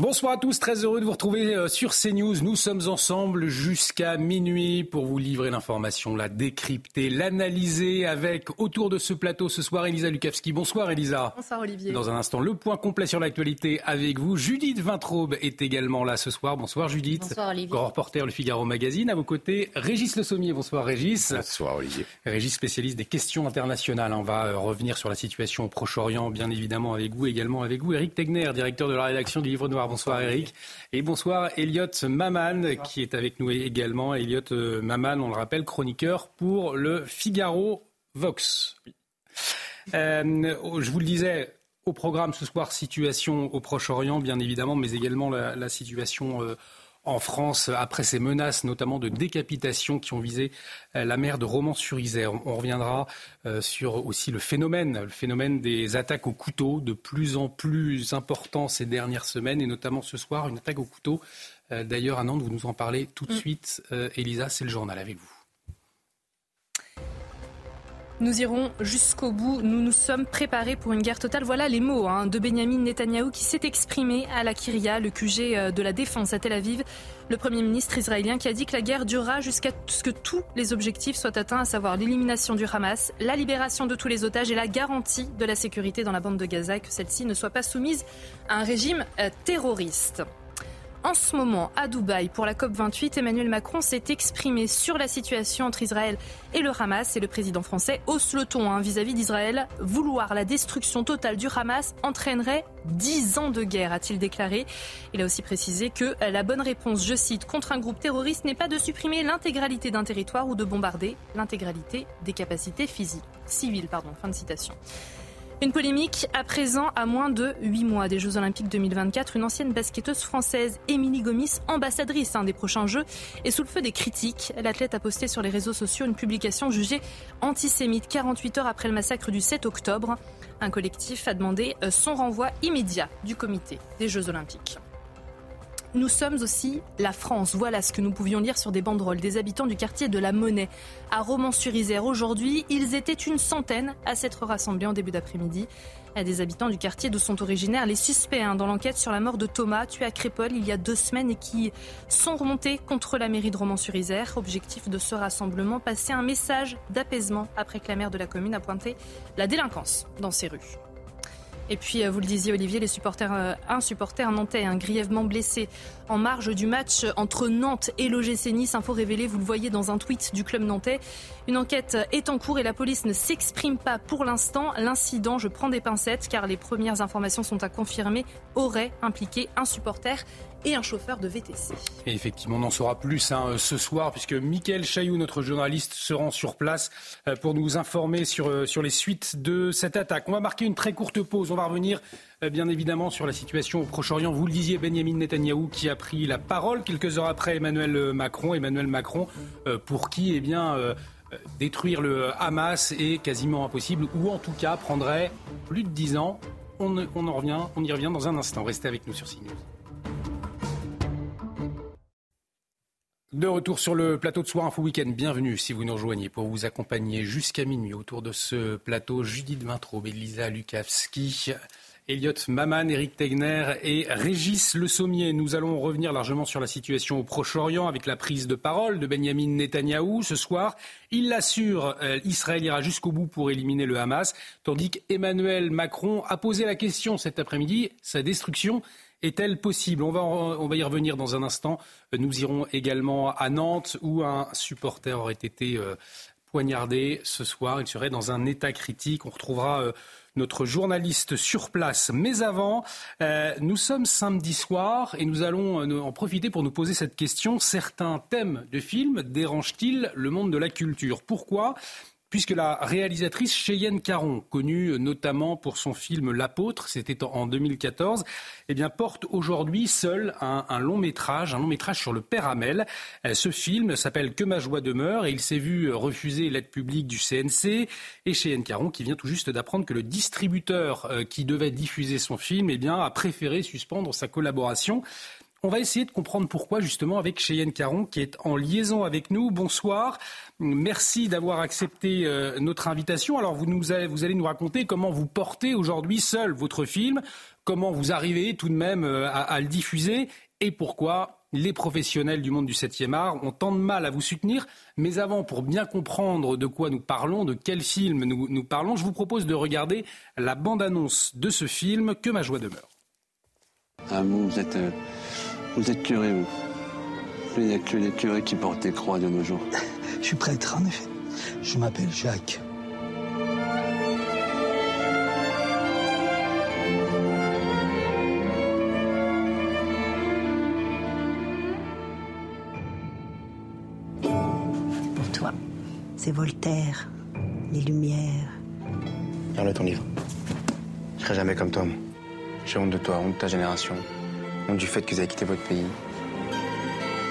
Bonsoir à tous, très heureux de vous retrouver euh, sur CNews. Nous sommes ensemble jusqu'à minuit pour vous livrer l'information, la décrypter, l'analyser avec autour de ce plateau ce soir Elisa Lukavski. Bonsoir Elisa. Bonsoir Olivier. Dans un instant, le point complet sur l'actualité avec vous. Judith Vintraube est également là ce soir. Bonsoir Judith. Bonsoir Olivier. Grand reporter Le Figaro Magazine. À vos côtés, Régis Le Sommier. Bonsoir Régis. Bonsoir Olivier. Régis, spécialiste des questions internationales. On va euh, revenir sur la situation au Proche-Orient, bien évidemment avec vous, également avec vous. Eric Tegner, directeur de la rédaction du Livre Noir. Bonsoir Eric. Et bonsoir Elliot Maman qui est avec nous également. Elliot euh, Maman, on le rappelle, chroniqueur pour le Figaro Vox. Euh, je vous le disais, au programme ce soir, situation au Proche-Orient, bien évidemment, mais également la, la situation euh, en France après ces menaces, notamment de décapitation qui ont visé euh, la mer de Romans-sur-Isère. On reviendra euh, sur aussi le phénomène, le phénomène des attaques au couteau, de plus en plus important ces dernières semaines, et notamment ce soir, une attaque au couteau. Euh, D'ailleurs, à Nantes, vous nous en parlez tout de suite. Euh, Elisa, c'est le journal avec vous. Nous irons jusqu'au bout. Nous nous sommes préparés pour une guerre totale. Voilà les mots hein, de Benjamin Netanyahou qui s'est exprimé à la Kyria, le QG euh, de la défense à Tel Aviv. Le Premier ministre israélien qui a dit que la guerre durera jusqu'à ce que tous les objectifs soient atteints, à savoir l'élimination du Hamas, la libération de tous les otages et la garantie de la sécurité dans la bande de Gaza que celle-ci ne soit pas soumise à un régime euh, terroriste. En ce moment, à Dubaï, pour la COP28, Emmanuel Macron s'est exprimé sur la situation entre Israël et le Hamas. Et le président français hausse le ton hein, vis-à-vis d'Israël. Vouloir la destruction totale du Hamas entraînerait 10 ans de guerre, a-t-il déclaré. Il a aussi précisé que la bonne réponse, je cite, contre un groupe terroriste n'est pas de supprimer l'intégralité d'un territoire ou de bombarder l'intégralité des capacités physiques, civiles. Pardon, fin de citation. Une polémique à présent à moins de 8 mois des Jeux Olympiques 2024. Une ancienne basketteuse française, Émilie Gomis, ambassadrice hein, des prochains Jeux, est sous le feu des critiques. L'athlète a posté sur les réseaux sociaux une publication jugée antisémite 48 heures après le massacre du 7 octobre. Un collectif a demandé euh, son renvoi immédiat du comité des Jeux Olympiques. Nous sommes aussi la France. Voilà ce que nous pouvions lire sur des banderoles des habitants du quartier de la Monnaie à Romans-sur-Isère. Aujourd'hui, ils étaient une centaine à s'être rassemblés en début d'après-midi. Des habitants du quartier d'où sont originaires les suspects hein, dans l'enquête sur la mort de Thomas, tué à Crépole il y a deux semaines et qui sont remontés contre la mairie de Romans-sur-Isère. Objectif de ce rassemblement, passer un message d'apaisement après que la maire de la commune a pointé la délinquance dans ces rues. Et puis, vous le disiez, Olivier, euh, un supporter nantais, un grièvement blessé en marge du match entre Nantes et l'OGC Nice. Info révélée, vous le voyez dans un tweet du club nantais. Une enquête est en cours et la police ne s'exprime pas pour l'instant. L'incident, je prends des pincettes car les premières informations sont à confirmer, aurait impliqué un supporter et un chauffeur de VTC. Et effectivement, on en saura plus hein, ce soir, puisque Mickaël Chailloux, notre journaliste, se rend sur place euh, pour nous informer sur, euh, sur les suites de cette attaque. On va marquer une très courte pause. On va revenir euh, bien évidemment sur la situation au Proche-Orient. Vous le disiez, Benjamin Netanyahou qui a pris la parole quelques heures après Emmanuel Macron. Emmanuel Macron, pour qui, eh bien, détruire le Hamas est quasiment impossible, ou en tout cas prendrait plus de 10 ans. On, on en revient, on y revient dans un instant. Restez avec nous sur CNews. De retour sur le plateau de Soir Info Week-end. Bienvenue si vous nous rejoignez pour vous accompagner jusqu'à minuit autour de ce plateau. Judith Vintraube, Elisa Lukavski, Elliot Maman, Eric Tegner et Régis Le Sommier. Nous allons revenir largement sur la situation au Proche-Orient avec la prise de parole de Benjamin Netanyahou ce soir. Il l'assure, euh, Israël ira jusqu'au bout pour éliminer le Hamas, tandis qu'Emmanuel Macron a posé la question cet après-midi, sa destruction est-elle possible? On va, y revenir dans un instant. Nous irons également à Nantes où un supporter aurait été euh, poignardé ce soir. Il serait dans un état critique. On retrouvera euh, notre journaliste sur place. Mais avant, euh, nous sommes samedi soir et nous allons en profiter pour nous poser cette question. Certains thèmes de films dérangent-ils le monde de la culture? Pourquoi? Puisque la réalisatrice Cheyenne Caron, connue notamment pour son film L'apôtre, c'était en 2014, eh bien, porte aujourd'hui seule un, long métrage, un long métrage sur le père Hamel. Euh, ce film s'appelle Que ma joie demeure et il s'est vu refuser l'aide publique du CNC et Cheyenne Caron qui vient tout juste d'apprendre que le distributeur euh, qui devait diffuser son film eh bien, a préféré suspendre sa collaboration. On va essayer de comprendre pourquoi justement avec Cheyenne Caron qui est en liaison avec nous. Bonsoir. Merci d'avoir accepté euh, notre invitation. Alors vous, nous allez, vous allez nous raconter comment vous portez aujourd'hui seul votre film, comment vous arrivez tout de même euh, à, le diffuser et pourquoi les professionnels du monde du 7e art ont tant de mal à vous soutenir. Mais avant, pour bien comprendre de quoi nous parlons, de quel film nous, nous parlons, je vous propose de regarder la bande-annonce de ce film, Que ma joie demeure. Vous êtes... Euh, vous êtes curé, vous. Il n'y a que les curés qui portent des croix de nos jours. Je suis prêtre, en effet. Je m'appelle Jacques. Pour toi, c'est Voltaire, les Lumières. Garde ton livre. Je serai jamais comme toi. J'ai honte de toi, honte de ta génération du fait que vous avez quitté votre pays.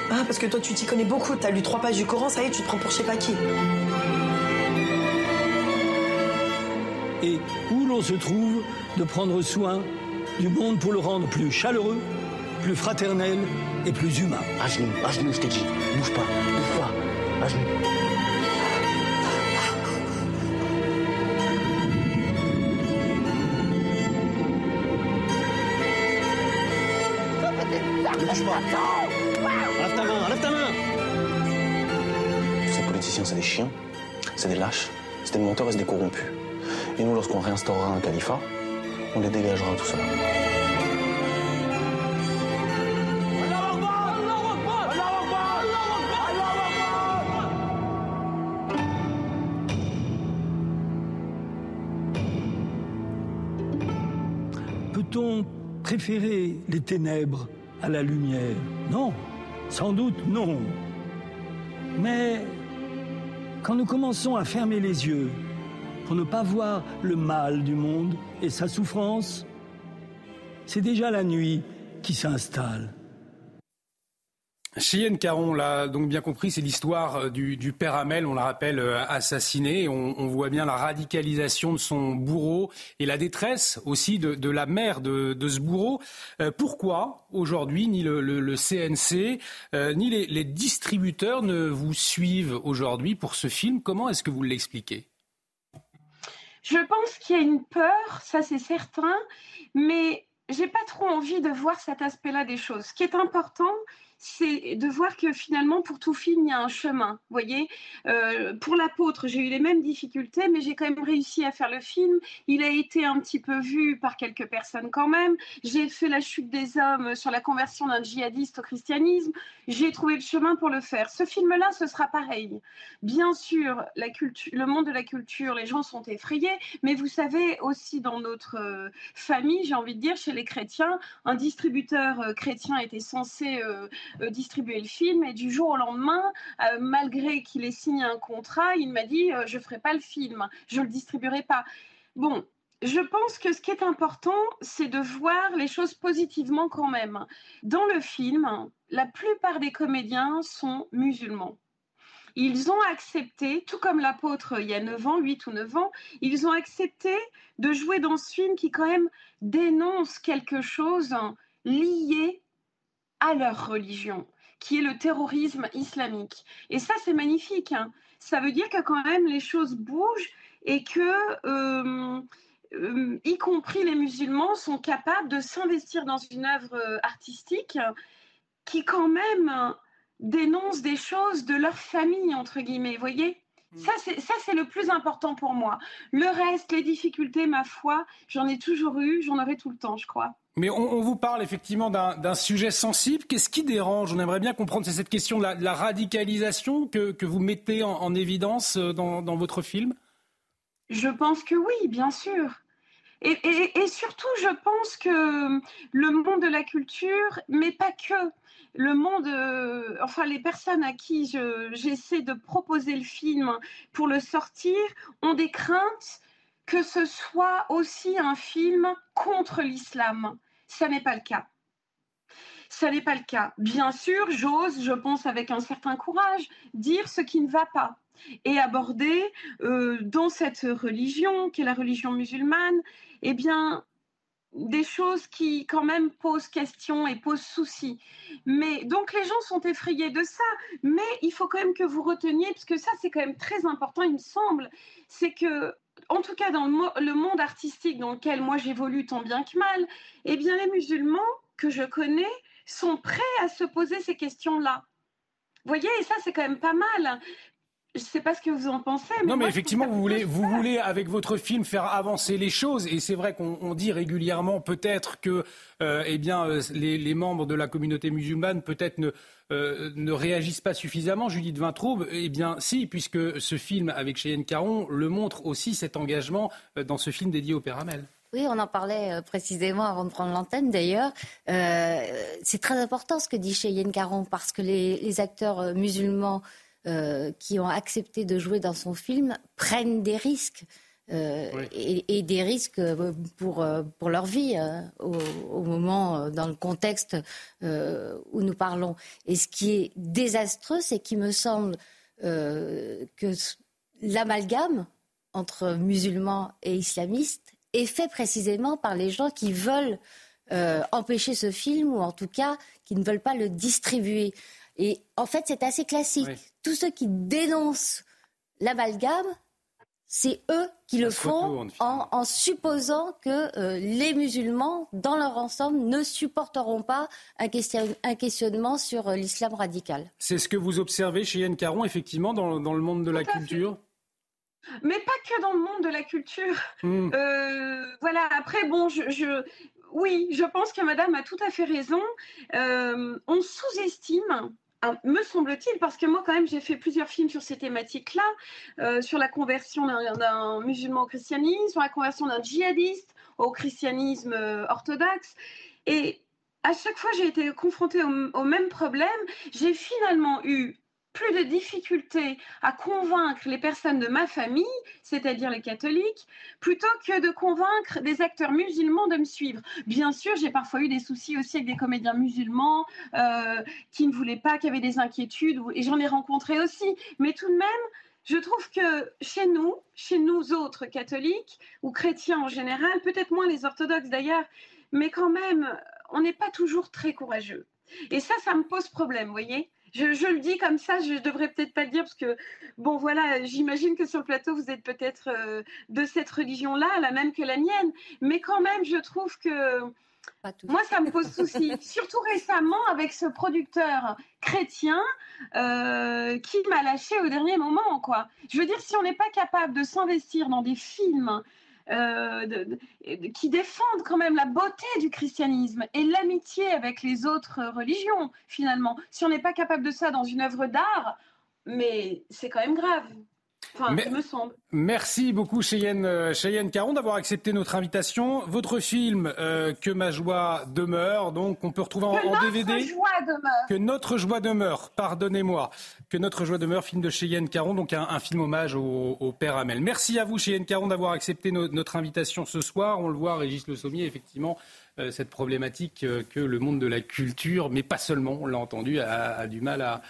Ah, parce que toi, tu t'y connais beaucoup. T'as lu trois pages du Coran, ça y est, tu te prends pour je sais pas qui. Et où l'on se trouve de prendre soin du monde pour le rendre plus chaleureux, plus fraternel et plus humain. À genoux, à genoux, je t'ai dit. Bouge pas, bouge pas. À genoux. Lève ta main, lève ta main Tous ces politiciens, c'est des chiens, c'est des lâches, c'est des menteurs et c'est des corrompus. Et nous, lorsqu'on réinstaurera un califat, on les dégagera tout cela. Peut-on préférer les ténèbres la lumière Non, sans doute non. Mais quand nous commençons à fermer les yeux pour ne pas voir le mal du monde et sa souffrance, c'est déjà la nuit qui s'installe. Cheyenne Caron l'a donc bien compris, c'est l'histoire euh, du, père Hamel, on la rappelle, euh, assassiné. On, voit bien la radicalisation de son bourreau et la détresse aussi de, la mère de, ce bourreau. Euh, pourquoi aujourd'hui ni le, CNC ni les, les, distributeurs ne vous suivent aujourd'hui pour ce film? Comment est-ce que vous l'expliquez? Je pense qu'il y a une peur, ça c'est certain, mais j'ai pas trop envie de voir cet aspect-là des choses. Ce qui est important, c'est de voir que finalement, pour tout film, il y a un chemin. Vous voyez, euh, pour l'apôtre, j'ai eu les mêmes difficultés, mais j'ai quand même réussi à faire le film. Il a été un petit peu vu par quelques personnes quand même. J'ai fait la chute des hommes sur la conversion d'un djihadiste au christianisme. J'ai trouvé le chemin pour le faire. Ce film-là, ce sera pareil. Bien sûr, le monde de la culture, les gens sont effrayés, mais vous savez aussi dans notre euh, famille, j'ai envie de dire, chez les chrétiens, un distributeur euh, chrétien était censé distribuer le film et du jour au lendemain, euh, malgré qu'il ait signé un contrat, il m'a dit euh, je ferai pas le film, je le distribuerai pas. Bon, je pense que ce qui est important, c'est de voir les choses positivement quand même. Dans le film, la plupart des comédiens sont musulmans. Ils ont accepté, tout comme l'apôtre il y a 9 ans, 8 ou 9 ans, ils ont accepté de jouer dans ce film qui quand même dénonce quelque chose lié à leur religion, qui est le terrorisme islamique. Et ça, c'est magnifique. Hein. Ça veut dire que quand même les choses bougent et que, euh, euh, y compris les musulmans, sont capables de s'investir dans une œuvre euh, artistique qui quand même dénonce des choses de leur famille, entre guillemets, voyez? Ça, c'est le plus important pour moi. Le reste, les difficultés, ma foi, j'en ai toujours eu, j'en aurai tout le temps, je crois. Mais on, vous parle effectivement d'un sujet sensible. Qu'est-ce qui dérange? On aimerait bien comprendre. C'est cette question de la, radicalisation que, vous mettez en, évidence euh, dans, votre film? Je pense que oui, bien sûr. Et, surtout, je pense que le monde de la culture, mais pas que, le monde, euh, enfin les personnes à qui j'essaie de proposer le film pour le sortir ont des craintes que ce soit aussi un film contre l'islam. Ça n'est pas le cas. Ça n'est pas le cas. Bien sûr, j'ose, je pense avec un certain courage, dire ce qui ne va pas et aborder euh, dans cette religion, qui est la religion musulmane, eh bien, des choses qui quand même posent question et posent souci. Mais donc les gens sont effrayés de ça, mais il faut quand même que vous reteniez, parce que ça c'est quand même très important, il me semble, c'est que en tout cas dans le monde artistique dans lequel moi j'évolue tant bien que mal, eh bien les musulmans que je connais sont prêts à se poser ces questions-là. Vous voyez, et ça c'est quand même pas mal. Je ne sais pas ce que vous en pensez. Mais non, mais effectivement, vous voulez, vous voulez, avec votre film, faire avancer les choses. Et c'est vrai qu'on dit régulièrement, peut-être que euh, eh bien, euh, les, membres de la communauté musulmane, peut-être, ne, euh, ne réagissent pas suffisamment. Judith Vintraube, eh bien, si, puisque ce film avec Cheyenne Caron le montre aussi cet engagement dans ce film dédié au Père Amel. Oui, on en parlait précisément avant de prendre l'antenne d'ailleurs. c'est très important ce que dit Cheyenne Caron parce que les, les acteurs musulmans euh, qui ont accepté de jouer dans son film prennent des risques. Euh, et, des risques pour, pour leur vie au, moment, dans le contexte où nous parlons. Et ce qui est désastreux, c'est qu'il me semble que l'amalgame entre musulmans et islamistes est fait précisément par les gens qui veulent empêcher ce film ou en tout cas qui ne veulent pas le distribuer. Et en fait, c'est assez classique. Tous ceux qui dénoncent l'amalgame, c'est eux qui le font en, supposant que euh, les musulmans, dans leur ensemble, ne supporteront pas un, questionnement sur euh, l'islam radical. C'est ce que vous observez chez Yann Caron, effectivement, dans, le monde de la culture? Mais pas que dans le monde de la culture. Hmm. Euh, voilà, après, bon, je, oui, je pense que madame a tout à fait raison. on sous-estime ah, me semble-t-il, parce que moi, quand même, j'ai fait plusieurs films sur ces thématiques-là, euh, sur la conversion d'un musulman au christianisme, sur la conversion d'un djihadiste au christianisme euh, orthodoxe. Et à chaque fois, j'ai été confrontée au même problème. J'ai finalement eu plus de difficultés à convaincre les personnes de ma famille, c'est-à-dire les catholiques, plutôt que de convaincre des acteurs musulmans de me suivre. Bien sûr, j'ai parfois eu des soucis aussi avec des comédiens musulmans euh, qui ne voulaient pas, qui avaient des inquiétudes, et j'en ai rencontré aussi. Mais tout de même, je trouve que chez nous, chez nous autres catholiques ou chrétiens en général, peut-être moins les orthodoxes d'ailleurs, mais quand même, on n'est pas toujours très courageux. Et ça, ça me pose problème, vous voyez je, le dis comme ça, je devrais peut-être pas le dire parce que, bon, voilà, j'imagine que sur le plateau, vous êtes peut-être euh, de cette religion-là, la même que la mienne. Mais quand même, je trouve que moi, ça me pose souci. Surtout récemment avec ce producteur chrétien euh, qui m'a lâché au dernier moment, quoi. Je veux dire, si on n'est pas capable de s'investir dans des films euh, qui défendent quand même la beauté du christianisme et l'amitié avec les autres religions, finalement. Si on n'est pas capable de ça dans une œuvre d'art, mais c'est quand même grave. Enfin, me semble. Merci beaucoup Cheyenne, euh, Cheyenne Caron d'avoir accepté notre invitation. Votre film euh, Que ma joie demeure, donc on peut retrouver en, DVD. Que notre joie demeure. Que notre joie demeure, pardonnez-moi. Que notre joie demeure, film de Cheyenne Caron, donc un, film hommage au, père Hamel. Merci à vous Cheyenne Caron d'avoir accepté notre invitation ce soir. On le voit, Régis Le Sommier, effectivement, euh, cette problématique que le monde de la culture, mais pas seulement, on l'a entendu, a, a, du mal à,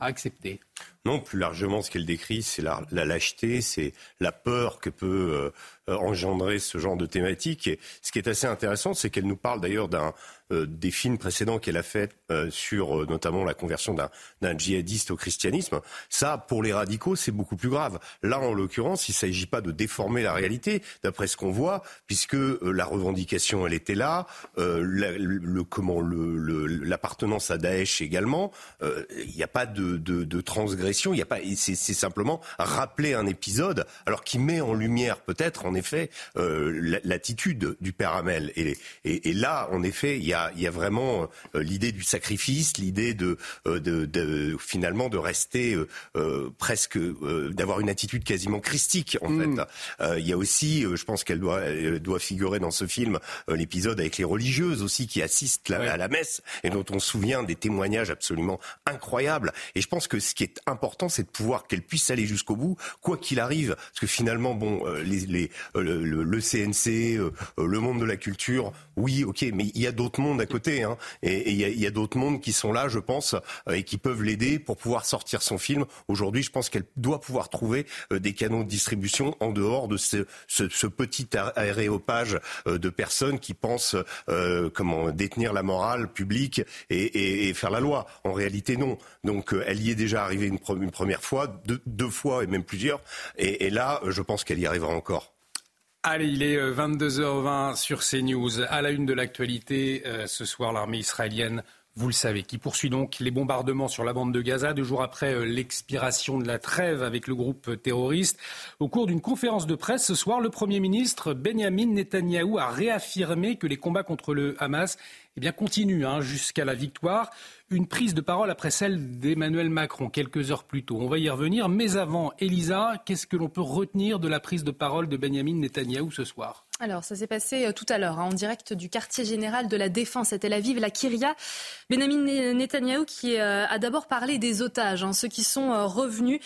à accepter. Non, plus largement, ce qu'elle décrit, c'est la, lâcheté, c'est la peur que peut euh, engendrer ce genre de thématique. Et ce qui est assez intéressant, c'est qu'elle nous parle d'ailleurs d'un euh, des films précédents qu'elle a fait euh, sur euh, notamment la conversion d'un djihadiste au christianisme. Ça, pour les radicaux, c'est beaucoup plus grave. Là, en l'occurrence, il ne s'agit pas de déformer la réalité, d'après ce qu'on voit, puisque la revendication, elle était là, le, comment l'appartenance à Daesh également. Il n'y a pas de, de, de transgression. Il y a pas, c'est simplement rappeler un épisode, alors qui met en lumière peut-être, en effet, euh, l'attitude du père Hamel. Et, et, et, là, en effet, il y a, il y a vraiment euh, l'idée du sacrifice, l'idée de, euh, de, de, finalement de rester euh, presque, d'avoir une attitude quasiment christique en mm. fait. il y a aussi, je pense qu'elle doit, elle doit figurer dans ce film, l'épisode avec les religieuses aussi qui assistent à la messe et dont on se souvient des témoignages absolument incroyables. Et je pense que ce qui est important, c'est de pouvoir qu'elle puisse aller jusqu'au bout, quoi qu'il arrive, parce que finalement, bon, les, les, le, CNC, le monde de la culture, oui, ok, mais il y a d'autres mondes à côté, hein, et il y a, d'autres mondes qui sont là, je pense, euh, et qui peuvent l'aider pour pouvoir sortir son film. Aujourd'hui, je pense qu'elle doit pouvoir trouver euh, des canaux de distribution en dehors de ce, petit aréopage euh, de personnes qui pensent comment détenir la morale publique et, faire la loi. En réalité, non. Donc, elle y est déjà arrivée une, première fois, deux, fois et même plusieurs. Et, là, je pense qu'elle y arrivera encore. Allez, il est 22h20 sur CNews. À la une de l'actualité, ce soir, l'armée israélienne vous le savez, qui poursuit donc les bombardements sur la bande de Gaza deux jours après euh, l'expiration de la trêve avec le groupe terroriste. Au cours d'une conférence de presse ce soir, le Premier ministre Benjamin Netanyahou a réaffirmé que les combats contre le Hamas eh bien, continuent hein, jusqu'à la victoire. Une prise de parole après celle d'Emmanuel Macron quelques heures plus tôt. On va y revenir. Mais avant, Elisa, qu'est-ce que l'on peut retenir de la prise de parole de Benjamin Netanyahou ce soir? Alors, ça s'est passé euh, tout à l'heure, hein, en direct du quartier général de la Défense à Tel Aviv, la Kyria. Benjamin Netanyahou qui euh, a d'abord parlé des otages, hein, ceux qui sont euh, revenus.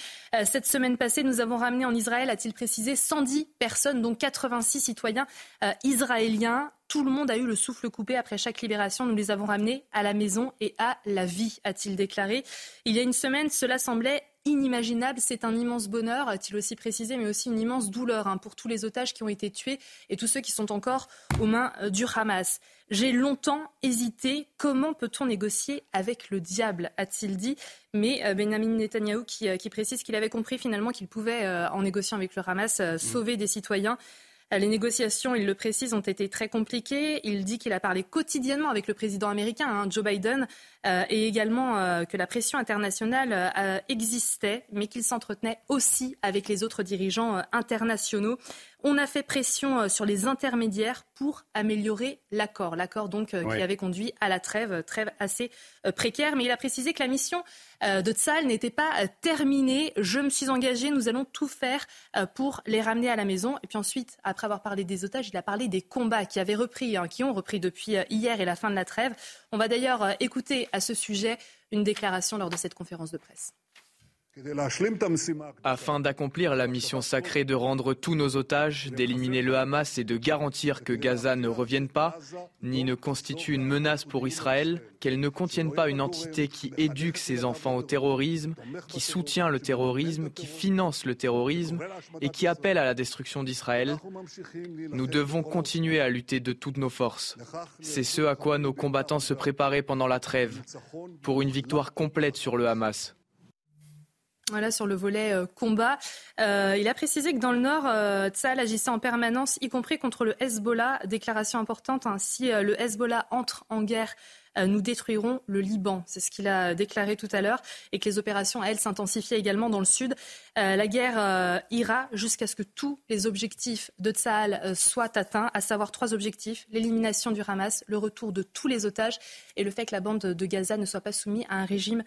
cette semaine passée, nous avons ramené en Israël, a-t-il précisé, 110 personnes, dont 86 citoyens israéliens. Tout le monde a eu le souffle coupé après chaque libération. Nous les avons ramenés à la maison et à la vie, a-t-il déclaré. Il y a une semaine, cela semblait inimaginable. C'est un immense bonheur, a-t-il aussi précisé, mais aussi une immense douleur hein, pour tous les otages qui ont été tués et tous ceux qui sont encore aux mains euh, du Hamas. J'ai longtemps hésité. Comment peut-on négocier avec le diable a-t-il dit. Mais euh, Benjamin Netanyahou qui, euh, qui précise qu'il avait compris finalement qu'il pouvait, en négociant avec le Hamas, sauver des citoyens. Les négociations, il le précise, ont été très compliquées. Il dit qu'il a parlé quotidiennement avec le président américain, hein, Joe Biden, euh, et également euh, que la pression internationale euh, existait, mais qu'il s'entretenait aussi avec les autres dirigeants internationaux. On a fait pression sur les intermédiaires pour améliorer l'accord. L'accord donc qui avait conduit à la trêve, trêve assez précaire. Mais il a précisé que la mission de Tsal n'était pas terminée. Je me suis engagé, nous allons tout faire pour les ramener à la maison. Et puis ensuite, après avoir parlé des otages, il a parlé des combats qui avaient repris, hein, qui ont repris depuis hier et la fin de la trêve. On va d'ailleurs écouter à ce sujet une déclaration lors de cette conférence de presse. Afin d'accomplir la mission sacrée de rendre tous nos otages, d'éliminer le Hamas et de garantir que Gaza ne revienne pas, ni ne constitue une menace pour Israël, qu'elle ne contienne pas une entité qui éduque ses enfants au terrorisme, qui soutient le terrorisme, qui finance le terrorisme et qui appelle à la destruction d'Israël, nous devons continuer à lutter de toutes nos forces. C'est ce à quoi nos combattants se préparaient pendant la trêve, pour une victoire complète sur le Hamas. Voilà, sur le volet euh, combat. Euh, il a précisé que dans le Nord, euh, agissait en permanence, y compris contre le Hezbollah. Déclaration importante, hein. si euh, le Hezbollah entre en guerre nous détruirons le Liban. C'est ce qu'il a déclaré tout à l'heure et que les opérations, elles, s'intensifient également dans le sud. Euh, la guerre euh, ira jusqu'à ce que tous les objectifs de Tsahal soient atteints, à savoir trois objectifs, l'élimination du Hamas, le retour de tous les otages et le fait que la bande de Gaza ne soit pas soumise à un régime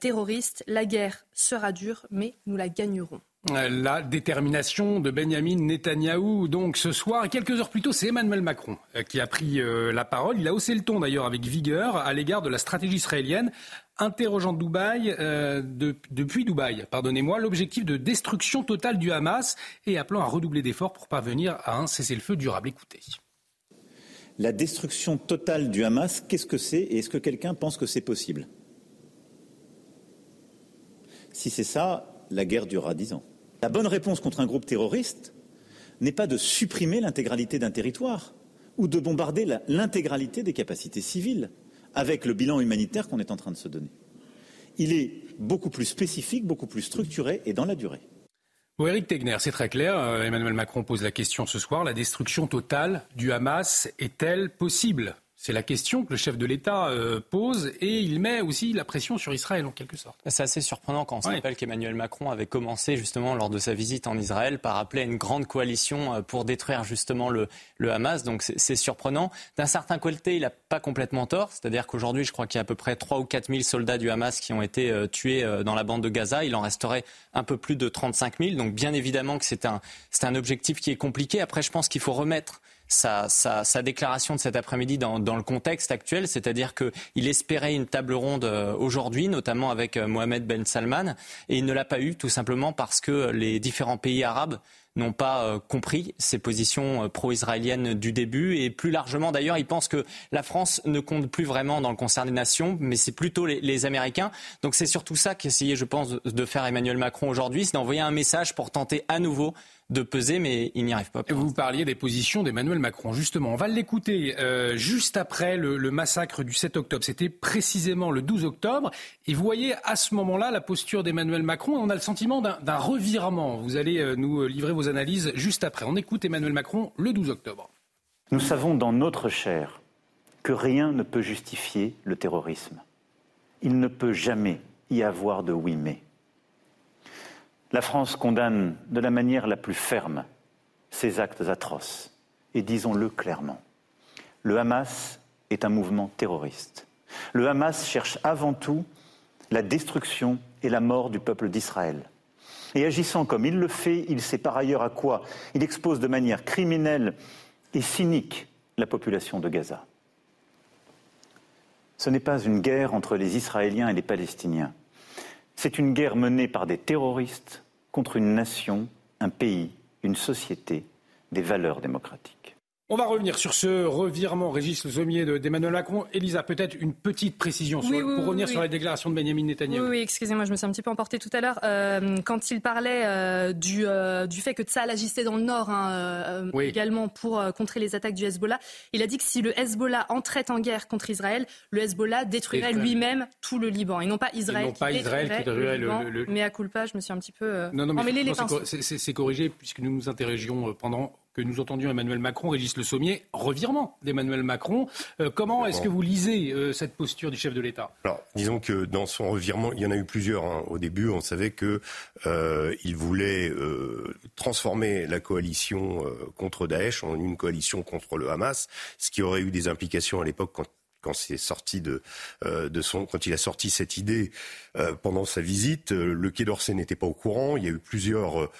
terroriste. La guerre sera dure, mais nous la gagnerons la détermination de Benjamin Netanyahou. Donc ce soir, quelques heures plus tôt, c'est Emmanuel Macron euh, qui a pris euh, la parole. Il a haussé le ton d'ailleurs avec vigueur à l'égard de la stratégie israélienne, interrogeant Dubaï, euh, depuis Dubaï, pardonnez-moi, l'objectif de destruction totale du Hamas et appelant à redoubler d'efforts pour parvenir à un cessez-le-feu durable. Écoutez. La destruction totale du Hamas, qu'est-ce que c'est et est-ce que quelqu'un pense que c'est possible? Si c'est ça, la guerre durera dix ans. La bonne réponse contre un groupe terroriste n'est pas de supprimer l'intégralité d'un territoire ou de bombarder l'intégralité des capacités civiles avec le bilan humanitaire qu'on est en train de se donner. Il est beaucoup plus spécifique, beaucoup plus structuré et dans la durée. Eric Tegner, c'est très clair. Euh, Emmanuel Macron pose la question ce soir. La destruction totale du Hamas est-elle possible? C'est la question que le chef de l'État euh, pose et il met aussi la pression sur Israël en quelque sorte. C'est assez surprenant quand on se rappelle qu'Emmanuel Macron avait commencé justement lors de sa visite en Israël par appeler à une grande coalition euh, pour détruire justement le, le Hamas. Donc c'est surprenant. D'un certain côté, il n'a pas complètement tort. C'est-à-dire qu'aujourd'hui, je crois qu'il y a à peu près 3 ou 4 000 soldats du Hamas qui ont été euh, tués dans la bande de Gaza. Il en resterait un peu plus de 35 000. Donc bien évidemment que c'est un, un objectif qui est compliqué. Après, je pense qu'il faut remettre sa, sa, déclaration de cet après-midi dans, dans, le contexte actuel, c'est-à-dire qu'il espérait une table ronde euh, aujourd'hui, notamment avec euh, Mohamed Ben Salman, et il ne l'a pas eu tout simplement parce que les différents pays arabes n'ont pas euh, compris ces positions pro-israéliennes du début. Et plus largement, d'ailleurs, ils pensent que la France ne compte plus vraiment dans le concert des nations, mais c'est plutôt les, les, Américains. Donc c'est surtout ça qu'essayait, je pense, de faire Emmanuel Macron aujourd'hui, c'est d'envoyer un message pour tenter à nouveau de peser, mais il n'y arrive pas. Vous parliez des positions d'Emmanuel Macron. Justement, on va l'écouter euh, juste après le, massacre du 7 octobre. C'était précisément le 12 octobre. Et vous voyez à ce moment-là la posture d'Emmanuel Macron. on a le sentiment d'un revirement. Vous allez euh, nous livrer vos analyses juste après. On écoute Emmanuel Macron le 12 octobre. Nous savons dans notre chair que rien ne peut justifier le terrorisme. Il ne peut jamais y avoir de oui mais. La France condamne de la manière la plus ferme ces actes atroces. Et disons-le clairement, le Hamas est un mouvement terroriste. Le Hamas cherche avant tout la destruction et la mort du peuple d'Israël. Et agissant comme il le fait, il sait par ailleurs à quoi il expose de manière criminelle et cynique la population de Gaza. Ce n'est pas une guerre entre les Israéliens et les Palestiniens. C'est une guerre menée par des terroristes contre une nation, un pays, une société, des valeurs démocratiques. On va revenir sur ce revirement, Régis Le Sommier d'Emmanuel Macron. Elisa, peut-être une petite précision pour revenir sur la déclaration de Benjamin Netanyahu. Oui, excusez-moi, je me suis un petit peu emporté tout à l'heure. Euh, quand il parlait euh, du, euh, du fait que Tsahal agissait dans le Nord hein, également pour contrer les attaques du Hezbollah, il a dit que si le Hezbollah entrait en guerre contre Israël, le Hezbollah détruirait lui-même tout le Liban. Et non pas Israël. Et non pas Israël qui détruirait le, le, Mais à culpa, je me suis un petit peu non, non, emmêlé les pinceaux. C'est corrigé puisque nous nous interrogions pendant que nous entendions Emmanuel Macron, Régis Le Sommier, revirement d'Emmanuel Macron. Euh, comment est-ce que vous lisez euh, cette posture du chef de l'État? Alors, disons que dans son revirement, il y en a eu plusieurs. Hein. Au début, on savait qu'il euh, voulait transformer la coalition contre Daesh en une coalition contre le Hamas, ce qui aurait eu des implications à l'époque quand quand c'est sorti de, euh, de son, quand il a sorti cette idée euh, pendant sa visite, euh, le Quai d'Orsay n'était pas au courant. Il y a eu plusieurs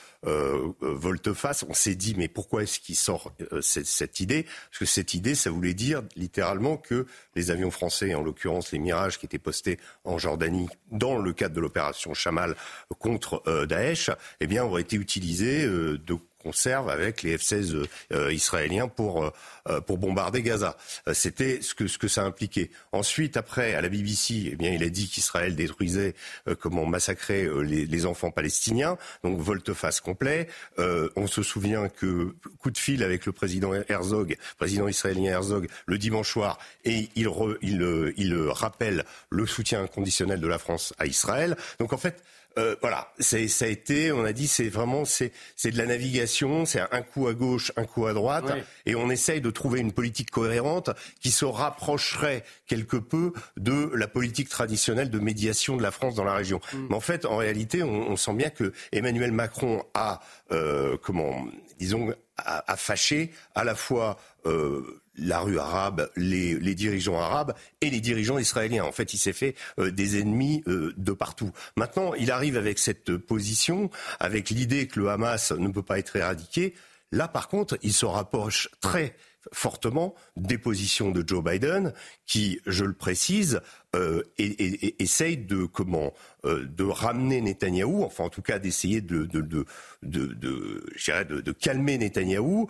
volte-face. On s'est dit mais pourquoi est-ce qu'il sort cette, cette, idée? Parce que cette idée, ça voulait dire littéralement que les avions français, en l'occurrence les Mirages qui étaient postés en Jordanie dans le cadre de l'opération Chamal contre Daesh, eh bien auraient été utilisés de conserve avec les F-16 euh, israéliens pour, euh, euh, pour bombarder Gaza. C'était ce que, ce que ça impliquait. Ensuite, après, à la BBC, eh bien, il a dit qu'Israël détruisait, comment massacrer les, les, enfants palestiniens. Donc, volte-face complet. on se souvient que coup de fil avec le président Herzog, président israélien Herzog, le dimanche soir, et il, il, il rappelle le soutien inconditionnel de la France à Israël. Donc, en fait, euh, voilà, ça a été, on a dit, c'est vraiment c'est de la navigation, c'est un coup à gauche, un coup à droite, et on essaye de trouver une politique cohérente qui se rapprocherait quelque peu de la politique traditionnelle de médiation de la France dans la région. Mm. Mais en fait, en réalité, on, sent bien que Emmanuel Macron a, euh, comment, disons, a, a, fâché à la fois euh, la rue arabe, les, dirigeants arabes et les dirigeants israéliens. En fait, il s'est fait euh, des ennemis euh, de partout. Maintenant, il arrive avec cette position, avec l'idée que le Hamas ne peut pas être éradiqué. Là, par contre, il se rapproche très fortement des positions de Joe Biden, qui, je le précise, euh, essaye de comment de ramener Netanyahou, enfin en tout cas d'essayer de de, de, de, de, de calmer Netanyahou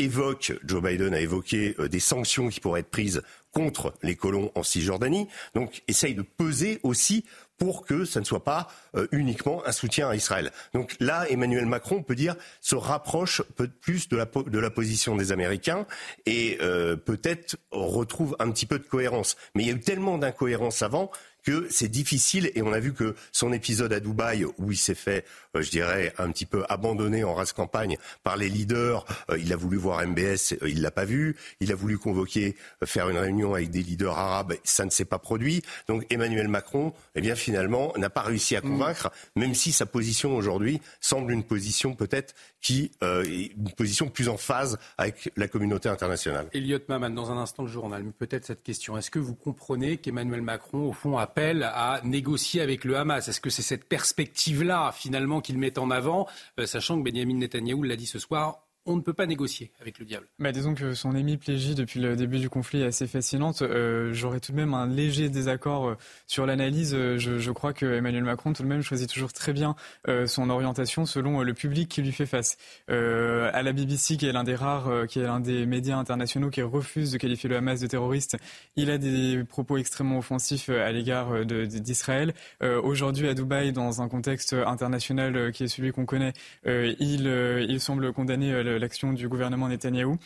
évoque, Joe Biden a évoqué euh, des sanctions qui pourraient être prises contre les colons en Cisjordanie. Donc, essaye de peser aussi pour que ça ne soit pas euh, uniquement un soutien à Israël. Donc là, Emmanuel Macron, peut dire, se rapproche peu plus de la, de la position des Américains et euh, peut-être retrouve un petit peu de cohérence. Mais il y a eu tellement d'incohérences avant que c'est difficile et on a vu que son épisode à Dubaï où il s'est fait, euh, je dirais, un petit peu abandonné en race campagne par les leaders, euh, il a voulu voir MBS, euh, il l'a pas vu, il a voulu convoquer, faire une réunion avec des leaders arabes, ça ne s'est pas produit. Donc Emmanuel Macron, eh bien finalement, n'a pas réussi à convaincre, même si sa position aujourd'hui semble une position peut-être qui est une position plus en phase avec la communauté internationale. Elliot Maman, dans un instant le journal, mais peut-être cette question. Est-ce que vous comprenez qu'Emmanuel Macron, au fond, appelle à négocier avec le Hamas? Est-ce que c'est cette perspective-là, finalement, qu'il met en avant, euh, sachant que Benjamin Netanyahou l'a dit ce soir, on ne peut pas négocier avec le diable. Bah, disons que son hémiplégie depuis le début du conflit est assez fascinante. Euh, J'aurais tout de même un léger désaccord euh, sur l'analyse. Euh, je, crois que Emmanuel Macron tout de même choisit toujours très bien son orientation selon le public qui lui fait face. Euh, à la BBC, qui est l'un des rares, qui est l'un des médias internationaux qui refuse de qualifier le Hamas de terroriste, il a des propos extrêmement offensifs à l'égard d'Israël. Aujourd'hui à Dubaï, dans un contexte international qui est celui qu'on connaît, il, il semble condamner l'action du gouvernement Netanyahou.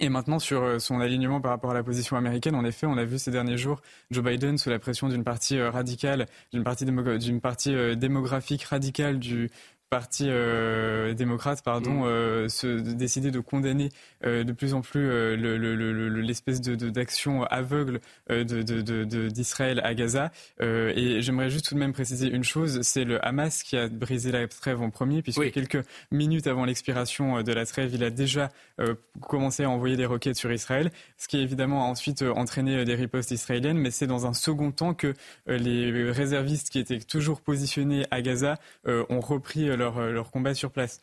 Et maintenant, sur euh, son alignement par rapport à la position américaine, en effet, on a vu ces derniers jours Joe Biden sous la pression d'une partie euh, radicale, d'une partie, d'une partie euh, démographique radicale du, parti euh, démocrate pardon, mm. euh, se, décider de condamner euh, de plus en plus l'espèce de, d'action aveugle d'Israël à Gaza. et j'aimerais juste tout de même préciser une chose, c'est le Hamas qui a brisé la trêve en premier, puisque quelques minutes avant l'expiration de la trêve, il a déjà commencé à envoyer des roquettes sur Israël, ce qui évidemment a ensuite entraîné des ripostes israéliennes, mais c'est dans un second temps que les réservistes qui étaient toujours positionnés à Gaza ont repris leur euh, leur, combat sur place.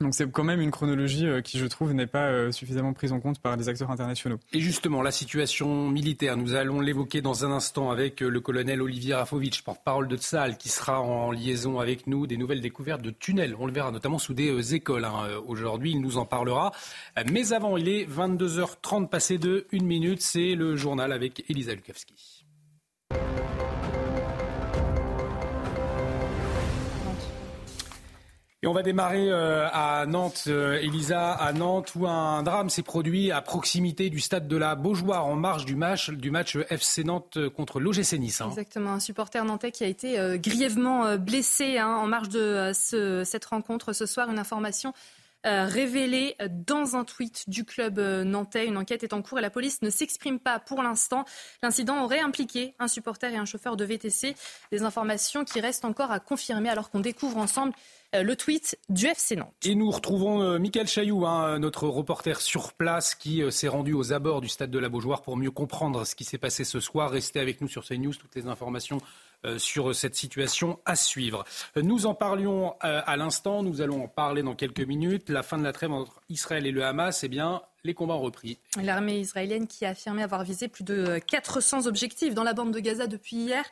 Donc c'est quand même une chronologie euh, qui, je trouve, n'est pas euh, suffisamment prise en compte par les acteurs internationaux. Et justement, la situation militaire, nous allons l'évoquer dans un instant avec le colonel Olivier Rafovitch, porte-parole de Tsal, qui sera en liaison avec nous des nouvelles découvertes de tunnels. On le verra notamment sous des écoles. Hein, aujourd'hui, il nous en parlera. Mais avant, il est 22h30 passé de 1 minute. C'est le journal avec Elisa Lukavski. Et on va démarrer euh, à Nantes, euh, Elisa, à Nantes, où un drame s'est produit à proximité du stade de la Beaujoire, en marge du match, du match FC Nantes contre l'OGC Nice. Hein. Exactement, un supporter nantais qui a été euh, grièvement blessé hein, en marge de cette rencontre ce soir. Une information révélée dans un tweet du club nantais. Une enquête est en cours et la police ne s'exprime pas pour l'instant. L'incident aurait impliqué un supporter et un chauffeur de VTC. Des informations qui restent encore à confirmer alors qu'on découvre ensemble euh, le tweet du FC Nantes. Et nous retrouvons euh, Michael Chailloux, hein, notre reporter sur place qui euh, s'est rendu aux abords du stade de la Beaujoire pour mieux comprendre ce qui s'est passé ce soir. Restez avec nous sur CNews, toutes les informations sur cette situation à suivre. Nous en parlions à l'instant, nous allons en parler dans quelques minutes. La fin de la trêve entre Israël et le Hamas, eh bien, les combats ont repris. L'armée israélienne qui a affirmé avoir visé plus de 400 objectifs dans la bande de Gaza depuis hier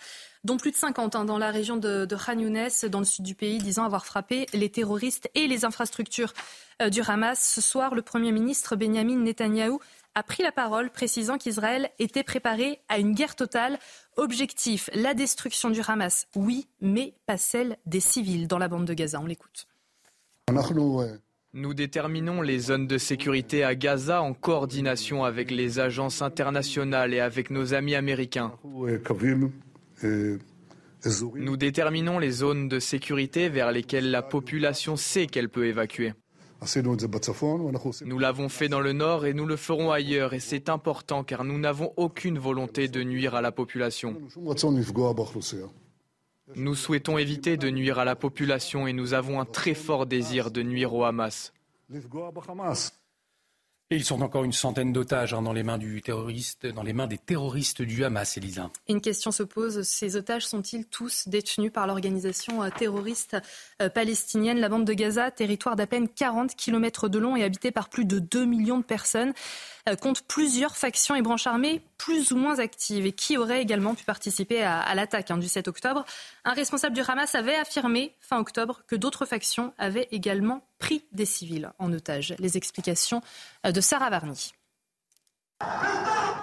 dont plus de 50 hein, dans la région de, de Khan Younes, dans le sud du pays, disant avoir frappé les terroristes et les infrastructures euh, du Hamas. Ce soir, le Premier ministre Benjamin Netanyahou a pris la parole, précisant qu'Israël était préparé à une guerre totale. Objectif, la destruction du Hamas, oui, mais pas celle des civils dans la bande de Gaza. On l'écoute. Nous déterminons les zones de sécurité à Gaza en coordination avec les agences internationales et avec nos amis américains. Nous déterminons les zones de sécurité vers lesquelles la population sait qu'elle peut évacuer. Nous l'avons fait dans le nord et nous le ferons ailleurs et c'est important car nous n'avons aucune volonté de nuire à la population. Nous souhaitons éviter de nuire à la population et nous avons un très fort désir de nuire au Hamas. Et ils sont encore une centaine d'otages hein, dans les mains du terroriste, dans les mains des terroristes du Hamas, Elisa. Une question se pose ces otages sont-ils tous détenus par l'organisation euh, terroriste euh, palestinienne? La bande de Gaza, territoire d'à peine 40 km de long et habité par plus de 2 millions de personnes. Euh, compte plusieurs factions et branches armées plus ou moins actives et qui auraient également pu participer à, l'attaque hein, du 7 octobre? Un responsable du Hamas avait affirmé fin octobre que d'autres factions avaient également pris des civils en otage. Les explications euh, de Sarah Varni.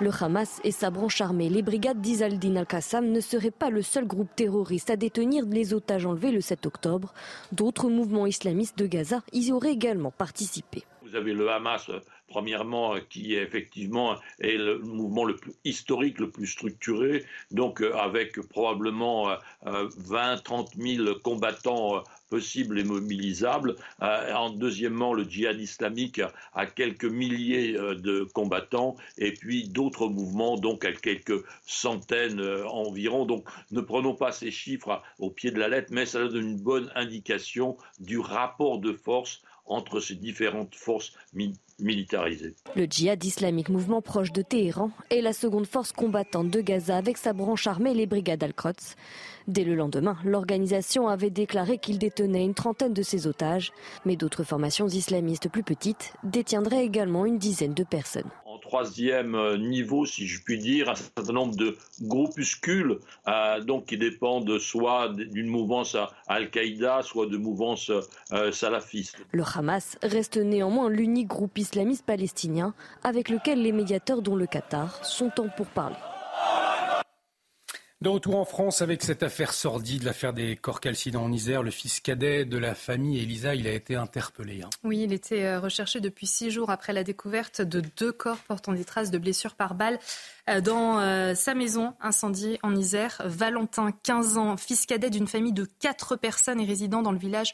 Le Hamas et sa branche armée, les brigades d'Isaldin al-Qassam, ne seraient pas le seul groupe terroriste à détenir les otages enlevés le 7 octobre. D'autres mouvements islamistes de Gaza y auraient également participé. Vous avez le Hamas premièrement, qui effectivement est le mouvement le plus historique, le plus structuré, donc avec probablement 20, 30 000 combattants possibles et mobilisables. en deuxièmement, le djihad islamique a quelques milliers de combattants, et puis d'autres mouvements, donc à quelques centaines environ. Donc ne prenons pas ces chiffres au pied de la lettre, mais ça donne une bonne indication du rapport de force entre ces différentes forces militarisées. Le djihad islamique, mouvement proche de Téhéran, est la seconde force combattante de Gaza avec sa branche armée, les brigades Al-Quds. Dès le lendemain, l'organisation avait déclaré qu'il détenait une trentaine de ses otages, mais d'autres formations islamistes plus petites détiendraient également une dizaine de personnes troisième euh, niveau, si je puis dire, un certain nombre de groupuscules euh, donc qui dépendent soit d'une mouvance Al-Qaïda, soit de mouvance euh, salafiste. Le Hamas reste néanmoins l'unique groupe islamiste palestinien avec lequel les médiateurs, dont le Qatar, sont en pourparlers. De retour en France avec cette affaire sordide, l'affaire des corps calcinés en Isère, le fils cadet de la famille Elisa, il a été interpellé. Hein. Oui, il était euh, recherché depuis six jours après la découverte de deux corps portant des traces de blessures par balle euh, dans euh, sa maison incendiée en Isère. Valentin, 15 ans, fils cadet d'une famille de quatre personnes et résident dans le village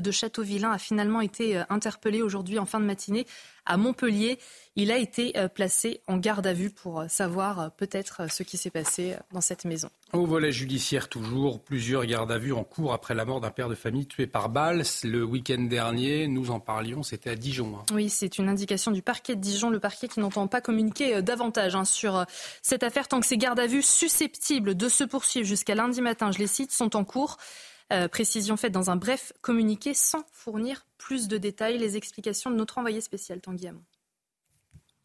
de Châteauvillain, a finalement été interpellé aujourd'hui en fin de matinée à Montpellier. Il a été euh, placé en garde à vue pour euh, savoir euh, peut-être ce qui s'est passé dans cette maison. Au volet judiciaire toujours, plusieurs gardes à vue en cours après la mort d'un père de famille tué par balle. Le week-end dernier, nous en parlions, c'était à Dijon. Hein. Oui, c'est une indication du parquet de Dijon, le parquet qui n'entend pas communiquer davantage hein, sur cette affaire tant que ces gardes à vue susceptibles de se poursuivre jusqu'à lundi matin, je les cite, sont en cours. Précision faite dans un bref communiqué sans fournir plus de détails. Les explications de notre envoyé spécial Tanguy Hamon.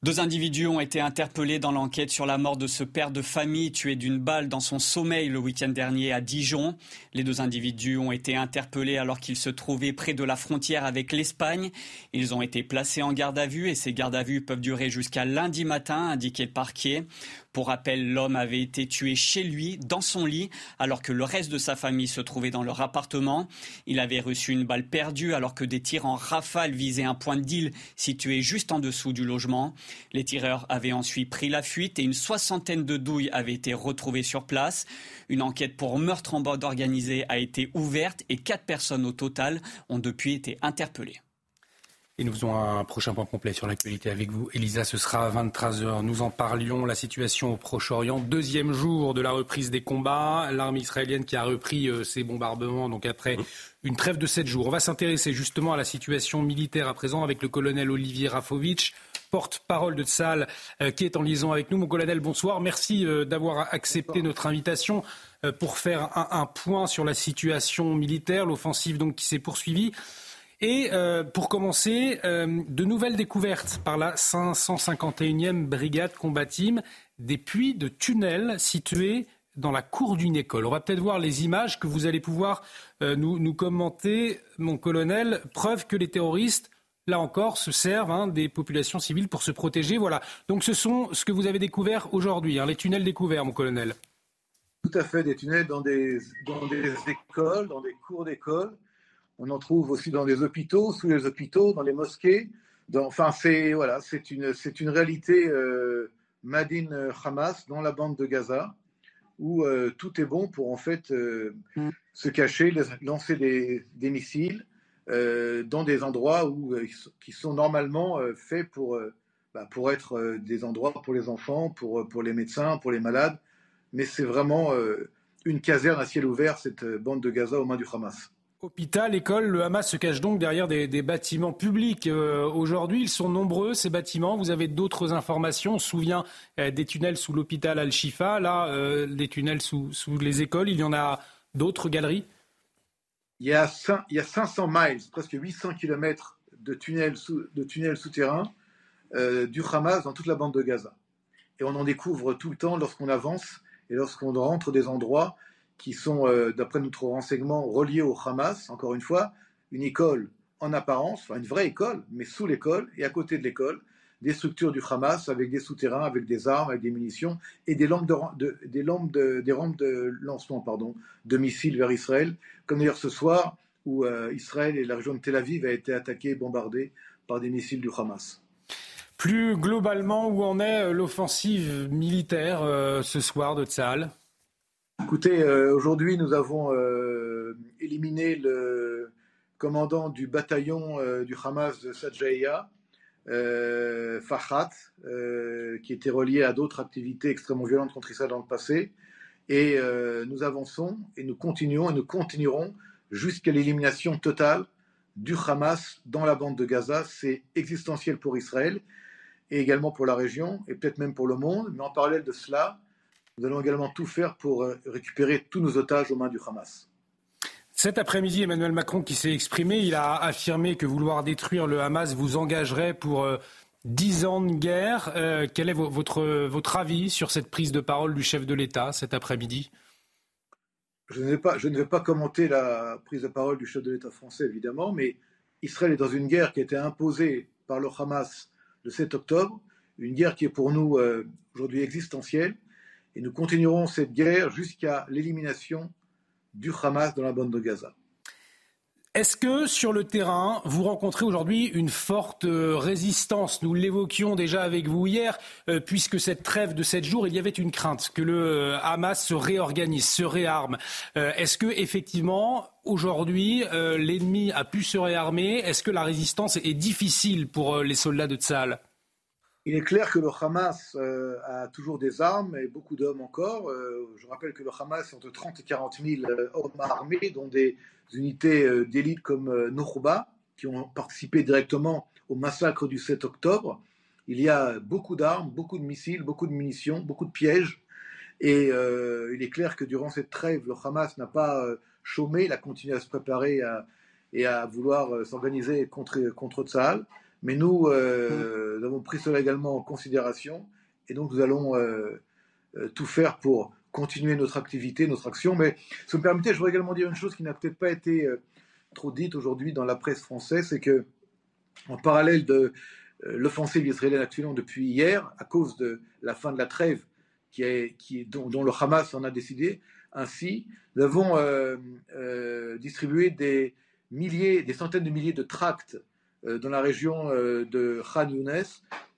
Deux individus ont été interpellés dans l'enquête sur la mort de ce père de famille tué d'une balle dans son sommeil le week-end dernier à Dijon. Les deux individus ont été interpellés alors qu'ils se trouvaient près de la frontière avec l'Espagne. Ils ont été placés en garde à vue et ces gardes à vue peuvent durer jusqu'à lundi matin, indiqué le parquet. Pour rappel, l'homme avait été tué chez lui, dans son lit, alors que le reste de sa famille se trouvait dans leur appartement. Il avait reçu une balle perdue alors que des tirs en rafale visaient un point de deal situé juste en dessous du logement. Les tireurs avaient ensuite pris la fuite et une soixantaine de douilles avaient été retrouvées sur place. Une enquête pour meurtre en bande organisée a été ouverte et quatre personnes au total ont depuis été interpellées. Et nous faisons un prochain point complet sur l'actualité avec vous. Elisa, ce sera à 23h. Nous en parlions. La situation au Proche-Orient. Deuxième jour de la reprise des combats. L'armée israélienne qui a repris euh, ses bombardements, donc après une trêve de sept jours. On va s'intéresser justement à la situation militaire à présent avec le colonel Olivier Rafovitch, porte-parole de Tsal, euh, qui est en liaison avec nous. Mon colonel, bonsoir. Merci euh, d'avoir accepté notre invitation pour faire un, un, point sur la situation militaire, l'offensive donc qui s'est poursuivie. Et euh, pour commencer, euh, de nouvelles découvertes par la 551e brigade combatime des puits de tunnels situés dans la cour d'une école. On va peut-être voir les images que vous allez pouvoir euh, nous, commenter, mon colonel. Preuve que les terroristes, là encore, se servent hein, des populations civiles pour se protéger. Voilà. Donc ce sont ce que vous avez découvert aujourd'hui, hein, les tunnels découverts, mon colonel. Tout à fait, des tunnels dans des, dans des écoles, dans des cours d'école. On en trouve aussi dans les hôpitaux, sous les hôpitaux, dans les mosquées. enfin, c'est voilà, c'est une, c'est une réalité euh, Madine Hamas dans la bande de Gaza, où euh, tout est bon pour en fait euh, mm. se cacher, lancer des, des missiles dans des endroits où, qui sont normalement faits pour, bah, pour être des endroits pour les enfants, pour, pour les médecins, pour les malades. Mais c'est vraiment une caserne à ciel ouvert, cette bande de Gaza aux mains du Hamas. Hôpital, école, le Hamas se cache donc derrière des, bâtiments publics. Euh, aujourd'hui, ils sont nombreux, ces bâtiments. Vous avez d'autres informations. On se souvient euh, des tunnels sous l'hôpital Al-Shifa. Là, euh, des tunnels sous, les écoles. Il y en a d'autres galeries il y, a il y a 500 miles, presque 800 kilomètres de tunnels, de tunnels souterrains du Hamas dans toute la bande de Gaza. Et on en découvre tout le temps lorsqu'on avance et lorsqu'on rentre des endroits qui sont, euh, d'après notre renseignement, reliés au Hamas, encore une fois, une école en apparence, enfin une vraie école, mais sous l'école et à côté de l'école, des structures du Hamas avec des souterrains, avec des armes, avec des munitions et des lampes de, des de, des rampes de lancement pardon, de missiles vers Israël, comme d'ailleurs ce soir où euh, Israël et la région de Tel Aviv a été attaqués, bombardés par des missiles du Hamas. Plus globalement, où en est l'offensive militaire ce soir de Tsahal? Écoutez, aujourd'hui, nous avons éliminé le commandant du bataillon du Hamas de Sajaya, Fahad, qui était relié à d'autres activités extrêmement violentes contre Israël dans le passé. Et euh, nous avançons et nous continuons et nous continuerons jusqu'à l'élimination totale du Hamas dans la bande de Gaza. C'est existentiel pour Israël et également pour la région et peut-être même pour le monde. Mais en parallèle de cela, nous allons également tout faire pour euh, récupérer tous nos otages aux mains du Hamas. Cet après-midi, Emmanuel Macron qui s'est exprimé, il a affirmé que vouloir détruire le Hamas vous engagerait pour euh, Dix ans de guerre. Euh, quel est votre, votre avis sur cette prise de parole du chef de l'État cet après-midi? Je ne, vais pas, je ne vais pas commenter la prise de parole du chef de l'État français, évidemment, mais Israël est dans une guerre qui a été imposée par le Hamas le 7 octobre, une guerre qui est pour nous euh, aujourd'hui existentielle, et nous continuerons cette guerre jusqu'à l'élimination du Hamas dans la bande de Gaza. Est-ce que sur le terrain, vous rencontrez aujourd'hui une forte euh, résistance? Nous l'évoquions déjà avec vous hier, euh, puisque cette trêve de sept jours, il y avait une crainte que le euh, Hamas se réorganise, se réarme. Est-ce que effectivement, aujourd'hui, l'ennemi a pu se réarmer? Est-ce que la résistance est difficile pour les soldats de Tzal il est clair que le Hamas a toujours des armes et beaucoup d'hommes encore. je rappelle que le Hamas entre 30 et 40 000 hommes armés, dont des unités euh, d'élite comme euh, Nokhouba, qui ont participé directement au massacre du 7 octobre. Il y a beaucoup d'armes, beaucoup de missiles, beaucoup de munitions, beaucoup de pièges. Et euh, il est clair que durant cette trêve, le Hamas n'a pas chômé, il a continué à se préparer et à vouloir s'organiser contre, contre Tsahal. Mais nous, nous, avons pris cela également en considération. Et donc, nous allons tout faire pour continuer notre activité, notre action. Mais si vous me permettez, je voudrais également dire une chose qui n'a peut-être pas été euh, trop dite aujourd'hui dans la presse française, c'est que en parallèle de euh, l'offensive israélienne actuellement depuis hier, à cause de la fin de la trêve qui est, qui est, dont, le Hamas en a décidé, ainsi, nous avons euh, distribué des milliers, des centaines de milliers de tracts dans la région de Khan Younes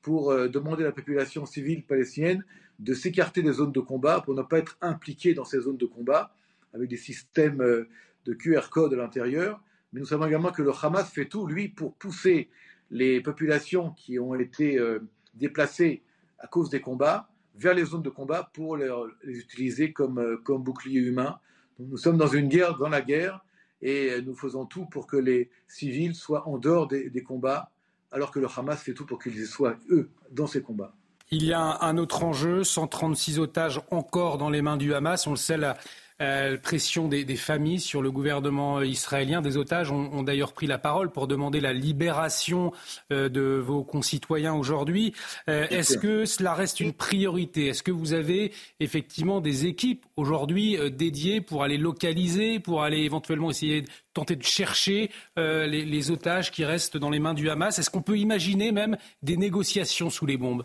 pour demander à la population civile palestinienne de s'écarter des zones de combat pour ne pas être impliqué dans ces zones de combat avec des systèmes euh, de QR code à l'intérieur. Mais nous savons également que le Hamas fait tout, lui, pour pousser les populations qui ont été euh, déplacées à cause des combats vers les zones de combat pour les, utiliser comme, euh, comme bouclier humain. nous sommes dans une guerre, dans la guerre, et nous faisons tout pour que les civils soient en dehors des, des combats, alors que le Hamas fait tout pour qu'ils soient, eux, dans ces combats. Il y a un autre enjeu, 136 otages encore dans les mains du Hamas. On le sait, la, euh, pression des, familles sur le gouvernement israélien. Des otages ont, d'ailleurs pris la parole pour demander la libération euh, de vos concitoyens aujourd'hui. Euh, est-ce que cela reste une priorité? Est-ce que vous avez effectivement des équipes aujourd'hui dédiées pour aller localiser, pour aller éventuellement essayer de tenter de chercher les, les otages qui restent dans les mains du Hamas? Est-ce qu'on peut imaginer même des négociations sous les bombes?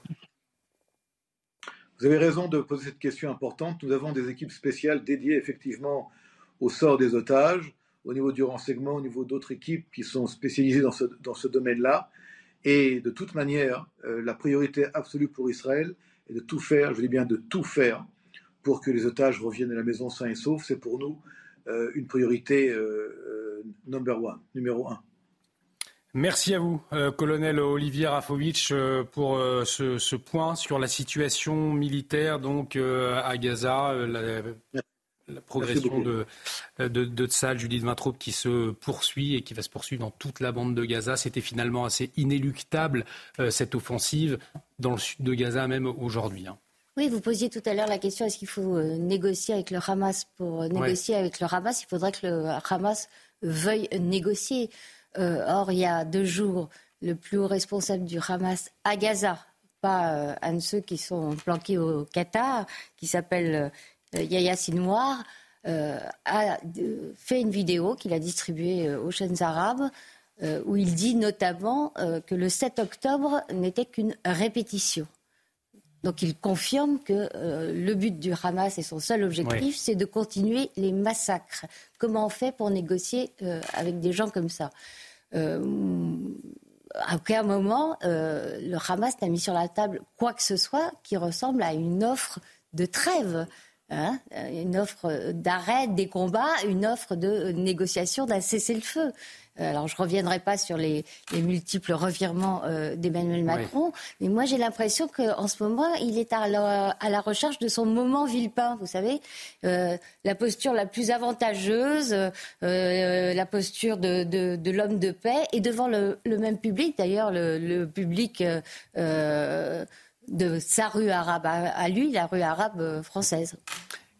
Vous avez raison de poser cette question importante. Nous avons des équipes spéciales dédiées effectivement au sort des otages, au niveau du renseignement, au niveau d'autres équipes qui sont spécialisées dans ce, domaine-là. Et de toute manière, euh, la priorité absolue pour Israël est de tout faire, je dis bien de tout faire, pour que les otages reviennent à la maison sains et saufs. C'est pour nous euh, une priorité euh, number one, numéro un. Merci à vous, euh, colonel Olivier Rafovitch, euh, pour euh, ce, point sur la situation militaire donc à Gaza, la, progression de, de, de Tsal, Judith Vintraube, qui se poursuit et qui va se poursuivre dans toute la bande de Gaza. C'était finalement assez inéluctable cette offensive dans le sud de Gaza même aujourd'hui. Hein. Oui, vous posiez tout à l'heure la question est-ce qu'il faut négocier avec le Hamas? Pour négocier avec le Hamas, il faudrait que le Hamas veuille négocier. Euh, or, il y a deux jours, le plus haut responsable du Hamas à Gaza, pas euh, un de ceux qui sont planqués au Qatar, qui s'appelle euh, Yahya Sinwar, a fait une vidéo qu'il a distribuée aux chaînes arabes où il dit notamment que le 7 octobre n'était qu'une répétition. Donc il confirme que le but du Hamas et son seul objectif, c'est de continuer les massacres. Comment on fait pour négocier avec des gens comme ça? euh, à aucun moment, le Hamas n'a mis sur la table quoi que ce soit qui ressemble à une offre de trêve. Hein, une offre d'arrêt des combats, une offre de négociation d'un cessez-le-feu. Euh, alors, je ne reviendrai pas sur les, multiples revirements euh, d'Emmanuel Macron, mais moi, j'ai l'impression qu'en ce moment, il est à la, recherche de son moment Villepin, vous savez, euh, la posture la plus avantageuse, la posture de, l'homme de paix, et devant le, même public, d'ailleurs, le, public de sa rue arabe à lui, la rue arabe française.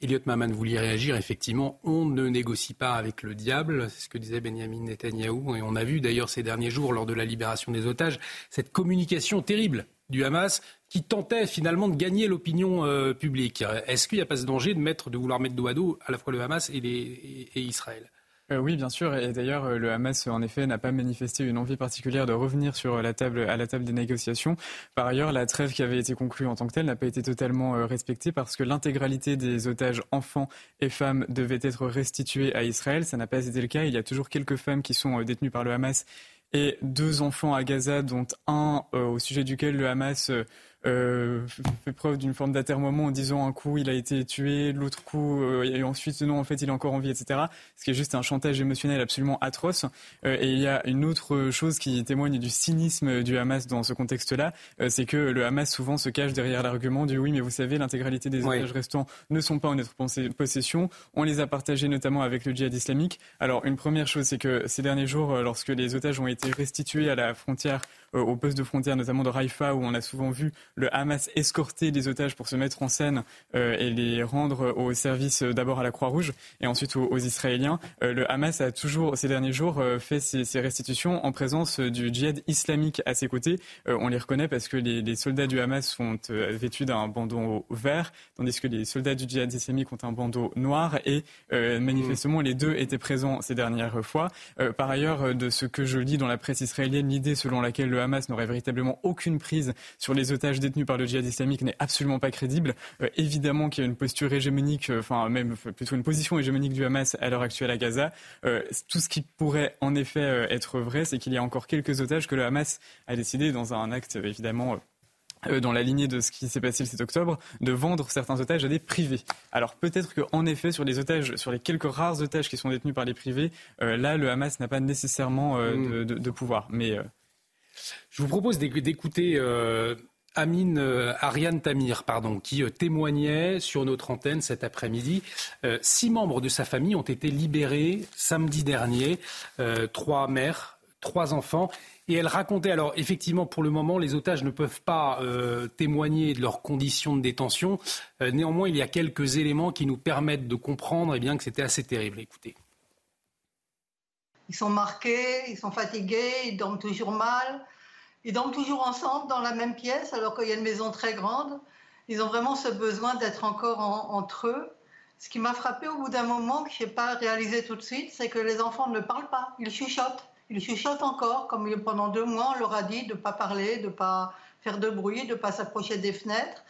Elliot Maman, vous réagir. Effectivement, on ne négocie pas avec le diable. C'est ce que disait Benjamin Netanyahou. Et on a vu d'ailleurs ces derniers jours, lors de la libération des otages, cette communication terrible du Hamas qui tentait finalement de gagner l'opinion euh, publique. Est-ce qu'il n'y a pas ce danger de, vouloir mettre dos à dos à la fois le Hamas et, et Israël? Euh, oui, bien sûr. Et d'ailleurs, euh, le Hamas, en effet, n'a pas manifesté une envie particulière de revenir sur la table, à la table des négociations. Par ailleurs, la trêve qui avait été conclue en tant que telle n'a pas été totalement euh, respectée parce que l'intégralité des otages enfants et femmes devait être restituée à Israël. Ça n'a pas été le cas. Il y a toujours quelques femmes qui sont détenues par le Hamas et deux enfants à Gaza, dont un au sujet duquel le Hamas euh, fait preuve d'une forme d'atermoiement en disant un coup il a été tué, l'autre coup euh, et ensuite non en fait il est encore en vie, etc. Ce qui est juste un chantage émotionnel absolument atroce. Euh, et il y a une autre chose qui témoigne du cynisme du Hamas dans ce contexte-là, euh, c'est que le Hamas souvent se cache derrière l'argument du oui mais vous savez l'intégralité des otages restants ne sont pas en notre possession. On les a partagés notamment avec le djihad islamique. Alors une première chose c'est que ces derniers jours lorsque les otages ont été restitués à la frontière euh, au poste de frontière, notamment de Raifa, où on a souvent vu le Hamas escorter des otages pour se mettre en scène euh, et les rendre au service euh, d'abord à la Croix-Rouge et ensuite aux, Israéliens. le Hamas a toujours, ces derniers jours, fait ces, restitutions en présence du djihad islamique à ses côtés. on les reconnaît parce que les, soldats du Hamas sont vêtus d'un bandeau vert, tandis que les soldats du djihad islamique ont un bandeau noir et manifestement les deux étaient présents ces dernières fois. par ailleurs, de ce que je lis dans la presse israélienne, l'idée selon laquelle le Hamas n'aurait véritablement aucune prise sur les otages détenus par le djihad islamique n'est absolument pas crédible. Euh, évidemment qu'il y a une posture hégémonique, euh, enfin même plutôt une position hégémonique du Hamas à l'heure actuelle à Gaza. Euh, tout ce qui pourrait en effet être vrai, c'est qu'il y a encore quelques otages que le Hamas a décidé, dans un acte évidemment dans la lignée de ce qui s'est passé le 7 octobre, de vendre certains otages à des privés. Alors peut-être qu'en effet, sur les otages, sur les quelques rares otages qui sont détenus par les privés, là, le Hamas n'a pas nécessairement mm. de, pouvoir. Mais je vous propose d'écouter euh, Amine euh, Ariane Tamir, pardon, qui euh, témoignait sur notre antenne cet après-midi. six membres de sa famille ont été libérés samedi dernier, trois mères, trois enfants. Et elle racontait, alors effectivement, pour le moment, les otages ne peuvent pas témoigner de leurs conditions de détention. néanmoins, il y a quelques éléments qui nous permettent de comprendre eh bien, que c'était assez terrible. Écoutez. Ils sont marqués, ils sont fatigués, ils dorment toujours mal. Ils dorment toujours ensemble dans la même pièce alors qu'il y a une maison très grande. Ils ont vraiment ce besoin d'être encore entre eux. Ce qui m'a frappé au bout d'un moment, que je n'ai pas réalisé tout de suite, c'est que les enfants ne parlent pas, ils chuchotent. Ils chuchotent encore, comme pendant deux mois, on leur a dit de ne pas parler, de ne pas faire de bruit, de ne pas s'approcher des fenêtres.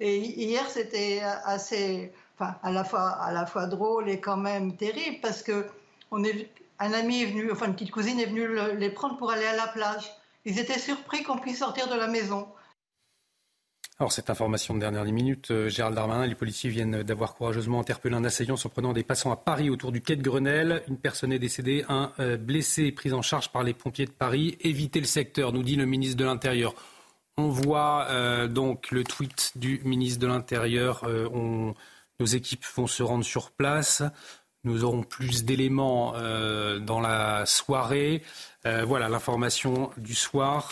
Et hier, c'était assez, enfin, à la, fois, drôle et quand même terrible, parce que on est, un ami est venu, enfin une petite cousine est venue les prendre pour aller à la plage. Ils étaient surpris qu'on puisse sortir de la maison. Alors, cette information de dernière minute, euh, Gérald Darmanin, les policiers viennent d'avoir courageusement interpellé un assaillant en prenant des passants à Paris autour du quai de Grenelle. Une personne est décédée, un euh, blessé pris en charge par les pompiers de Paris. Évitez le secteur, nous dit le ministre de l'Intérieur. On voit euh, donc le tweet du ministre de l'Intérieur. nos équipes vont se rendre sur place. Nous aurons plus d'éléments dans la soirée. Euh, voilà l'information du soir.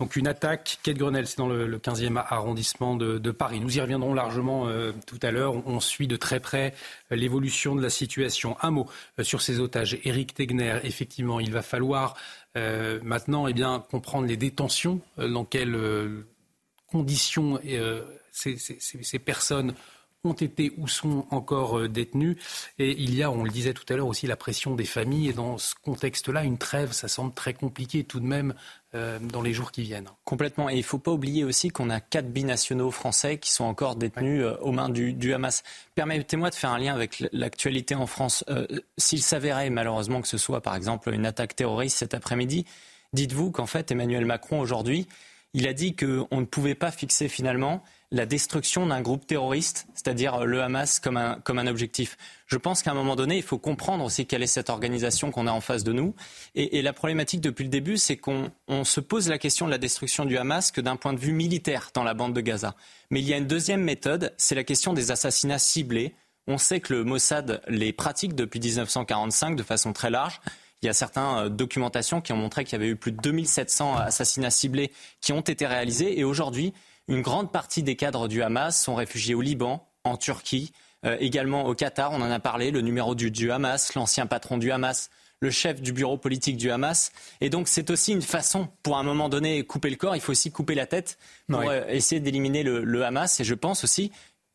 Donc une attaque, quai de Grenelle, c'est dans le, 15e arrondissement de, Paris. Nous y reviendrons largement euh, tout à l'heure. On, suit de très près euh, l'évolution de la situation. Un mot sur ces otages. Éric Tegner, effectivement, il va falloir maintenant eh comprendre les détentions, dans quelles conditions ces personnes ont été ou sont encore euh, détenus. Et il y a, on le disait tout à l'heure, aussi la pression des familles. Et dans ce contexte-là, une trêve, ça semble très compliqué tout de même euh, dans les jours qui viennent. Complètement. Et il ne faut pas oublier aussi qu'on a quatre binationaux français qui sont encore détenus euh, aux mains du, Hamas. Permettez-moi de faire un lien avec l'actualité en France. S'il s'avérait malheureusement que ce soit par exemple une attaque terroriste cet après-midi, Dites-vous qu'en fait, Emmanuel Macron, aujourd'hui, il a dit qu'on ne pouvait pas fixer finalement la destruction d'un groupe terroriste, c'est-à-dire le Hamas, comme un, comme un objectif. Je pense qu'à un moment donné, il faut comprendre aussi quelle est cette organisation qu'on a en face de nous. Et, et la problématique depuis le début, c'est qu'on on se pose la question de la destruction du Hamas que d'un point de vue militaire dans la bande de Gaza. Mais il y a une deuxième méthode, c'est la question des assassinats ciblés. On sait que le Mossad les pratique depuis 1945 de façon très large. Il y a certaines euh, documentations qui ont montré qu'il y avait eu plus de 2700 assassinats ciblés qui ont été réalisés. Et aujourd'hui, une grande partie des cadres du Hamas sont réfugiés au Liban, en Turquie, euh, également au Qatar. On en a parlé, le numéro du, du Hamas, l'ancien patron du Hamas, le chef du bureau politique du Hamas. Et donc c'est aussi une façon, pour un moment donné, couper le corps, il faut aussi couper la tête pour Oui. euh, essayer d'éliminer le, le Hamas. Et je pense aussi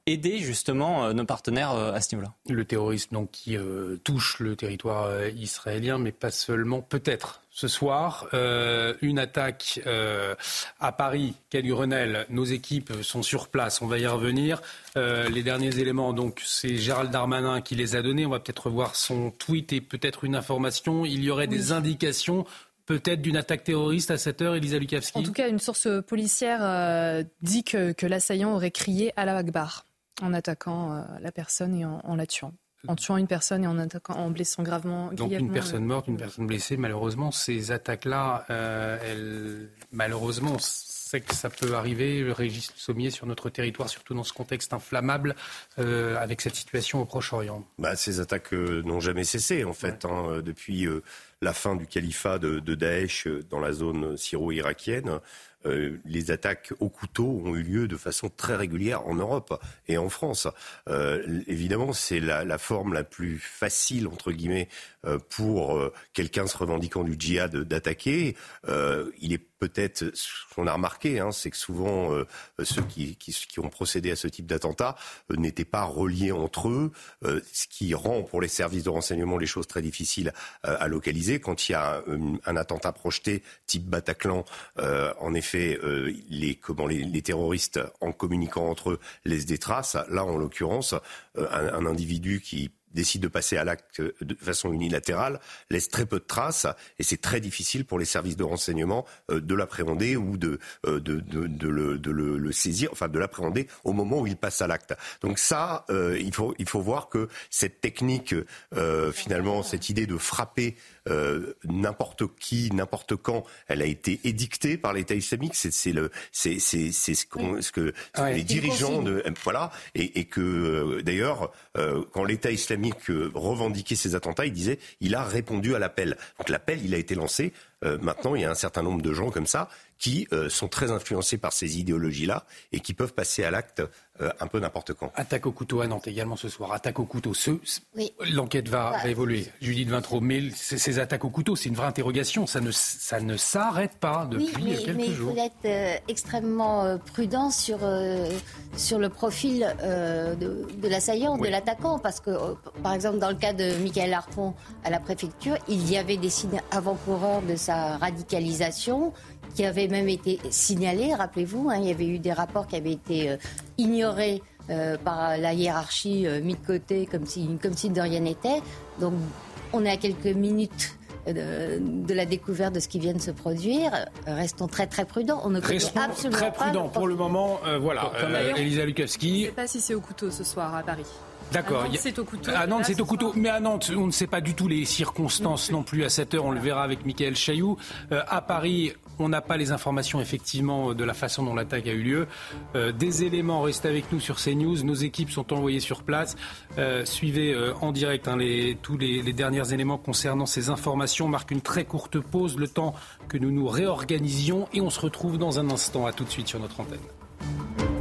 aider justement euh, nos partenaires euh, à ce niveau-là. Le terrorisme donc, qui euh, touche le territoire israélien, mais pas seulement, peut-être. Ce soir, euh, une attaque euh, à Paris, quai du Grenelle. Nos équipes sont sur place, on va y revenir. Euh, les derniers éléments, donc, c'est Gérald Darmanin qui les a donnés. On va peut-être revoir son tweet et peut-être une information. Il y aurait des indications peut-être d'une attaque terroriste à cette heure, Elisa Lukavski? En tout cas, une source policière euh, dit que, que l'assaillant aurait crié à la Akbar en attaquant euh, la personne et en, en la tuant. En tuant une personne et en, attaquant, en blessant gravement. Donc une personne euh, morte, une personne blessée. Malheureusement, ces attaques-là, euh, elles- malheureusement, on sait que ça peut arriver. Le Régis Sommier sur notre territoire, surtout dans ce contexte inflammable, euh, avec cette situation au Proche-Orient. Bah, ces attaques euh, n'ont jamais cessé, en fait, hein, euh, depuis euh, la fin du califat de, Daesh euh, dans la zone syro-irakienne. euh, les attaques au couteau ont eu lieu de façon très régulière en Europe et en France. Euh, évidemment, c'est la, la forme la plus facile, entre guillemets, euh, pour euh, quelqu'un se revendiquant du djihad d'attaquer. Euh, il est peut-être, ce qu'on a remarqué, hein, c'est que souvent euh, ceux qui, ont procédé à ce type d'attentat euh, n'étaient pas reliés entre eux, euh, ce qui rend pour les services de renseignement les choses très difficiles euh, à localiser. Quand il y a euh, un attentat projeté type Bataclan, euh, en effet, euh, les, les, terroristes, en communiquant entre eux, laissent des traces. Là, en l'occurrence, euh, un individu qui décide de passer à l'acte de façon unilatérale, laisse très peu de traces et c'est très difficile pour les services de renseignement euh, de l'appréhender ou de, euh, de, de, le, le, saisir, enfin de l'appréhender au moment où il passe à l'acte. Donc ça, euh, il, faut, il faut voir que cette technique, euh, finalement, cette idée de frapper euh, n'importe qui, n'importe quand, elle a été édictée par l'État islamique. C'est c'est le, c'est c'est c'est ce, qu'on- ce que ce Ouais. les dirigeants de voilà et, et que euh, d'ailleurs euh, quand l'État islamique revendiquait ces attentats, il disait il a répondu à l'appel. Donc l'appel il a été lancé. Euh, maintenant il y a un certain nombre de gens comme ça qui euh, sont très influencés par ces idéologies là et qui peuvent passer à l'acte euh, un peu n'importe quand. Attaque au couteau à Nantes également ce soir. Attaque au couteau. Ce- Oui. L'enquête va, va évoluer. Judith Vintraud, mais ces, ces attaques au couteau, c'est une vraie interrogation. Ça ne, ça ne s'arrête pas depuis oui, mais, quelques mais il jours. faut être euh, extrêmement euh, prudent sur, euh, sur le profil euh, de, de l'assaillant, Oui. de l'attaquant, parce que, euh, par exemple, dans le cas de Michael Harpon à la préfecture, il y avait des signes avant-coureurs de sa radicalisation qui avaient même été signalés, rappelez-vous, hein, il y avait eu des rapports qui avaient été euh, ignorés euh, par la hiérarchie, euh, mis de côté comme si, comme si de rien n'était. Donc, on est à quelques minutes de, de la découverte de ce qui vient de se produire. Restons très très prudents. On ne connaît Restons absolument très pas. prudents. Pour le moment, euh, voilà. Euh, Elisa Je ne sais pas si c'est au couteau ce soir à Paris. D'accord. À Nantes, c'est au couteau. À Nantes, Là, c'est ce au couteau. Mais à Nantes, on ne sait pas du tout les circonstances non plus à cette heure. On le verra avec Michael Chailloux. Euh, à Paris, on n'a pas les informations effectivement de la façon dont l'attaque a eu lieu. Euh, des éléments, restez avec nous sur CNews. Nos équipes sont envoyées sur place. Euh, suivez euh, en direct hein, les, tous les, les derniers éléments concernant ces informations. On marque une très courte pause, le temps que nous nous réorganisions. Et on se retrouve dans un instant. À tout de suite sur notre antenne.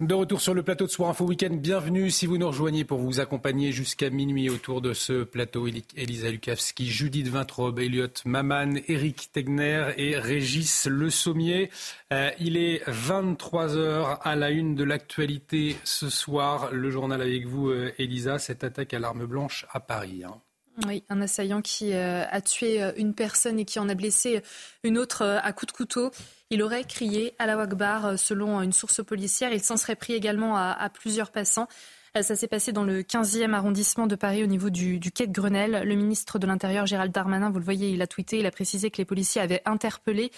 De retour sur le plateau de Soir Info Week-end, bienvenue si vous nous rejoignez pour vous accompagner jusqu'à minuit autour de ce plateau. Eli- Elisa Lukavski, Judith Vintrobe, Elliot Maman, Eric Tegner et Régis Le Sommier. Euh, il est 23h à la une de l'actualité ce soir. Le journal avec vous, euh, Elisa, cette attaque à l'arme blanche à Paris. hein. Oui, un assaillant qui euh, a tué une personne et qui en a blessé une autre à coups de couteau. Il aurait crié à la Wakbar, selon une source policière. Il s'en serait pris également à, à plusieurs passants. Ça s'est passé dans le 15e arrondissement de Paris au niveau du, quai de Grenelle. Le ministre de l'Intérieur, Gérald Darmanin, vous le voyez, il a tweeté, il a précisé que les policiers avaient interpellé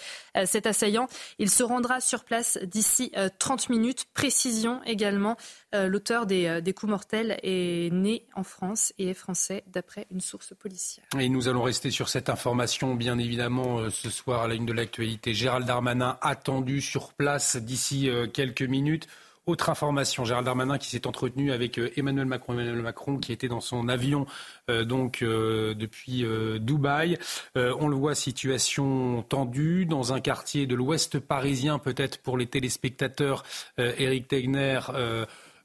cet assaillant. Il se rendra sur place d'ici 30 minutes. Précision également, l'auteur des, coups mortels est né en France et est français d'après une source policière. Et nous allons rester sur cette information, bien évidemment, ce soir à la une de l'actualité. Gérald Darmanin attendu sur place d'ici euh, quelques minutes. Autre information, Gérald Darmanin qui s'est entretenu avec euh, Emmanuel Macron, Emmanuel Macron qui était dans son avion euh, donc depuis Dubaï. on le voit, situation tendue dans un quartier de l'Ouest parisien, peut-être pour les téléspectateurs. Eric Tegner.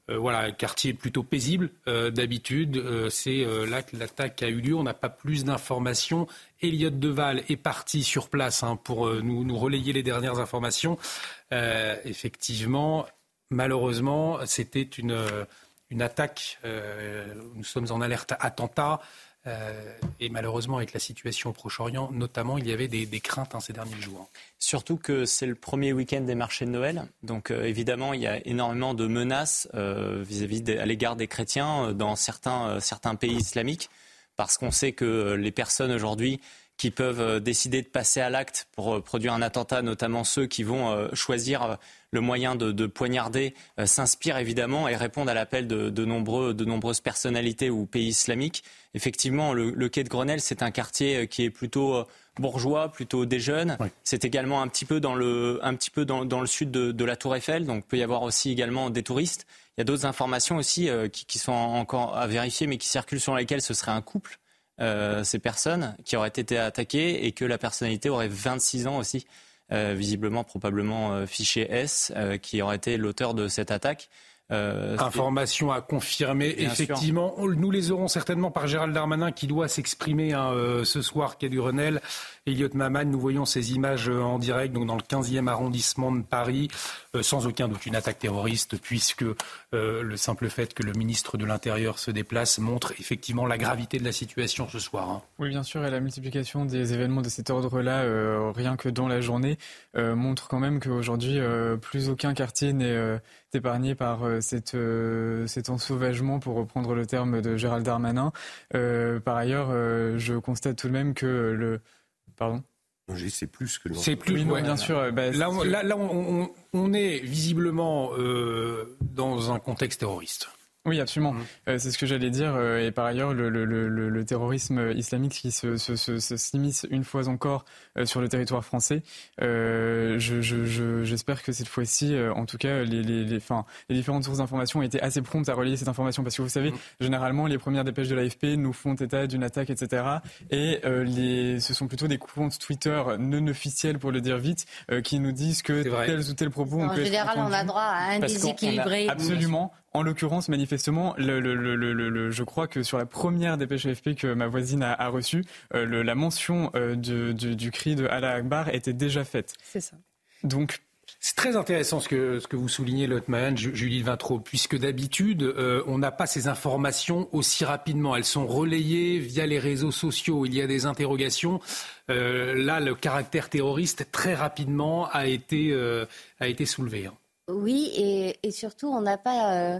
voilà, quartier plutôt paisible d'habitude. c'est là que l'attaque a eu lieu. On n'a pas plus d'informations. Elliot Deval est parti sur place hein, pour euh, nous, relayer les dernières informations. Euh, effectivement, malheureusement, c'était une, euh, une attaque. nous sommes en alerte attentat. et malheureusement, avec la situation au Proche-Orient, notamment, il y avait des, craintes hein, ces derniers jours. Surtout que c'est le premier week-end des marchés de Noël. Donc évidemment, il y a énormément de menaces vis-à-vis à l'égard des chrétiens dans certains, certains pays islamiques parce qu'on sait que les personnes aujourd'hui qui peuvent euh, décider de passer à l'acte pour euh, produire un attentat, notamment ceux qui vont euh, choisir le moyen de, poignarder, s'inspirent évidemment et répondent à l'appel de, nombreux, de nombreuses personnalités ou pays islamiques. Effectivement, le, quai de Grenelle, c'est un quartier qui est plutôt bourgeois, plutôt des jeunes. C'est également un petit peu dans le, un petit peu dans, le sud de, la Tour Eiffel, donc il peut y avoir aussi également des touristes. Il y a d'autres informations aussi qui, qui, sont encore à vérifier, mais qui circulent sur lesquelles ce serait un couple euh, ces personnes qui auraient été attaquées et que la personnalité aurait 26 ans aussi, euh, visiblement probablement euh, fiché S, qui aurait été l'auteur de cette attaque. Euh, Information à confirmer. Effectivement, nous les aurons certainement par Gérald Darmanin qui doit s'exprimer hein, euh, ce soir, quai du Renel. Elliot Maman, nous voyons ces images euh, en direct donc dans le 15e arrondissement de Paris, sans aucun doute une attaque terroriste, puisque le simple fait que le ministre de l'Intérieur se déplace montre effectivement la gravité de la situation ce soir. Hein. Oui, bien sûr, et la multiplication des événements de cet ordre-là, rien que dans la journée, montre quand même qu'aujourd'hui, plus aucun quartier n'est épargné par euh, cette, euh, cet ensauvagement, pour reprendre le terme de Gérald Darmanin. Euh, par ailleurs, je constate tout de même que le... Pardon? C'est plus que C'est plus, bien sûr. Bah, là, là, on, on, est visiblement dans un contexte terroriste. Oui, absolument. Mmh. Euh, c'est ce que j'allais dire. Euh, et par ailleurs, le, le, le, le terrorisme islamique qui se, se, se, se s'immisce une fois encore euh, sur le territoire français. Euh, je, je, j'espère que cette fois-ci, en tout cas, les, les, les, fin, les différentes sources d'informations ont été assez promptes à relayer cette information parce que vous savez, mmh. généralement, les premières dépêches de l'AFP nous font état d'une attaque, etc. Et les, ce sont plutôt des comptes Twitter non officiels, pour le dire vite, qui nous disent que tel ou tel propos. En général, on a droit à un déséquilibré. Absolument. En l'occurrence, manifestement, le, le, le, je crois que sur la première dépêche AFP que ma voisine a, a reçue, euh, la mention euh, du, du, cri de Allah Akbar était déjà faite. C'est ça. Donc, c'est très intéressant ce que, ce que vous soulignez, Lotman, Julie Vintraud, puisque d'habitude, euh, on n'a pas ces informations aussi rapidement. Elles sont relayées via les réseaux sociaux. Il y a des interrogations. là, le caractère terroriste, très rapidement, a été, a été soulevé. Hein. Oui, et, surtout, on n'a pas, euh,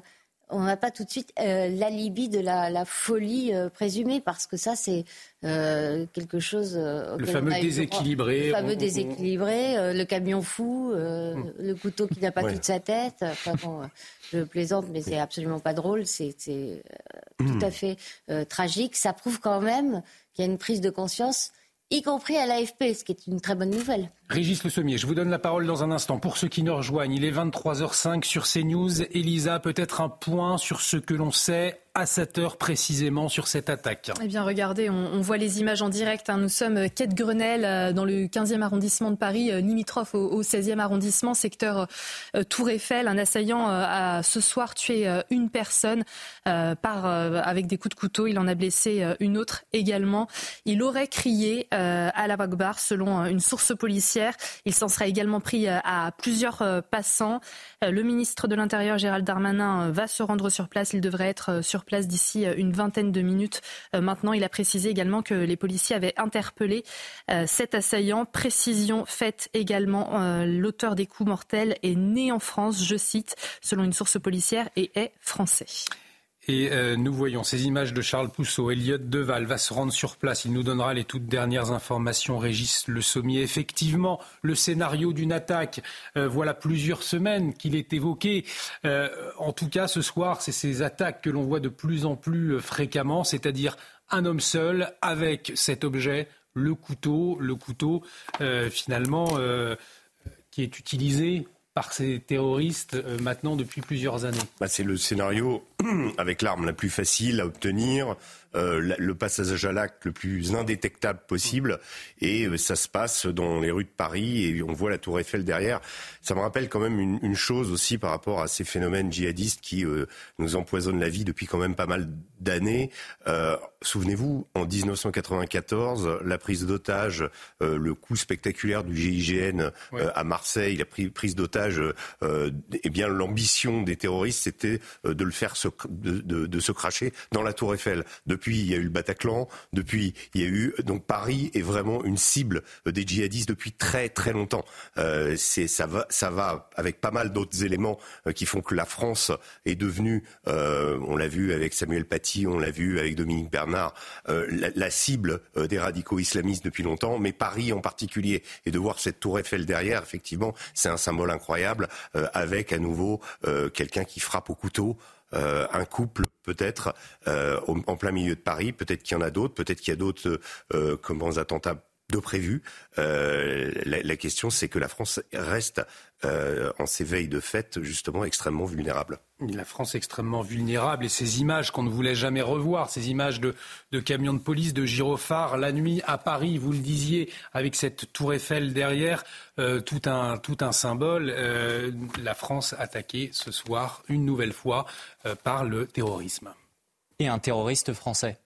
on n'a pas tout de suite euh, l'alibi de la, folie euh, présumée, parce que ça, c'est quelque chose. le fameux déséquilibré. Le fameux déséquilibré, le camion fou, hmm. le couteau qui n'a pas toute sa tête. Enfin, bon, je plaisante, mais c'est absolument pas drôle. C'est tout hmm. à fait tragique. Ça prouve quand même qu'il y a une prise de conscience y compris à l'AFP, ce qui est une très bonne nouvelle. Régis Le Sommier, je vous donne la parole dans un instant. Pour ceux qui nous rejoignent, il est 23h05 sur CNews. Elisa, peut-être un point sur ce que l'on sait à cette heure précisément sur cette attaque Eh bien, regardez, on, voit les images en direct. Hein. Nous sommes euh, quai de Grenelle, euh, dans le 15e arrondissement de Paris, euh, limitrophe au, 16e arrondissement, secteur Tour Eiffel. Un assaillant a ce soir tué une personne avec des coups de couteau. Il en a blessé une autre également. Il aurait crié à la Bagbar, selon une source policière. Il s'en serait également pris à plusieurs passants. Le ministre de l'Intérieur, Gérald Darmanin, va se rendre sur place. Il devrait être sur place d'ici euh, une vingtaine de minutes. Euh, maintenant, il a précisé également que les policiers avaient interpellé euh, cet assaillant. Précision faite également, l'auteur des coups mortels est né en France, je cite, selon une source policière, et est français. Et euh, nous voyons ces images de Charles Pousseau. Elliot Deval va se rendre sur place. Il nous donnera les toutes dernières informations. Régis Le Sommier, effectivement, le scénario d'une attaque, euh, voilà plusieurs semaines qu'il est évoqué. Euh, en tout cas, ce soir, c'est ces attaques que l'on voit de plus en plus fréquemment, c'est-à-dire un homme seul avec cet objet, le couteau, le couteau finalement qui est utilisé par ces terroristes euh, maintenant depuis plusieurs années. Bah, C'est le scénario avec l'arme la plus facile à obtenir, euh, le passage à l'acte le plus indétectable possible. Et euh, ça se passe dans les rues de Paris et on voit la tour Eiffel derrière. Ça me rappelle quand même une, une chose aussi par rapport à ces phénomènes djihadistes qui euh, nous empoisonnent la vie depuis quand même pas mal d'années. Souvenez-vous, en 1994, la prise d'otage, le coup spectaculaire du GIGN à Marseille, la prise d'otage, eh bien l'ambition des terroristes, c'était de le faire se, de, de, de, se cracher dans la tour Eiffel. Depuis, il y a eu le Bataclan. Depuis, il y a eu donc Paris est vraiment une cible des djihadistes depuis très très longtemps. Euh, c'est ça va ça va avec pas mal d'autres éléments euh, qui font que la France est devenue, euh, on l'a vu avec Samuel Paty, on l'a vu avec Dominique Bernard, euh, la, cible euh, des radicaux islamistes depuis longtemps. Mais Paris en particulier et de voir cette tour Eiffel derrière, effectivement, c'est un symbole incroyable avec à nouveau quelqu'un qui frappe au couteau. Euh, un couple peut-être euh, en plein milieu de Paris, peut-être qu'il y en a d'autres, peut-être qu'il y a d'autres euh, comment attentats de prévu. Euh, la, la, question, c'est que la France reste euh, en ces veilles de fête justement extrêmement vulnérable. La France est extrêmement vulnérable et ces images qu'on ne voulait jamais revoir, ces images de, de camions de police, de gyrophares, la nuit à Paris, vous le disiez, avec cette tour Eiffel derrière, euh, tout, un, tout un symbole. Euh, la France attaquée ce soir une nouvelle fois euh, par le terrorisme. Et un terroriste français.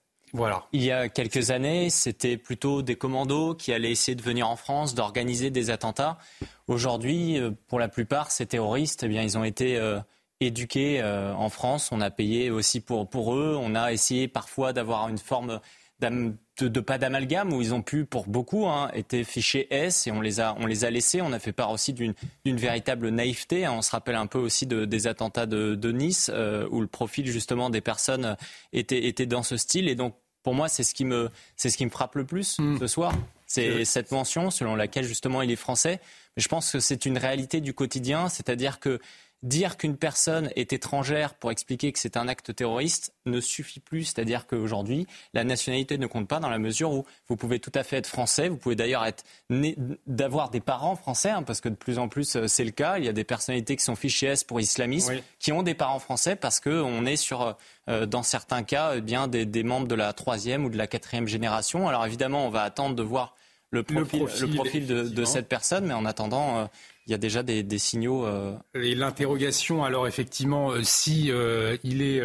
Il y a quelques années, c'était plutôt des commandos qui allaient essayer de venir en France, d'organiser des attentats. Aujourd'hui, euh, pour la plupart, ces terroristes, eh bien, ils ont été euh, éduqués euh, en France. On a payé aussi pour, pour eux. On a essayé parfois d'avoir une forme de, pas d'amalgame où ils ont pu, pour beaucoup, hein, été fichés S et on les a, on les a laissés. On a fait part aussi d'une véritable naïveté. Hein. On se rappelle un peu aussi de, des attentats de, de Nice où le profil justement des personnes était, était dans ce style. Et donc pour moi, c'est ce qui me, c'est ce qui me frappe le plus mm. ce soir. C'est cette mention selon laquelle justement il est français. Mais je pense que c'est une réalité du quotidien, c'est-à-dire que dire qu'une personne est étrangère pour expliquer que c'est un acte terroriste ne suffit plus. C'est-à-dire qu'aujourd'hui, la nationalité ne compte pas dans la mesure où vous pouvez tout à fait être français. Vous pouvez d'ailleurs être d'avoir des parents français, hein, parce que de plus en plus euh, c'est le cas. Il y a des personnalités qui sont fichées S pour islamisme, qui ont des parents français parce qu'on est sur, euh, euh, dans certains cas, eh bien des, des membres de la troisième ou de la quatrième génération. Alors évidemment, on va attendre de voir le profil, le profil, de, de, cette personne, mais en attendant, il y a déjà des, signaux. Euh... Et l'interrogation, alors effectivement, euh, si euh, il est.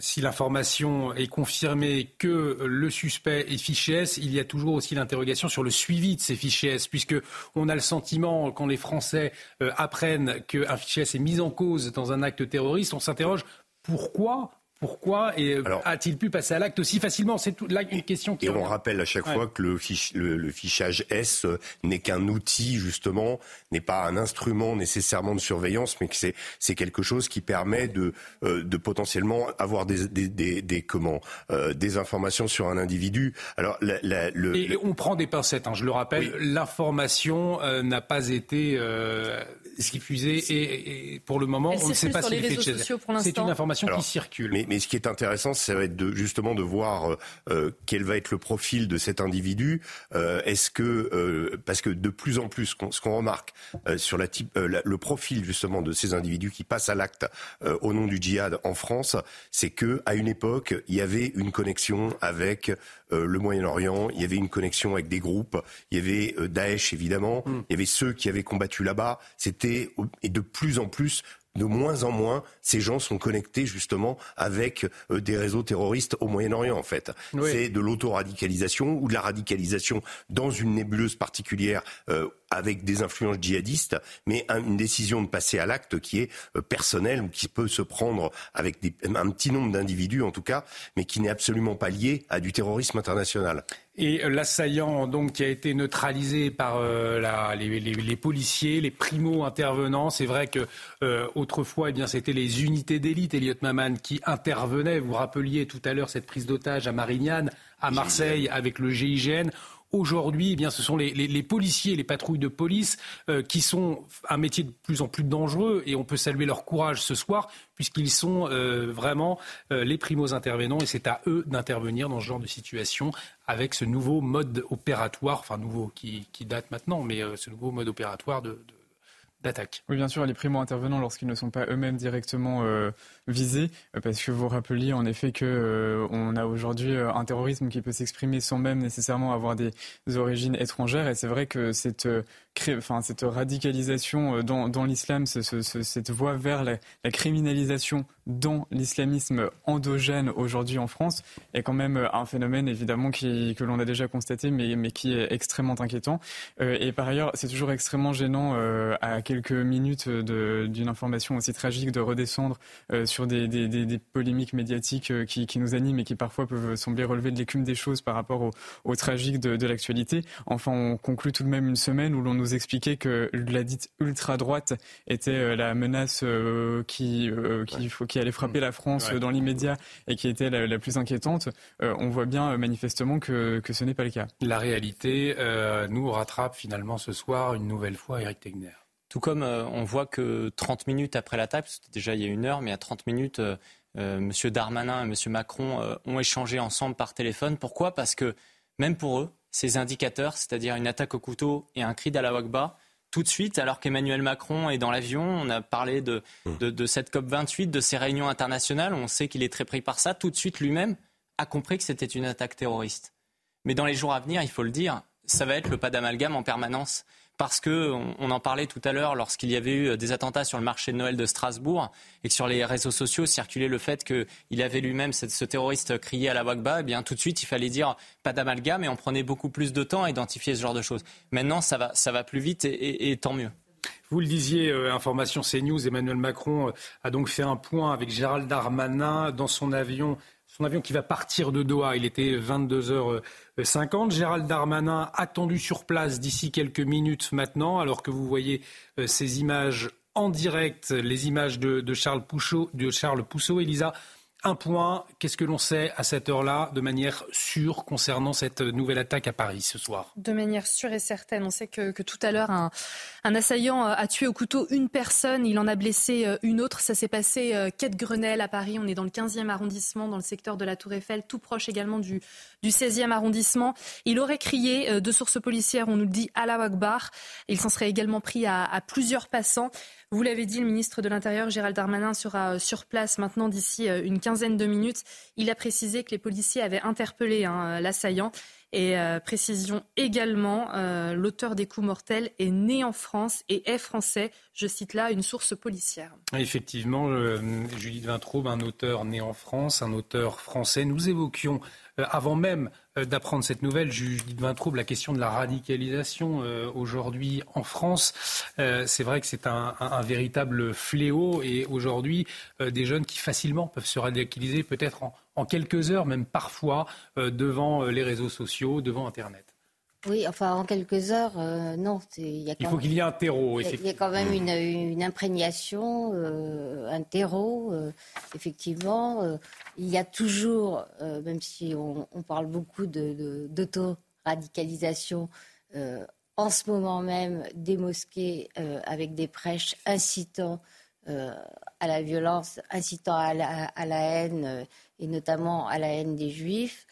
Si l'information est confirmée que le suspect est fiché S, il y a toujours aussi l'interrogation sur le suivi de ces fichiers S, puisque on a le sentiment, quand les Français apprennent qu'un fichier S est mis en cause dans un acte terroriste, on s'interroge pourquoi pourquoi a-t-il pu passer à l'acte aussi facilement? C'est là une question qui. Et on rappelle à chaque fois que le, le, fichage S euh, n'est qu'un outil justement, n'est pas un instrument nécessairement de surveillance, mais que c'est quelque chose qui permet de euh, de potentiellement avoir des des, des, des comment euh, des informations sur un individu. Alors la, le, et, on prend des pincettes. Hein, je le rappelle, l'information n'a pas été diffusée et, et, pour le moment on ne sait pas si c'est une information qui circule. Mais, ce qui est intéressant, ça va être de, justement de voir euh, quel va être le profil de cet individu. Euh, est-ce que euh, parce que de plus en plus, ce qu'on remarque euh, sur la type, la, le profil justement de ces individus qui passent à l'acte au nom du djihad en France, c'est que à une époque, il y avait une connexion avec le Moyen-Orient, il y avait une connexion avec des groupes, il y avait Daesh évidemment, mm. il y avait ceux qui avaient combattu là-bas. C'était et de plus en plus de moins en moins, ces gens sont connectés justement avec euh, des réseaux terroristes au Moyen-Orient, en fait. C'est de l'auto-radicalisation ou de la radicalisation dans une nébuleuse particulière euh, avec des influences djihadistes, mais une décision de passer à l'acte qui est euh, personnelle ou qui peut se prendre avec des, un petit nombre d'individus en tout cas, mais qui n'est absolument pas lié à du terrorisme international. Et l'assaillant donc qui a été neutralisé par euh, la, les, les, les, policiers, les primo intervenants. C'est vrai que euh, autrefois, eh bien, c'était les unités d'élite, Elliot Maman, qui intervenaient. Vous rappeliez tout à l'heure cette prise d'otage à Marignane, à Marseille, avec le GIGN. Aujourd'hui, eh bien, ce sont les, policiers, les patrouilles de police euh, qui sont un métier de plus en plus dangereux et on peut saluer leur courage ce soir puisqu'ils sont euh, vraiment euh, les primos intervenants et c'est à eux d'intervenir dans ce genre de situation avec ce nouveau mode opératoire, enfin nouveau qui, date maintenant, mais ce nouveau mode opératoire de, d'attaque. Oui, bien sûr, les primo-intervenants lorsqu'ils ne sont pas eux-mêmes directement visés, euh, parce que vous rappeliez en effet que euh, on a aujourd'hui euh, un terrorisme qui peut s'exprimer sans même nécessairement avoir des origines étrangères, et c'est vrai que cette, enfin, cette radicalisation dans, dans l'islam, ce, ce, cette voie vers la, criminalisation dans l'islamisme endogène aujourd'hui en France est quand même un phénomène évidemment qui, que l'on a déjà constaté, mais, mais qui est extrêmement inquiétant. et par ailleurs, c'est toujours extrêmement gênant à quelques minutes d'une information aussi tragique de redescendre euh, sur des, des, des, des, polémiques médiatiques euh, qui, qui, nous animent et qui parfois peuvent sembler relever de l'écume des choses par rapport au, au tragique de, de l'actualité. Enfin, on conclut tout de même une semaine où l'on nous expliquait que la dite ultra-droite était euh, la menace euh, qui, qui, ouais. qui, allait frapper la France ouais. dans l'immédiat et qui était la, la plus inquiétante. on voit bien manifestement que, que ce n'est pas le cas. La réalité nous rattrape finalement ce soir une nouvelle fois Eric Tegner. Tout comme euh, on voit que 30 minutes après l'attaque, c'était déjà il y a une heure, mais à 30 minutes, euh, euh, M. Darmanin et M. Macron euh, ont échangé ensemble par téléphone. Pourquoi? Parce que même pour eux, ces indicateurs, c'est-à-dire une attaque au couteau et un cri d'Allah Akbar, tout de suite, alors qu'Emmanuel Macron est dans l'avion, on a parlé de, de, de cette COP28, de ces réunions internationales, on sait qu'il est très pris par ça, tout de suite lui-même a compris que c'était une attaque terroriste. Mais dans les jours à venir, il faut le dire, ça va être le pas d'amalgame en permanence parce que on, en parlait tout à l'heure lorsqu'il y avait eu des attentats sur le marché de Noël de Strasbourg et que sur les réseaux sociaux circulait le fait qu'il avait lui-même ce terroriste crié à la Wagba, eh bien tout de suite il fallait dire pas d'amalgame et on prenait beaucoup plus de temps à identifier ce genre de choses. Maintenant ça va, plus vite et tant mieux. Vous le disiez, euh, information CNews, Emmanuel Macron euh, a donc fait un point avec Gérald Darmanin dans son avion son avion qui va partir de Doha. Il était 22h50. Gérald Darmanin attendu sur place d'ici quelques minutes maintenant, alors que vous voyez euh, ces images en direct, les images de, Charles, Pouchot, de Charles Pousseau. Elisa, un point, qu'est-ce que l'on sait à cette heure-là de manière sûre concernant cette nouvelle attaque à Paris ce soir? De manière sûre et certaine. On sait que, que tout à l'heure, un, un, assaillant a tué au couteau une personne, il en a blessé euh, une autre. Ça s'est passé euh, quai de Grenelle à Paris. On est dans le 15e arrondissement, dans le secteur de la Tour Eiffel, tout proche également du, du 16e arrondissement. Il aurait crié euh, de sources policières, on nous le dit, à la Akbar. Il s'en serait également pris à, à plusieurs passants. Vous l'avez dit, le ministre de l'Intérieur, Gérald Darmanin, sera sur place maintenant d'ici une quinzaine de minutes. Il a précisé que les policiers avaient interpellé hein, l'assaillant. Et euh, précision également, euh, l'auteur des coups mortels est né en France et est français. Je cite là une source policière. Effectivement, euh, Judith Vintraube, un auteur né en France, un auteur français. Nous évoquions euh, avant même d'apprendre cette nouvelle, Judith Vintraube, la question de la radicalisation aujourd'hui en France. C'est vrai que c'est un, véritable fléau et aujourd'hui, des jeunes qui facilement peuvent se radicaliser peut-être en, en, quelques heures, même parfois, euh, devant les réseaux sociaux, devant Internet. Oui, enfin, en quelques heures, euh, non. Y a il faut qu'il y ait un terreau, Il y, a quand même une, une imprégnation, euh, un terreau, euh, effectivement. Euh, il y a toujours, euh, même si on, on, parle beaucoup d'auto-radicalisation, euh, en ce moment même, des mosquées avec des prêches incitant à la violence, incitant à la, à la haine, et notamment à la haine des juifs.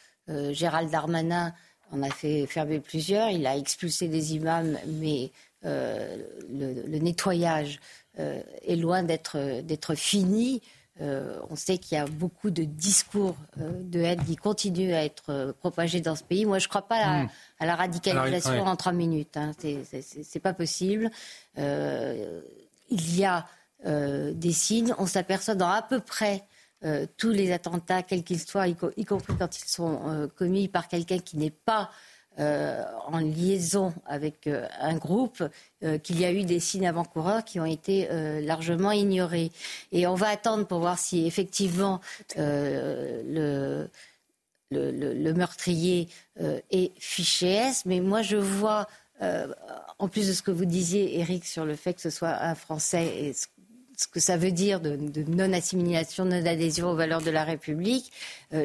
Gérald Darmanin on a fait fermer plusieurs, il a expulsé des imams, mais euh, le, le, nettoyage euh, est loin d'être fini. Euh, on sait qu'il y a beaucoup de discours euh, de haine qui continuent à être euh, propagés dans ce pays. Moi, je ne crois pas à, mmh. à, la radicalisation Alors, ouais. en trois minutes. Hein. C'est pas possible. il y a des signes. On s'aperçoit dans à peu près euh, tous les attentats, quels qu'ils soient, y, compris quand ils sont euh, commis par quelqu'un qui n'est pas euh, en liaison avec un groupe, qu'il y a eu des signes avant-coureurs qui ont été largement ignorés. Et on va attendre pour voir si effectivement le le, meurtrier est fiché S. Mais moi, je vois, en plus de ce que vous disiez, Eric, sur le fait que ce soit un Français et ce que ça veut dire de, non-assimilation, non-adhésion aux valeurs de la République,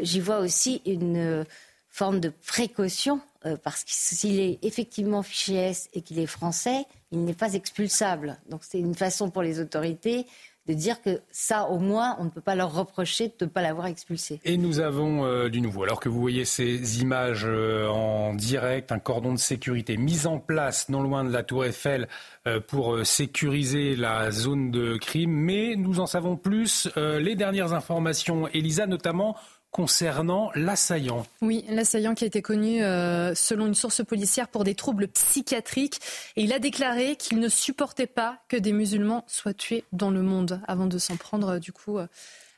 j'y vois aussi une forme de précaution, parce que s'il est effectivement fiché S et qu'il est français, il n'est pas expulsable. Donc c'est une façon pour les autorités de dire que ça, au moins, on ne peut pas leur reprocher de ne pas l'avoir expulsé. Et nous avons euh, du nouveau. Alors que vous voyez ces images euh, en direct, un cordon de sécurité mis en place non loin de la tour Eiffel euh, pour sécuriser la zone de crime. Mais nous en savons plus. les dernières informations, Elisa, notamment concernant l'assaillant. Oui, l'assaillant qui a été connu, euh, selon une source policière, pour des troubles psychiatriques. Et il a déclaré qu'il ne supportait pas que des musulmans soient tués dans le monde, avant de s'en prendre, euh, du coup, euh,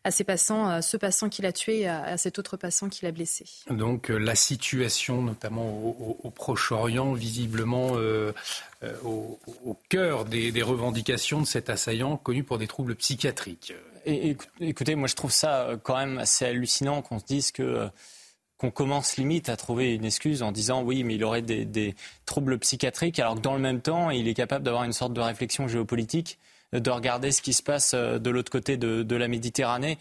à ces passants, à ce passant qu'il a tué et à, cet autre passant qu'il a blessé. Donc la situation, notamment au, Proche-Orient, visiblement au, cœur des, des revendications de cet assaillant connu pour des troubles psychiatriques écoutez, moi je trouve ça euh, quand même assez hallucinant qu'on se dise que euh, qu'on commence limite à trouver une excuse en disant oui, mais il aurait des, troubles psychiatriques, alors que dans le même temps, il est capable d'avoir une sorte de réflexion géopolitique, de regarder ce qui se passe euh, de l'autre côté de, la Méditerranée.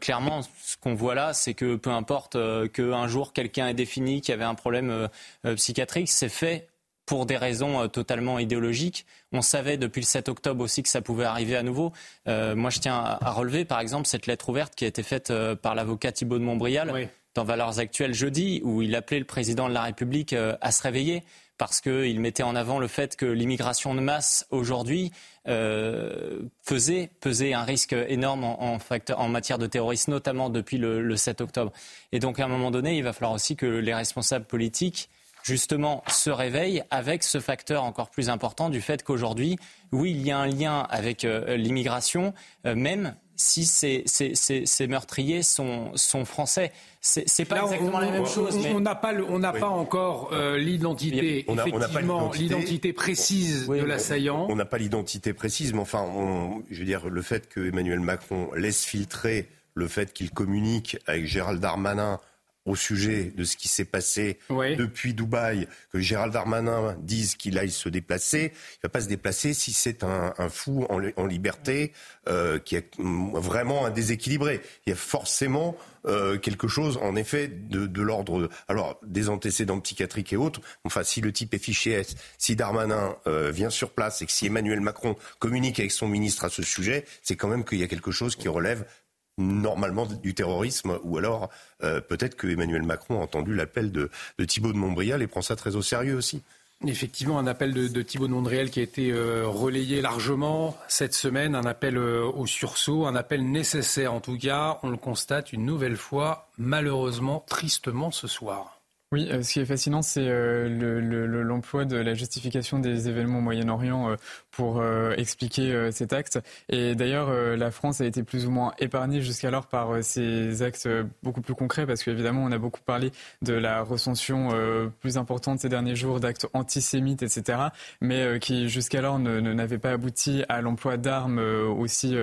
clairement, ce qu'on voit là, c'est que peu importe qu'un jour quelqu'un ait défini qu'il y avait un problème psychiatrique, c'est fait pour des raisons euh, totalement idéologiques. On savait depuis le 7 octobre aussi que ça pouvait arriver à nouveau. Euh, moi, je tiens à relever, par exemple, cette lettre ouverte qui a été faite euh, par l'avocat Thibault de Montbrial dans Valeurs Actuelles jeudi, où il appelait le président de la République à se réveiller parce qu'il mettait en avant le fait que l'immigration de masse aujourd'hui faisait peser un risque énorme en, en, matière de terrorisme, notamment depuis le, le, 7 octobre. Et donc, à un moment donné, il va falloir aussi que les responsables politiques justement se réveille avec ce facteur encore plus important du fait qu'aujourd'hui, oui, il y a un lien avec euh, l'immigration, euh, même si ces, meurtriers sont, sont français. C'est pas exactement la même chose. On n'a pas, on n'a pas encore euh, l'identité, effectivement, l'identité précise de l'assaillant. On n'a pas l'identité précise, mais enfin, je veux dire, le fait que Emmanuel Macron laisse filtrer le fait qu'il communique avec Gérald Darmanin au sujet de ce qui s'est passé depuis Dubaï, que Gérald Darmanin dise qu'il aille se déplacer. Il ne va pas se déplacer si c'est un, fou en, liberté euh, qui est vraiment un déséquilibré. Il y a forcément euh, quelque chose, en effet, de, l'ordre, alors des antécédents psychiatriques et autres. Enfin, si le type est fiché S, si Darmanin euh, vient sur place et que si Emmanuel Macron communique avec son ministre à ce sujet, c'est quand même qu'il y a quelque chose qui relève normalement du terrorisme, ou alors euh, peut-être que Emmanuel Macron a entendu l'appel de, de Thibault de Montbrial et prend ça très au sérieux aussi. Effectivement, un appel de, de Thibault de Montbrial qui a été euh, relayé largement cette semaine, un appel euh, au sursaut, un appel nécessaire en tout cas, on le constate une nouvelle fois, malheureusement, tristement ce soir. Oui, euh, ce qui est fascinant, c'est euh, l'emploi de la justification des événements au Moyen-Orient euh, pour expliquer cet acte. Et d'ailleurs, la France a été plus ou moins épargnée jusqu'alors par ces actes beaucoup plus concrets, parce qu'évidemment, on a beaucoup parlé de la recension plus importante ces derniers jours d'actes antisémites, etc., mais qui jusqu'alors n'avaient pas abouti à l'emploi d'armes aussi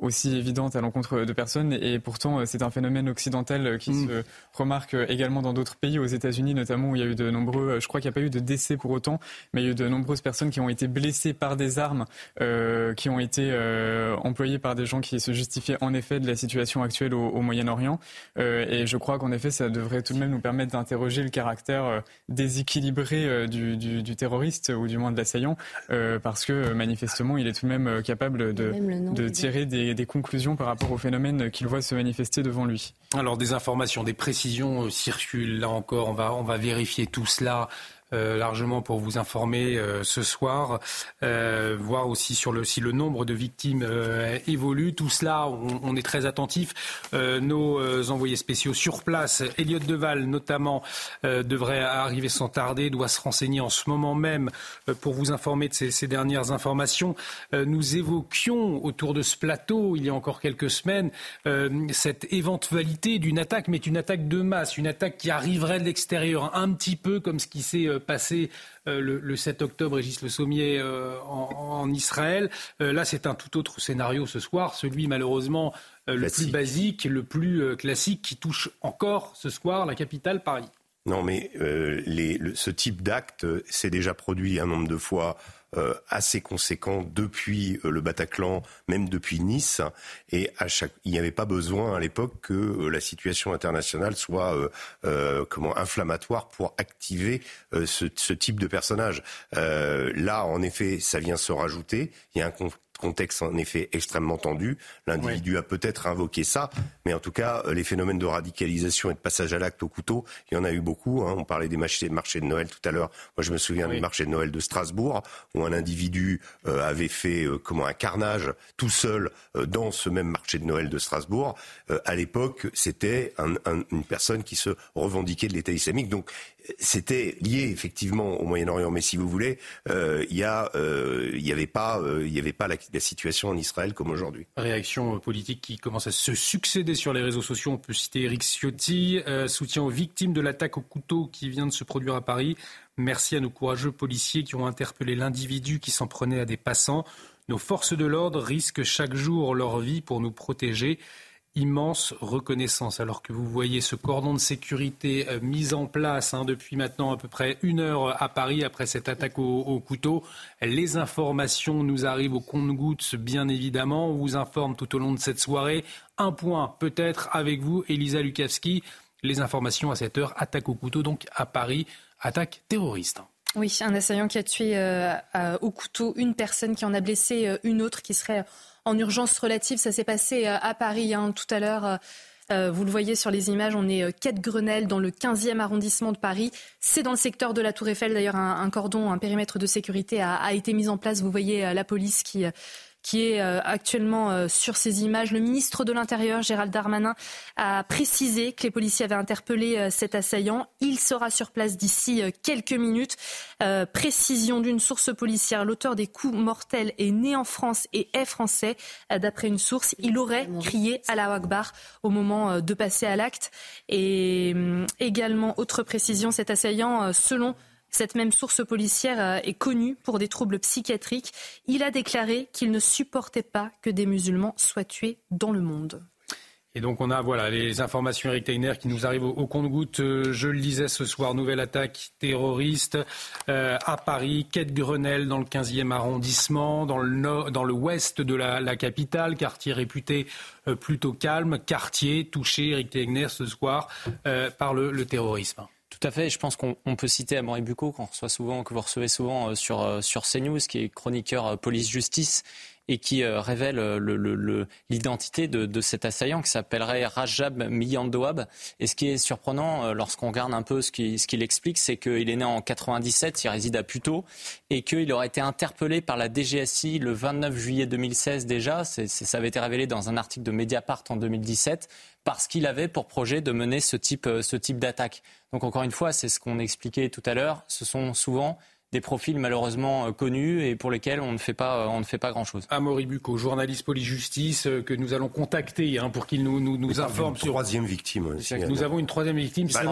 aussi évidente à l'encontre de personnes. Et pourtant, euh, c'est un phénomène occidental euh, qui mm. se remarque euh, également dans d'autres pays, aux États-Unis notamment, où il y a eu de nombreux, je crois qu'il n'y a pas eu de décès pour autant, mais il y a eu de nombreuses personnes qui ont été blessées par des armes, euh, qui ont été euh, employées par des gens qui se justifiaient en effet de la situation actuelle au, au Moyen-Orient. Euh, et je crois qu'en effet, ça devrait tout de même nous permettre d'interroger le caractère déséquilibré du, du, du, terroriste, ou du moins de l'assaillant, parce que manifestement, il est tout de même capable de, de tirer des des, conclusions par rapport au phénomène qu'il voit se manifester devant lui. Alors des informations, des précisions euh, circulent là encore. On va, on va vérifier tout cela euh, largement pour vous informer euh, ce soir, euh, voir aussi sur le, si le nombre de victimes évolue. Tout cela, on, est très attentif. nos envoyés spéciaux sur place, Elliot Deval notamment, devrait arriver sans tarder, doit se renseigner en ce moment même pour vous informer de ces, ces dernières informations. nous évoquions autour de ce plateau, il y a encore quelques semaines, cette éventualité d'une attaque, mais une attaque de masse, une attaque qui arriverait de l'extérieur, un petit peu comme ce qui s'est passé le, 7 octobre, Régis Le Sommier, en, Israël. là, c'est un tout autre scénario ce soir, celui malheureusement le plus basique, le plus classique, qui touche encore ce soir la capitale, Paris. Non, mais ce type d'acte s'est déjà produit un nombre de fois euh, assez conséquent depuis euh, le Bataclan, même depuis Nice. Et à chaque, il n'y avait pas besoin à l'époque que euh, la situation internationale soit comment inflammatoire pour activer ce, ce, type de personnage. là, en effet, ça vient se rajouter. Il y a un contexte en effet extrêmement tendu. L'individu a peut-être invoqué ça, mais en tout cas, euh, les phénomènes de radicalisation et de passage à l'acte au couteau, il y en a eu beaucoup. Hein. On parlait des marchés, de Noël tout à l'heure. Moi, je me souviens du marché de Noël de Strasbourg, où un individu euh, avait fait euh, comment un carnage tout seul dans ce même marché de Noël de Strasbourg. à l'époque, c'était une personne qui se revendiquait de l'État islamique. Donc, c'était lié effectivement au Moyen-Orient, mais si vous voulez, euh, il n'y euh, y avait pas, euh, avait pas la, situation en Israël comme aujourd'hui. Réaction politique qui commence à se succéder sur les réseaux sociaux. On peut citer Eric Ciotti, soutien aux victimes de l'attaque au couteau qui vient de se produire à Paris. Merci à nos courageux policiers qui ont interpellé l'individu qui s'en prenait à des passants. Nos forces de l'ordre risquent chaque jour leur vie pour nous protéger immense reconnaissance. Alors que vous voyez ce cordon de sécurité euh, mis en place hein, depuis maintenant à peu près une heure à Paris après cette attaque au, couteau, les informations nous arrivent au compte-gouttes, bien évidemment. On vous informe tout au long de cette soirée. Un point peut-être avec vous, Elisa Lukavski. Les informations à cette heure, attaque au couteau donc à Paris, attaque terroriste. Oui, un assaillant qui a tué euh, au couteau une personne, qui en a blessé euh, une autre, qui serait en urgence relative. Ça s'est passé euh, à Paris hein, tout à l'heure. Euh, vous le voyez sur les images, on est euh, quai Grenelle dans le 15e arrondissement de Paris. C'est dans le secteur de la Tour Eiffel. D'ailleurs, un, cordon, un périmètre de sécurité a, été mis en place. Vous voyez la police qui qui est euh, actuellement euh, sur ces images. Le ministre de l'Intérieur, Gérald Darmanin, a précisé que les policiers avaient interpellé euh, cet assaillant. Il sera sur place d'ici quelques minutes. précision d'une source policière, l'auteur des coups mortels est né en France et est français. D'après une source, il aurait crié à la Akbar au moment de passer à l'acte. Et également, autre précision, cet assaillant, selon cette même source policière euh, est connue pour des troubles psychiatriques. Il a déclaré qu'il ne supportait pas que des musulmans soient tués dans le monde. Et donc on a voilà les informations Eric Teiner qui nous arrivent au, compte-goutte. Euh, je le disais ce soir, nouvelle attaque terroriste euh, à Paris, quai de Grenelle dans le 15e arrondissement, dans le nord, dans le ouest de la, capitale, quartier réputé plutôt calme, quartier touché Eric Teiner ce soir par le terrorisme. Tout à fait. Je pense qu'on peut citer Amaury Bucco, qu'on reçoit souvent, que vous recevez souvent euh, sur, euh, sur CNews, qui est chroniqueur euh, police-justice et qui révèle l'identité de, cet assaillant qui s'appellerait Rajab Miyandoab. Et ce qui est surprenant lorsqu'on regarde un peu ce qu'il explique, c'est qu'il est né en 97, il réside à Puteaux, et qu'il aurait été interpellé par la DGSI le 29 juillet 2016 déjà. ça avait été révélé dans un article de Mediapart en 2017 parce qu'il avait pour projet de mener ce type, ce type d'attaque. Donc encore une fois, c'est ce qu'on expliquait tout à l'heure, ce sont souvent des profils malheureusement euh, connus et pour lesquels on ne fait pas, on ne fait pas grand-chose. Amaury Bucco, journaliste police-justice, euh, que nous allons contacter hein, pour qu'il nous, nous, nous informe sur... troisième victime. Aussi, nous avons une troisième victime, bah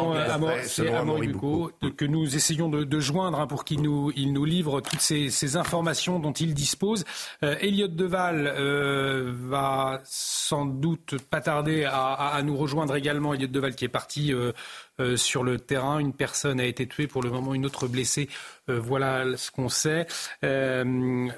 c'est Amaury Bucco, que nous essayons de, de joindre hein, pour qu'il nous, il nous livre toutes ces, ces, informations dont il dispose. Euh, Elliot Deval euh, va sans doute pas tarder à, à, à, nous rejoindre également. Elliot Deval qui est parti... Euh, euh, sur le terrain. Une personne a été tuée, pour le moment une autre blessée. Euh, voilà ce qu'on sait. Euh,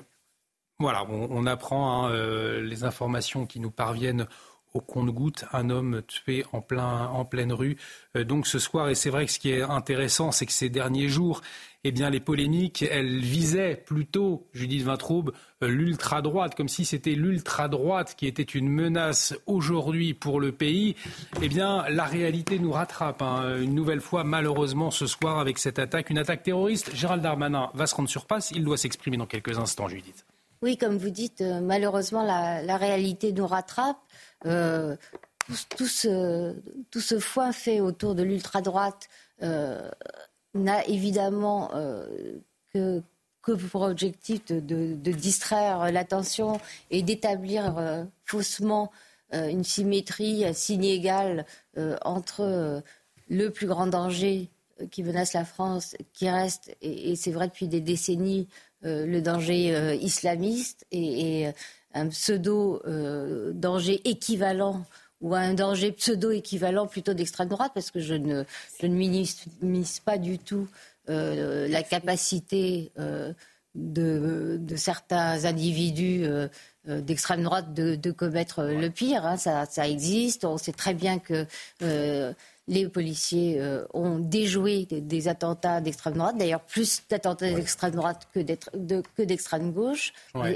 voilà, on, apprend hein, les informations qui nous parviennent au compte-goutte, un homme tué en, en pleine rue. donc ce soir, et c'est vrai que ce qui est intéressant, c'est que ces derniers jours, eh bien, les polémiques, elles visaient plutôt, Judith Vintraube, euh, l'ultra-droite, comme si c'était l'ultra-droite qui était une menace aujourd'hui pour le pays. Eh bien, la réalité nous rattrape hein. une nouvelle fois, malheureusement, ce soir avec cette attaque, une attaque terroriste. Gérald Darmanin va se rendre sur place. Il doit s'exprimer dans quelques instants, Judith. Oui, comme vous dites, euh, malheureusement, la, réalité nous rattrape. Euh, tout, ce, tout, ce, foin fait autour de l'ultra-droite n'a évidemment euh, que, pour objectif de, distraire l'attention et d'établir euh, faussement euh, une symétrie signe égale entre le plus grand danger qui menace la France, qui reste, et, c'est vrai depuis des décennies, le danger islamiste et, et un pseudo-danger équivalent ou un danger pseudo-équivalent plutôt d'extrême droite, parce que je ne, je ne minimise pas du tout euh, la capacité euh, de, de, certains individus euh, d'extrême droite de, de, commettre le pire. Hein. Ça, ça, existe. On sait très bien que les policiers euh, ont déjoué des, attentats d'extrême droite, d'ailleurs plus d'attentats d'extrême droite que d'extrême gauche,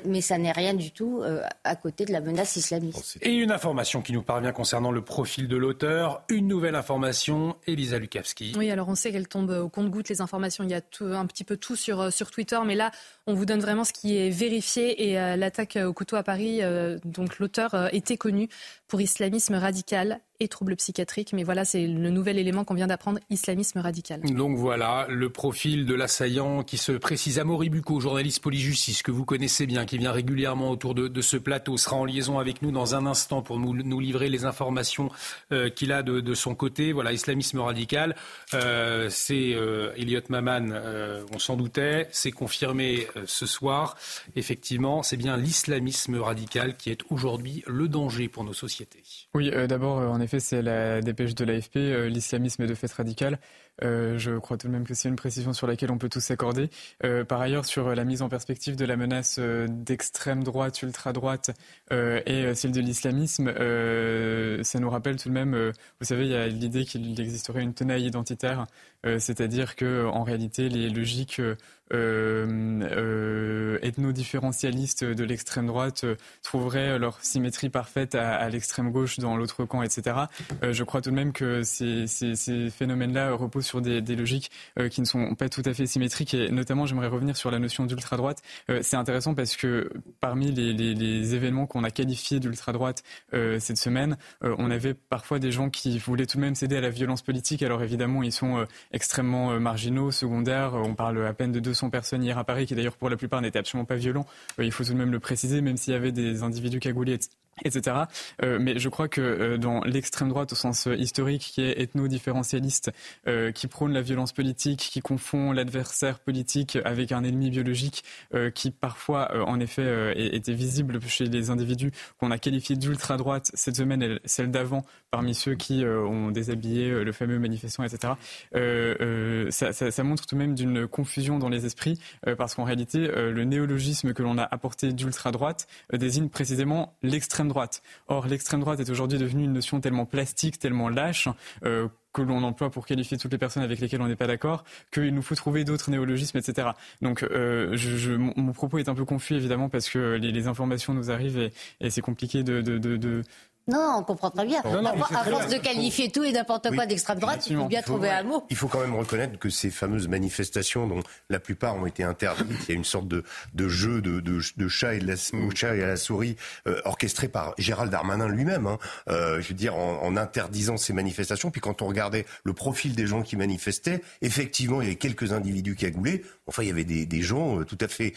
mais, ça n'est rien du tout euh, à côté de la menace islamiste. Et une information qui nous parvient concernant le profil de l'auteur, une nouvelle information, Elisa Lukavski. Oui, alors on sait qu'elle tombe au compte-goutte, les informations, il y a un petit peu tout sur, euh, sur Twitter, mais là, on vous donne vraiment ce qui est vérifié et l'attaque au couteau à Paris, donc l'auteur était connu pour islamisme radical et troubles psychiatriques. Mais voilà, c'est le nouvel élément qu'on vient d'apprendre, islamisme radical. Donc voilà, le profil de l'assaillant qui se précise. Amaury Bucco, journaliste polyjustice que vous connaissez bien, qui vient régulièrement autour de, ce plateau, sera en liaison avec nous dans un instant pour nous, livrer les informations euh, qu'il a de, son côté. Voilà, islamisme radical, euh, c'est euh, Elliot Maman, on s'en doutait, c'est confirmé ce soir. Effectivement, c'est bien l'islamisme radical qui est aujourd'hui le danger pour nos sociétés. Oui, d'abord, en effet, c'est la dépêche de l'AFP, euh, l'islamisme est de fait radical. Euh, je crois tout de même que c'est une précision sur laquelle on peut tous s'accorder. Euh, par ailleurs, sur la mise en perspective de la menace d'extrême droite, ultra droite et celle de l'islamisme, ça nous rappelle tout de même, vous savez, il y a l'idée qu'il existerait une tenaille identitaire, c'est-à-dire que en réalité, les logiques euh, euh, ethno-différentialistes de l'extrême droite euh, trouveraient leur symétrie parfaite à, l'extrême gauche dans l'autre camp, etc. je crois tout de même que ces, phénomènes-là reposent sur des, logiques qui ne sont pas tout à fait symétriques. Et notamment, j'aimerais revenir sur la notion d'ultra-droite. c'est intéressant parce que parmi les, événements qu'on a qualifiés d'ultra-droite cette semaine, on avait parfois des gens qui voulaient tout de même céder à la violence politique. Alors évidemment, ils sont extrêmement marginaux, secondaires. On parle à peine de 200 personnes hier à Paris, qui d'ailleurs pour la plupart n'étaient absolument pas violents. Euh, il faut tout de même le préciser, même s'il y avait des individus cagoulés, etc. Euh, mais je crois que euh, dans l'extrême droite au sens historique, qui est ethno-différentialiste, qui prône la violence politique, qui confond l'adversaire politique avec un ennemi biologique, qui parfois, en effet, était visible chez les individus qu'on a qualifiés d'ultra droite cette semaine et celle d'avant, parmi ceux qui ont déshabillé le fameux manifestant, etc. Ça, ça, montre tout de même d'une confusion dans les esprit, euh, parce qu'en réalité, euh, le néologisme que l'on a apporté d'ultra-droite euh, désigne précisément l'extrême droite. Or, l'extrême droite est aujourd'hui devenue une notion tellement plastique, tellement lâche, que l'on emploie pour qualifier toutes les personnes avec lesquelles on n'est pas d'accord, qu'il nous faut trouver d'autres néologismes, etc. Donc je, mon propos est un peu confus évidemment parce que les, informations nous arrivent et, c'est compliqué de, non, on comprend très bien. à, force de qualifier tout et n'importe quoi d'extrême droite, il faut bien trouver un mot. Il faut quand même reconnaître que ces fameuses manifestations, dont la plupart ont été interdites, il y a une sorte de, jeu de, de, chat et de la, chat et à la souris euh, orchestré par Gérald Darmanin lui-même. Hein. Euh, je veux dire, en, interdisant ces manifestations. Puis quand on regardait le profil des gens qui manifestaient, effectivement, il y avait quelques individus qui agoulaient. Enfin, il y avait des, gens euh, tout à fait,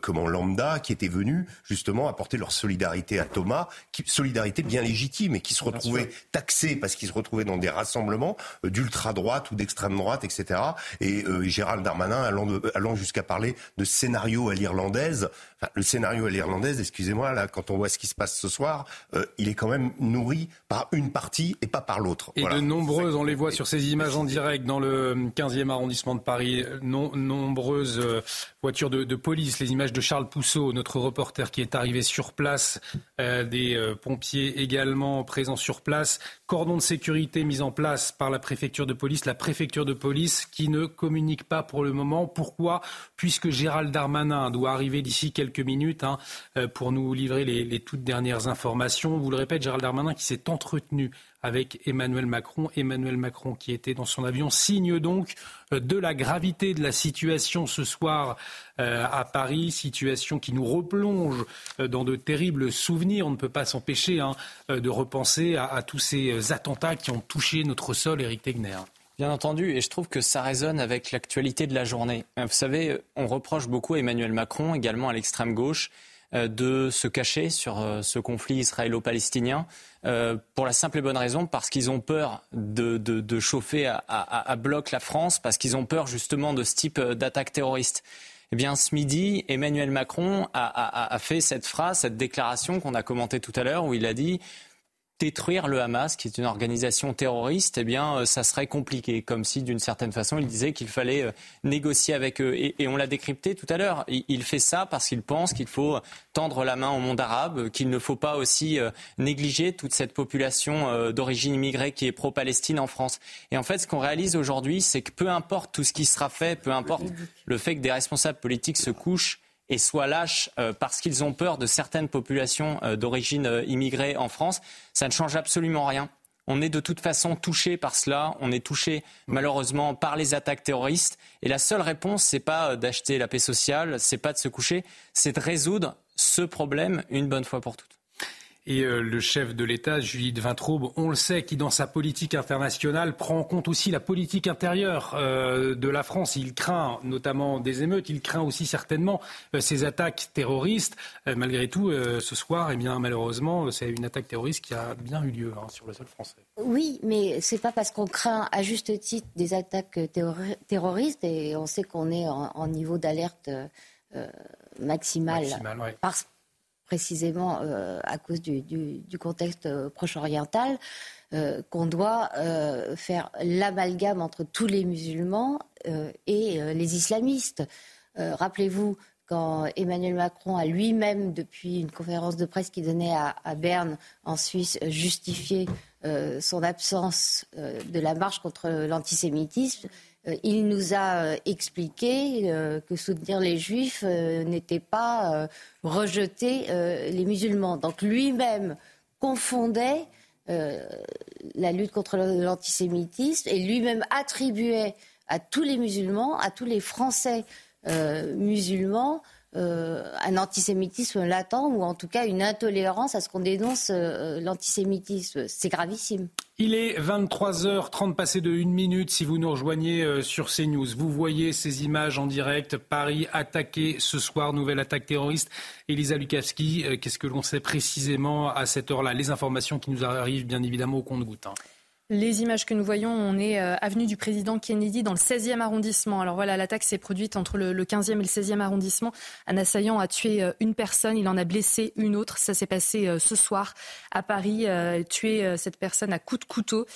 comment lambda, qui étaient venus justement apporter leur solidarité à Thomas, qui, solidarité bien légitime et qui se retrouvaient taxés parce qu'ils se retrouvaient dans des rassemblements euh, d'ultra-droite ou d'extrême droite, etc. Et euh, Gérald Darmanin allant, allant jusqu'à parler de scénario à l'irlandaise. Enfin, le scénario à l'irlandaise, excusez-moi, là, quand on voit ce qui se passe ce soir, euh, il est quand même nourri par une partie et pas par l'autre. Et de nombreuses, on les voit sur ces images en direct dans le 15e arrondissement de Paris, non, nombreuses voitures de, de, police, les images de Charles Pousseau, notre reporter qui est arrivé sur place, des pompiers également présents sur place. Cordon de sécurité mis en place par la préfecture de police. La préfecture de police qui ne communique pas pour le moment. Pourquoi? Puisque Gérald Darmanin doit arriver d'ici quelques minutes hein, euh, pour nous livrer les, les toutes dernières informations. Vous le répète, Gérald Darmanin qui s'est entretenu avec Emmanuel Macron. Emmanuel Macron qui était dans son avion signe donc euh, de la gravité de la situation ce soir euh, à Paris, situation qui nous replonge euh, dans de terribles souvenirs. On ne peut pas s'empêcher hein, de repenser à, tous ces attentats qui ont touché notre sol, Éric Tegner. Bien entendu, et je trouve que ça résonne avec l'actualité de la journée. Vous savez, on reproche beaucoup à Emmanuel Macron, également à l'extrême gauche, de se cacher sur ce conflit israélo-palestinien pour la simple et bonne raison parce qu'ils ont peur de, chauffer à, bloc la France, parce qu'ils ont peur justement de ce type d'attaque terroriste. Eh bien, ce midi, Emmanuel Macron a, a fait cette phrase, cette déclaration qu'on a commentée tout à l'heure, où il a dit détruire le Hamas, qui est une organisation terroriste, eh bien, euh, ça serait compliqué. Comme si, d'une certaine façon, il disait qu'il fallait euh, négocier avec eux. Et, on l'a décrypté tout à l'heure. Il, fait ça parce qu'il pense qu'il faut tendre la main au monde arabe, qu'il ne faut pas aussi euh, négliger toute cette population d'origine immigrée qui est pro-Palestine en France. Et en fait, ce qu'on réalise aujourd'hui, c'est que peu importe tout ce qui sera fait, peu importe le fait que des responsables politiques se couchent et soient lâches euh, parce qu'ils ont peur de certaines populations euh, d'origine euh, immigrée en France, ça ne change absolument rien. On est de toute façon touché par cela. On est touché malheureusement par les attaques terroristes. Et la seule réponse, c'est pas d'acheter la paix sociale, c'est pas de se coucher, c'est de résoudre ce problème une bonne fois pour toutes. Et euh, le chef de l'État, Judith Vintraube, on le sait, qui dans sa politique internationale prend en compte aussi la politique intérieure euh, de la France. Il craint notamment des émeutes, il craint aussi certainement euh, ces attaques terroristes. malgré tout, ce soir, eh bien, malheureusement, c'est une attaque terroriste qui a bien eu lieu hein, sur le sol français. Oui, mais c'est pas parce qu'on craint à juste titre des attaques terroristes et on sait qu'on est en, niveau d'alerte maximal, maximal précisément euh, à cause du, contexte euh, proche-oriental, euh, qu'on doit faire l'amalgame entre tous les musulmans et les islamistes. Rappelez-vous, quand Emmanuel Macron a lui-même, depuis une conférence de presse qu'il donnait à, Berne, en Suisse, justifié son absence de la marche contre l'antisémitisme, il nous a euh, expliqué euh, que soutenir les juifs n'était pas rejeter les musulmans. Donc lui-même confondait la lutte contre l'antisémitisme et lui-même attribuait à tous les musulmans, à tous les Français musulmans, euh, un antisémitisme latent ou en tout cas une intolérance à ce qu'on dénonce euh, l'antisémitisme. C'est gravissime. Il est 23h30 passé de 1 minute si vous nous rejoignez euh, sur CNews. Vous voyez ces images en direct. Paris attaqué ce soir, nouvelle attaque terroriste. Elisa Lukavski, qu'est-ce que l'on sait précisément à cette heure-là? Les informations qui nous arrivent bien évidemment au compte-goutte. Les images que nous voyons, on est euh, avenue du président Kennedy dans le 16e arrondissement. Alors voilà, l'attaque s'est produite entre le, 15e et le 16e arrondissement. Un assaillant a tué euh, une personne, il en a blessé une autre. Ça s'est passé euh, ce soir à Paris, tué cette personne à coups de couteau.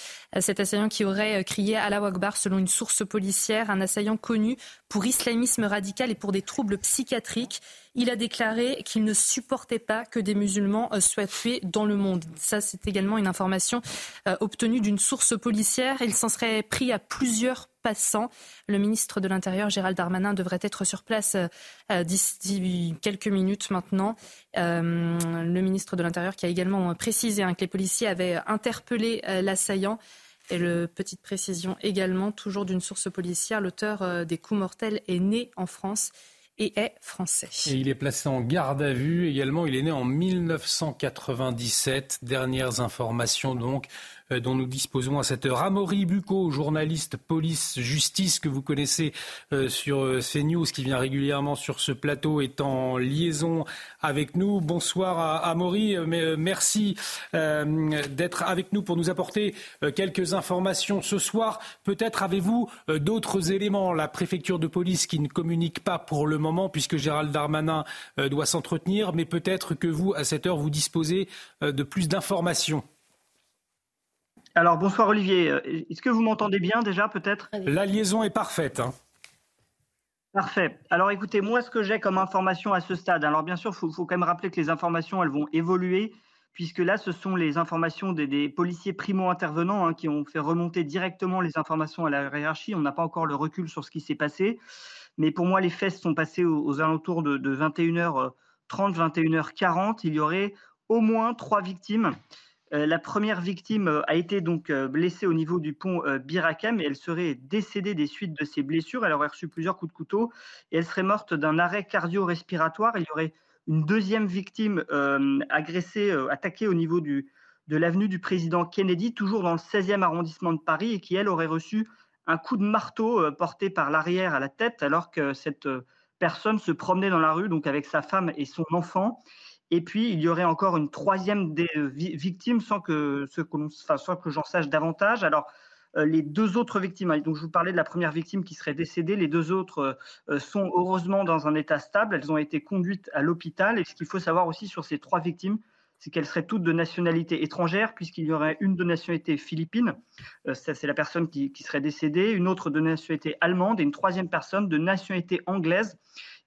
Cet assaillant qui aurait crié à la Akbar selon une source policière, un assaillant connu pour islamisme radical et pour des troubles psychiatriques. Il a déclaré qu'il ne supportait pas que des musulmans euh, soient tués dans le monde. Ça, c'est également une information euh, obtenue d'une source policière. Il s'en serait pris à plusieurs passants. Le ministre de l'Intérieur, Gérald Darmanin, devrait être sur place euh, d'ici quelques minutes maintenant. le ministre de l'Intérieur qui a également précisé hein, que les policiers avaient interpellé l'assaillant. Et petite précision également, toujours d'une source policière, l'auteur des coups mortels est né en France et est français. Et il est placé en garde à vue également. Il est né en 1997. Dernières informations donc dont nous disposons à cette heure. Amaury Bucco, journaliste police-justice que vous connaissez euh, sur euh, CNews, qui vient régulièrement sur ce plateau, est en liaison avec nous. Bonsoir Amaury, merci d'être avec nous pour nous apporter quelques informations ce soir. Peut-être avez-vous d'autres éléments. La préfecture de police qui ne communique pas pour le moment, puisque Gérald Darmanin doit s'entretenir, mais peut-être que vous, à cette heure, vous disposez de plus d'informations. Alors bonsoir Olivier, euh, est-ce que vous m'entendez bien déjà peut-être? La liaison est parfaite. Hein. Parfait. Alors écoutez, moi ce que j'ai comme information à ce stade, alors bien sûr il faut, quand même rappeler que les informations elles vont évoluer, puisque là ce sont les informations des, policiers primo-intervenants hein, qui ont fait remonter directement les informations à la hiérarchie. On n'a pas encore le recul sur ce qui s'est passé, mais pour moi les faits sont passés aux, alentours de, de 21h30, 21h40. Il y aurait au moins trois victimes. Euh, la première victime euh, a été donc euh, blessée au niveau du pont Birakem et elle serait décédée des suites de ses blessures. Elle aurait reçu plusieurs coups de couteau et elle serait morte d'un arrêt cardio-respiratoire. Il y aurait une deuxième victime agressée, attaquée au niveau du, de l'avenue du président Kennedy, toujours dans le 16e arrondissement de Paris, et qui, elle, aurait reçu un coup de marteau porté par l'arrière à la tête, alors que cette personne se promenait dans la rue, donc avec sa femme et son enfant. Et puis, il y aurait encore une troisième des victimes sans que, que j'en sache davantage. Alors, euh, les deux autres victimes, hein, donc je vous parlais de la première victime qui serait décédée, les deux autres euh, sont heureusement dans un état stable, elles ont été conduites à l'hôpital. Et ce qu'il faut savoir aussi sur ces trois victimes, c'est qu'elles seraient toutes de nationalité étrangère, puisqu'il y aurait une de nationalité philippine, euh, c'est la personne qui, serait décédée, une autre de nationalité allemande et une troisième personne de nationalité anglaise.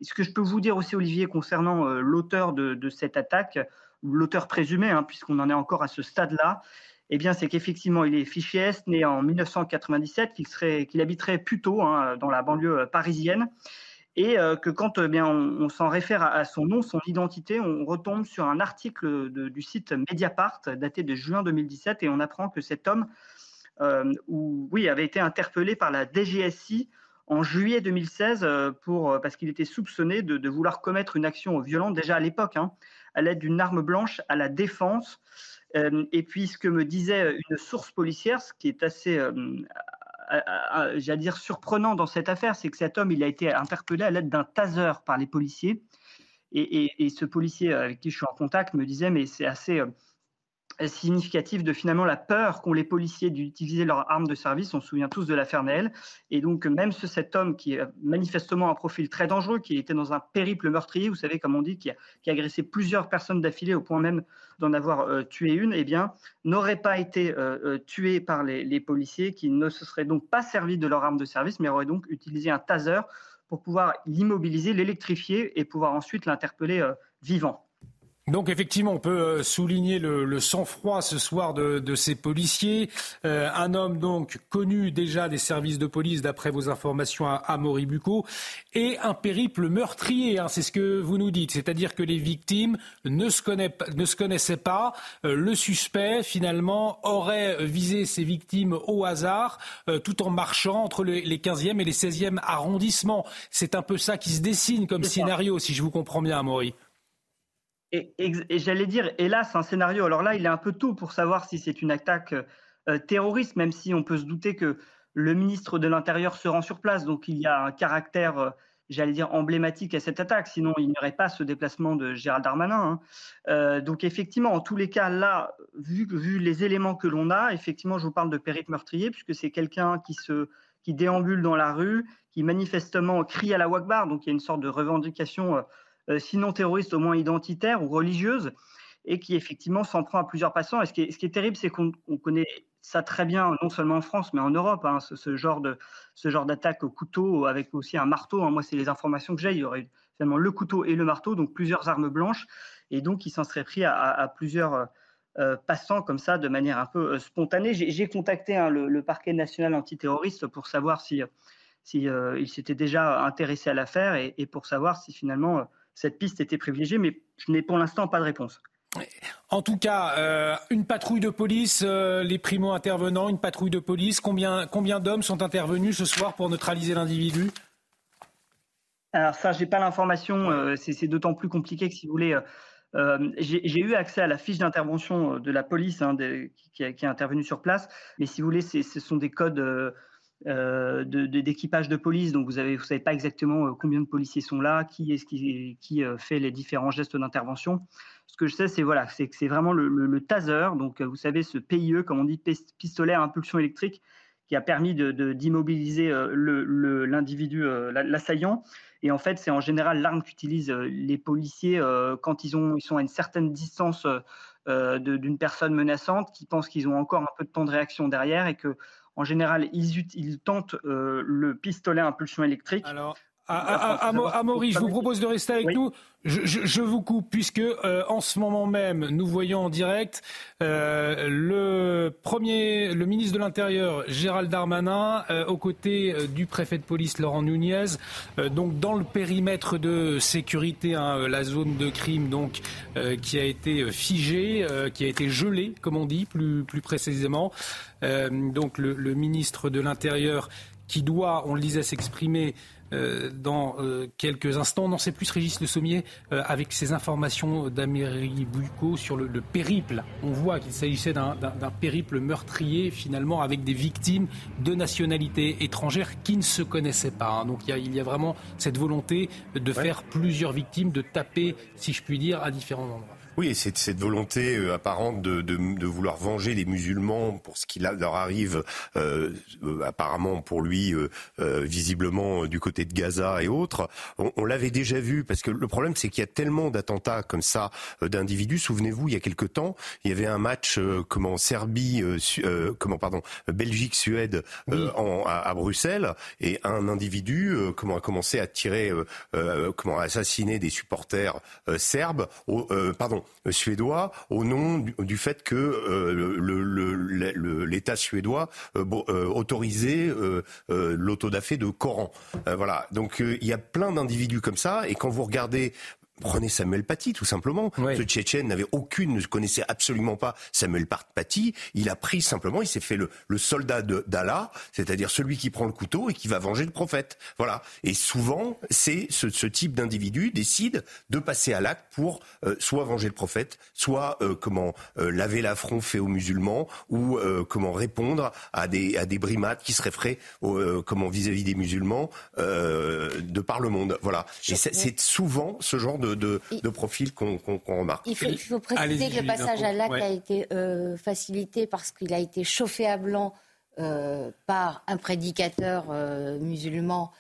Et ce que je peux vous dire aussi, Olivier, concernant l'auteur de, cette attaque, l'auteur présumé, hein, puisqu'on en est encore à ce stade-là, eh bien, c'est qu'effectivement, il est fiché S, né en 1997, qu'il serait, qu'il habiterait plutôt hein, dans la banlieue euh, parisienne, et euh, que quand eh bien on, s'en réfère à, son nom, son identité, on retombe sur un article du site Mediapart daté de juin 2017, et on apprend que cet homme, euh, oui, avait été interpellé par la DGSI en juillet 2016 pour, parce qu'il était soupçonné de, vouloir commettre une action violente déjà à l'époque, hein, à l'aide d'une arme blanche à la défense. Euh, et puis, ce que me disait une source policière, ce qui est assez, euh, j'allais dire, surprenant dans cette affaire, c'est que cet homme, il a été interpellé à l'aide d'un taser par les policiers. Et, ce policier avec qui je suis en contact me disait, mais c'est assez euh, significatif de finalement la peur qu'ont les policiers d'utiliser leurs armes de service. On se souvient tous de l'affaire Naël. Et donc, même ce, cet homme qui est manifestement un profil très dangereux, qui était dans un périple meurtrier, vous savez, comme on dit, qui a, agressé plusieurs personnes d'affilée au point même d'en avoir euh, tué une, eh bien, n'aurait pas été euh, euh, tué par les, policiers, qui ne se seraient donc pas servi de leur arme de service, mais auraient donc utilisé un taser pour pouvoir l'immobiliser, l'électrifier et pouvoir ensuite l'interpeller vivant. Donc effectivement, on peut euh, souligner le, sang-froid ce soir de, ces policiers. Euh, un homme donc connu déjà des services de police d'après vos informations à, Moribuco et un périple meurtrier. Hein, c'est ce que vous nous dites, c'est-à-dire que les victimes ne se, ne se connaissaient pas. Euh, le suspect finalement aurait visé ses victimes au hasard, tout en marchant entre les, les 15e et les 16e arrondissements. C'est un peu ça qui se dessine comme scénario, si je vous comprends bien, Amaury. Et, j'allais dire, hélas, un scénario. Alors là, il est un peu tôt pour savoir si c'est une attaque euh, terroriste, même si on peut se douter que le ministre de l'Intérieur se rend sur place. Donc il y a un caractère, euh, j'allais dire, emblématique à cette attaque. Sinon, il n'y aurait pas ce déplacement de Gérald Darmanin. Hein. Euh, donc effectivement, en tous les cas, là, vu, les éléments que l'on a, effectivement, je vous parle de périple meurtrier, puisque c'est quelqu'un qui se qui déambule dans la rue, qui manifestement crie à la Wakbar, donc il y a une sorte de revendication sinon terroriste, au moins identitaire ou religieuse, et qui effectivement s'en prend à plusieurs passants. Et ce qui est, terrible, c'est qu'on connaît ça très bien, non seulement en France, mais en Europe, hein, ce, genre d'attaque au couteau avec aussi un marteau. Hein. Moi, c'est les informations que j'ai. Il y aurait finalement le couteau et le marteau, donc plusieurs armes blanches, et donc il s'en serait pris à, plusieurs euh, passants comme ça, de manière un peu euh, spontanée. J'ai contacté hein, le, parquet national antiterroriste pour savoir si, si il s'était déjà intéressé à l'affaire et, pour savoir si finalement cette piste était privilégiée, mais je n'ai pour l'instant pas de réponse. En tout cas, euh, une patrouille de police, euh, les primo-intervenants, une patrouille de police, combien, combien d'hommes sont intervenus ce soir pour neutraliser l'individu? Alors ça, je n'ai pas l'information, euh, c'est d'autant plus compliqué que si vous voulez... j'ai eu accès à la fiche d'intervention de la police hein, qui, qui, est intervenue sur place, mais si vous voulez, ce sont des codes euh, d'équipage de, police. Donc, vous ne savez pas exactement euh, combien de policiers sont là, qui est-ce qui, qui euh, fait les différents gestes d'intervention. Ce que je sais, c'est voilà, c'est que c'est vraiment le, taser. Donc, vous savez, ce PIE, comme on dit, pistolet à impulsion électrique, qui a permis d'immobiliser de, l'individu, l'assaillant. Et en fait, c'est en général l'arme qu'utilisent les policiers quand ils, ont, ils sont à une certaine distance d'une personne menaçante, qui pensent qu'ils ont encore un peu de temps de réaction derrière et que en général, ils, tentent euh, le pistolet à impulsion électrique. À, je vous propose de rester avec nous. Je, vous coupe puisque euh, en ce moment même, nous voyons en direct euh, le premier, le ministre de l'Intérieur Gérald Darmanin aux côtés du préfet de police Laurent Nunez, donc dans le périmètre de sécurité, hein, la zone de crime donc qui a été figée, qui a été gelée, comme on dit plus plus précisément. donc le, le ministre de l'Intérieur qui doit, on le disait, s'exprimer dans quelques instants. On n'en sait plus, Régis Le Sommier, avec ces informations d'Améry Boucot sur le, périple. On voit qu'il s'agissait d'un périple meurtrier, finalement, avec des victimes de nationalité étrangère qui ne se connaissaient pas. Hein. Donc il y, a, il y, a, vraiment cette volonté de faire plusieurs victimes, de taper, si je puis dire, à différents endroits. Oui, et c'est cette volonté euh, apparente de, de, de, vouloir venger les musulmans pour ce qui leur arrive, euh, euh, apparemment pour lui, euh, visiblement du côté de Gaza et autres. On, on l'avait déjà vu, parce que le problème, c'est qu'il y a tellement d'attentats comme ça d'individus. Souvenez-vous, il y a quelque temps, il y avait un match comment Serbie, comment pardon, Belgique-Suède à, à, Bruxelles, et un individu comment a commencé à tirer, comment assassiner des supporters serbes, au, pardon euh, suédois au nom du, fait que euh, l'État suédois euh, autorisait l'autodafé de Coran. voilà. Donc il y a plein d'individus comme ça, et quand vous regardez Prenez Samuel Paty, tout simplement. Ce Tchétchène n'avait aucune, ne connaissait absolument pas Samuel Paty. Il a pris simplement, il s'est fait le, le soldat d'Allah, c'est-à-dire celui qui prend le couteau et qui va venger le prophète. Voilà. Et souvent, c'est ce, ce, type d'individu décide de passer à l'acte pour euh, soit venger le prophète, soit euh, comment euh, laver l'affront fait aux musulmans, ou comment répondre à des à des brimades qui seraient faites comment vis-à-vis des musulmans de par le monde. Voilà. Et c'est souvent ce genre de de, profil qu'on remarque. Il faut, préciser que le passage à l'acte a été euh, facilité parce qu'il a été chauffé à blanc euh, par un prédicateur euh, musulman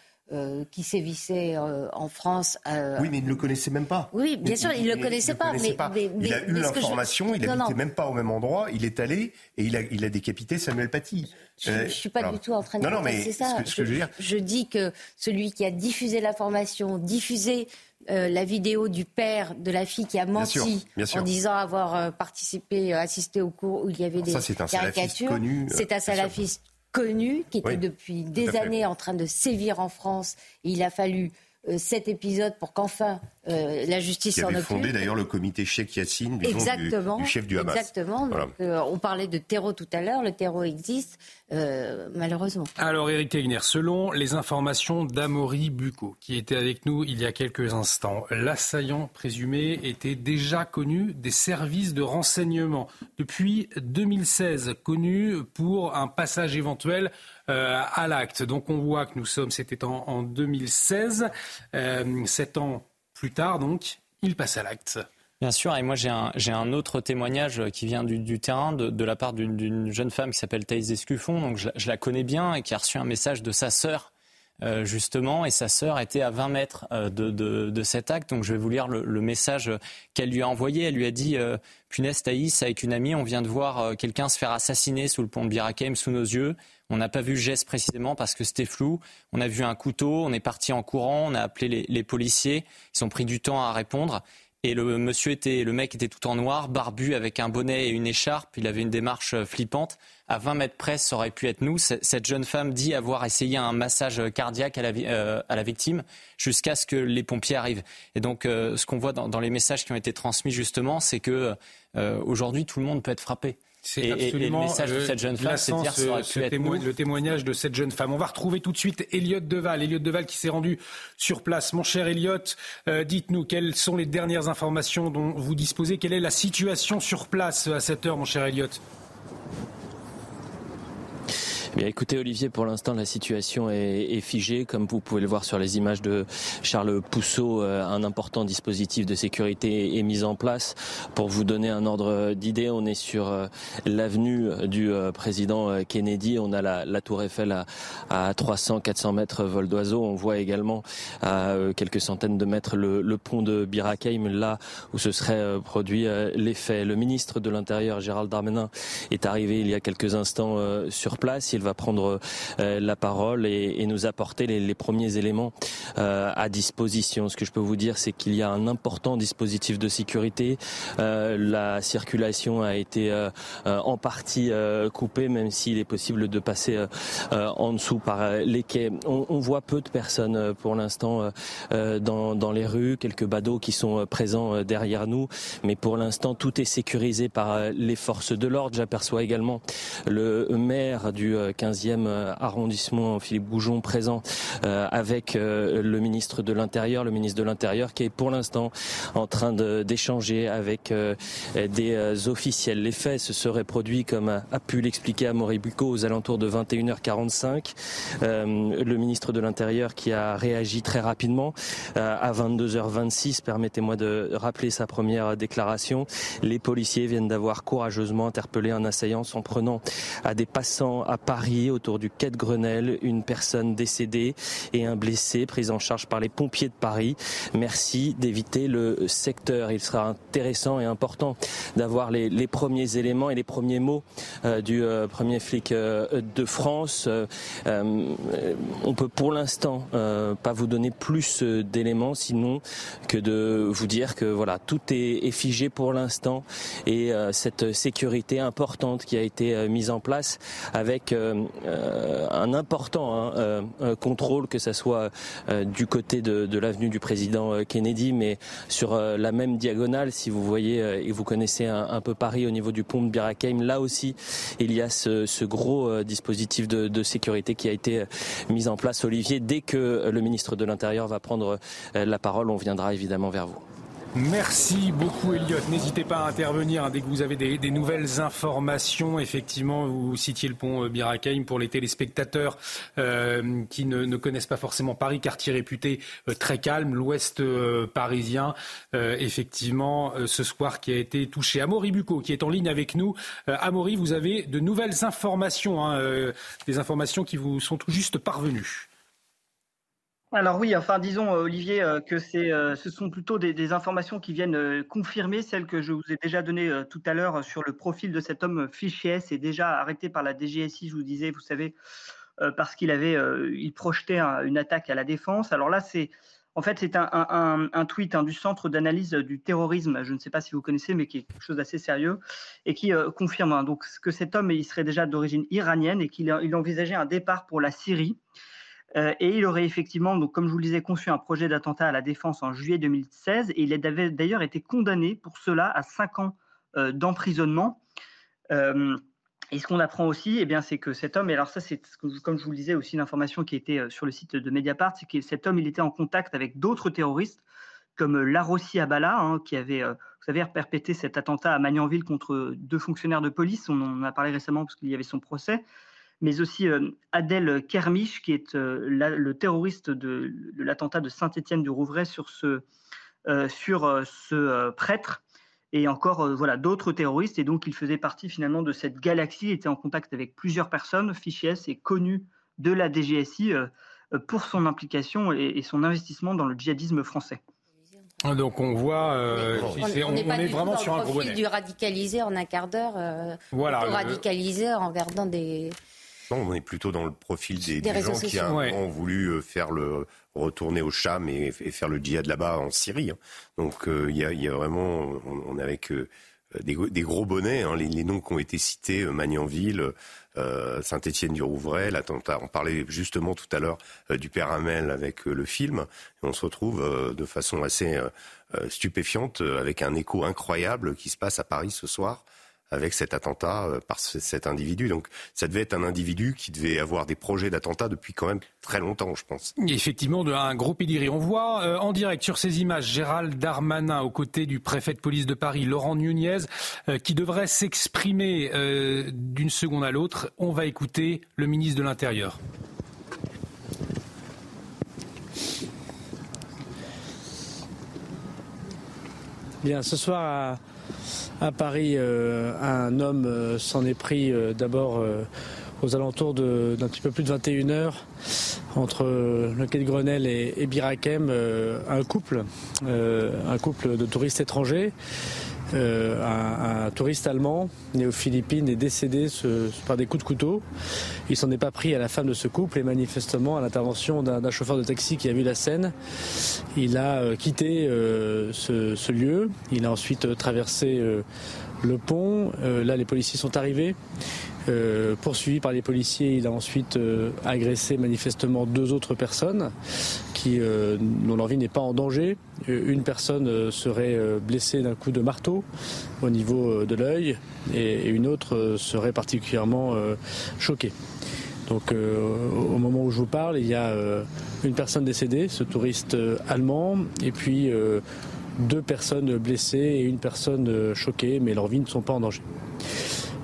qui sévissait en France. oui, mais il ne le connaissait même pas. Oui, bien sûr, il ne le connaissait pas. mais, il a eu l'information, il n'habitait même pas au même endroit, il est allé et il a, il a décapité Samuel Paty. Je ne suis pas du tout en train de non, non, mais ça. Ce que, je, veux dire... je, dis que celui qui a diffusé l'information, diffusé euh, la vidéo du père de la fille qui a menti en disant avoir euh, participé, euh, assisté au cours où il y avait des caricatures. C'est un salafiste connu qui était depuis des années en train de sévir en France. Et il a fallu euh, cet épisode pour qu'enfin euh, la justice s'en occupe. Qui fondé d'ailleurs le comité Sheikh Yassine du, exactement, du, chef du Hamas. Exactement. Euh, on parlait de terreau tout à l'heure. Le terreau existe, malheureusement. Alors, Eric Tegner, selon les informations d'Amaury Bucco, qui était avec nous il y a quelques instants, l'assaillant présumé était déjà connu des services de renseignement depuis 2016, connu pour un passage éventuel euh, à l'acte. Donc on voit que nous sommes, c'était en, 2016, euh, sept ans plus tard, donc il passe à l'acte. Bien sûr, et moi j'ai un, autre témoignage qui vient du, terrain de, la part d'une, jeune femme qui s'appelle Thaïs Escuffon, donc je, la connais bien et qui a reçu un message de sa sœur euh, justement, et sa sœur était à 20 mètres de, de, cet acte. Donc je vais vous lire le, message qu'elle lui a envoyé. Elle lui a dit euh, Punaise Thaïs, avec une amie, on vient de voir quelqu'un se faire assassiner sous le pont de Birakem sous nos yeux. On n'a pas vu le geste précisément parce que c'était flou. On a vu un couteau, on est parti en courant, on a appelé les, policiers. Ils ont pris du temps à répondre. Et le monsieur était, le mec était tout en noir, barbu, avec un bonnet et une écharpe. Il avait une démarche euh, flippante. À 20 mètres près, ça aurait pu être nous. Cette jeune femme dit avoir essayé un massage cardiaque à la, euh, à la victime jusqu'à ce que les pompiers arrivent. Et donc, euh, ce qu'on voit dans, les messages qui ont été transmis justement, c'est que aujourd'hui, tout le monde peut être frappé. C'est absolument le message de cette jeune femme, c'est dire le témoignage de cette jeune femme. On va retrouver tout de suite Elliot Deval. Elliot Deval qui s'est rendu sur place. Mon cher Elliot, euh, dites-nous quelles sont les dernières informations dont vous disposez? Quelle est la situation sur place à cette heure, mon cher Elliot Bien, écoutez Olivier, pour l'instant la situation est, figée, comme vous pouvez le voir sur les images de Charles Pousseau, euh, un important dispositif de sécurité est mis en place. Pour vous donner un ordre d'idée, on est sur euh, l'avenue du euh, président Kennedy, on a la, tour Eiffel à, à 300-400 mètres vol d'oiseau, on voit également à quelques centaines de mètres le, pont de Birakeim, là où se serait produit l'effet. Le ministre de l'Intérieur, Gérald Darmanin, est arrivé il y a quelques instants sur place va prendre euh, la parole et, nous apporter les, premiers éléments euh, à disposition. Ce que je peux vous dire, c'est qu'il y a un important dispositif de sécurité. Euh, la circulation a été en partie coupée, même s'il est possible de passer en dessous par les quais. On, voit peu de personnes pour l'instant dans, dans les rues, quelques badauds qui sont présents derrière nous, mais pour l'instant tout est sécurisé par les forces de l'ordre. J'aperçois également le maire du 15e arrondissement, Philippe Goujon, présent avec le ministre de l'Intérieur, le ministre de l'Intérieur qui est pour l'instant en train d'échanger avec des officiels. Les faits se seraient produits, comme a, pu l'expliquer Amaury Bucco, aux alentours de 21h45. le ministre de l'Intérieur qui a réagi très rapidement à 22h26, permettez-moi de rappeler sa première déclaration. Les policiers viennent d'avoir courageusement interpellé un assaillant en prenant à des passants à Paris autour du quai de Grenelle, une personne décédée et un blessé pris en charge par les pompiers de Paris. Merci d'éviter le secteur. Il sera intéressant et important d'avoir les, premiers éléments et les premiers mots euh, du euh, premier flic euh, de France. on peut pour l'instant pas vous donner plus d'éléments sinon que de vous dire que voilà tout est, figé pour l'instant et cette sécurité importante qui a été mise en place avec un important hein, contrôle que ce soit du côté de, l'avenue du président Kennedy mais sur la même diagonale si vous voyez et vous connaissez un, peu Paris au niveau du pont de Bir là aussi il y a ce, gros dispositif de, sécurité qui a été mis en place Olivier dès que le ministre de l'Intérieur va prendre la parole on viendra évidemment vers vous. Merci beaucoup Elliot. N'hésitez pas à intervenir hein, dès que vous avez des, nouvelles informations. Effectivement, vous citiez le pont euh, Birakeim pour les téléspectateurs euh, qui ne, connaissent pas forcément Paris, quartier réputé euh, très calme, l'ouest parisien. effectivement, ce soir qui a été touché. Amaury Bucco qui est en ligne avec nous. Amaury, vous avez de nouvelles informations, hein, des informations qui vous sont tout juste parvenues. Alors oui, enfin disons euh, Olivier euh, que c'est, euh, ce sont plutôt des, informations qui viennent confirmer celles que je vous ai déjà données tout à l'heure sur le profil de cet homme fiché S et déjà arrêté par la DGSI, je vous disais, vous savez, parce qu'il avait, il projetait une attaque à la défense. Alors là, c'est en fait c'est un, tweet hein, du Centre d'analyse du terrorisme, je ne sais pas si vous connaissez, mais qui est quelque chose d'assez sérieux et qui confirme hein, donc que cet homme il serait déjà d'origine iranienne et qu'il envisageait un départ pour la Syrie. Euh, et il aurait effectivement, donc, comme je vous le disais, conçu un projet d'attentat à la défense en juillet 2016. Et il avait d'ailleurs été condamné pour cela à cinq ans euh, d'emprisonnement. Euh, et ce qu'on apprend aussi, eh bien, c'est que cet homme, et alors ça, c'est comme je vous le disais aussi l'information qui était sur le site de Mediapart, c'est que cet homme, il était en contact avec d'autres terroristes, comme Larossi Abala, hein, qui avait, vous savez, perpétré cet attentat à Magnanville contre deux fonctionnaires de police. On en a parlé récemment parce qu'il y avait son procès mais aussi euh, Adèle Kermiche, qui est euh, le terroriste de, l'attentat de Saint-Étienne du Rouvray sur ce, euh, sur ce prêtre, et encore voilà d'autres terroristes. Et donc, il faisait partie finalement de cette galaxie, était en contact avec plusieurs personnes. Fichies est connu de la DGSI pour son implication et, son investissement dans le djihadisme français. Donc on voit, on, est, vraiment sur un gros bonnet. du radicalisé en un quart d'heure, voilà, radicalisé en regardant des, non, on est plutôt dans le profil des, gens qui ont voulu euh, faire le retourner au Cham et, faire le djihad là-bas en Syrie. Hein. Donc euh, il y, a, vraiment, on, est avec euh, des, gros bonnets, hein. les, noms qui ont été cités, Magnanville, Saint-Étienne du Rouvray, l'attentat. On parlait justement tout à l'heure du père Hamel avec le film, et on se retrouve de façon assez stupéfiante avec un écho incroyable qui se passe à Paris ce soir avec cet attentat euh, par cet individu. Donc ça devait être un individu qui devait avoir des projets d'attentat depuis quand même très longtemps, je pense. Effectivement, un gros pédigré. On voit euh, en direct sur ces images Gérald Darmanin aux côtés du préfet de police de Paris, Laurent Nunez, euh, qui devrait s'exprimer d'une seconde à l'autre. On va écouter le ministre de l'Intérieur. Bien, ce soir à Paris, euh, un homme euh, s'en est pris euh, d'abord aux alentours d'un petit peu plus de 21 heures entre le quai de Grenelle et, et Birakem, un couple, un couple de touristes étrangers euh, un, touriste allemand né aux Philippines est décédé par des coups de couteau. Il s'en est pas pris à la femme de ce couple et manifestement à l'intervention d'un chauffeur de taxi qui a vu la scène, il a euh, quitté euh, ce, lieu. Il a ensuite traversé le pont. là, les policiers sont arrivés. Poursuivi par les policiers, il a ensuite agressé manifestement deux autres personnes euh, dont leur vie n'est pas en danger. Une personne serait blessée d'un coup de marteau au niveau de l'œil et, une autre serait particulièrement choquée. Donc au moment où je vous parle, il y a une personne décédée, ce touriste allemand, et puis deux personnes blessées et une personne choquée, mais leurs vies ne sont pas en danger.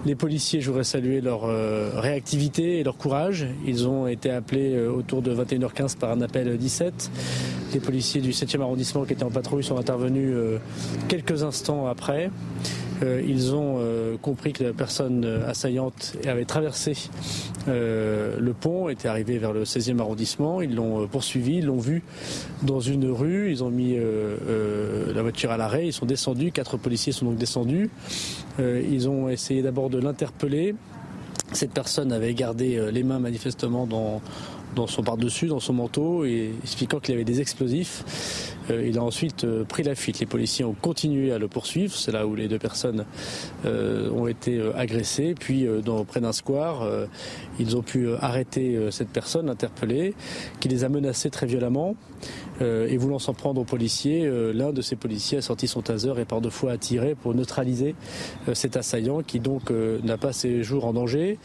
Les policiers, je voudrais saluer leur euh, réactivité et leur courage. Ils ont été appelés euh, autour de 21h15 par un appel 17. Les policiers du 7e arrondissement qui étaient en patrouille sont intervenus euh, quelques instants après. Euh, ils ont euh, compris que la personne assaillante avait traversé euh, le pont, était arrivée vers le 16e arrondissement. Ils l'ont poursuivi, ils l'ont vu dans une rue. Ils ont mis la voiture à l'arrêt. Ils sont descendus. Quatre policiers sont donc descendus. ils ont essayé d'abord de l'interpeller. Cette personne avait gardé les mains manifestement dans, dans son par-dessus, dans son manteau, et expliquant qu'il avait des explosifs. Euh, il a ensuite euh, pris la fuite. Les policiers ont continué à le poursuivre. C'est là où les deux personnes euh, ont été agressées. Puis, dans, près d'un square, ils ont pu arrêter cette personne interpellée, qui les a menacés très violemment. et voulant s'en prendre aux policiers, l'un de ces policiers a sorti son taser et par deux fois a tiré pour neutraliser cet assaillant qui donc n'a pas ses jours en danger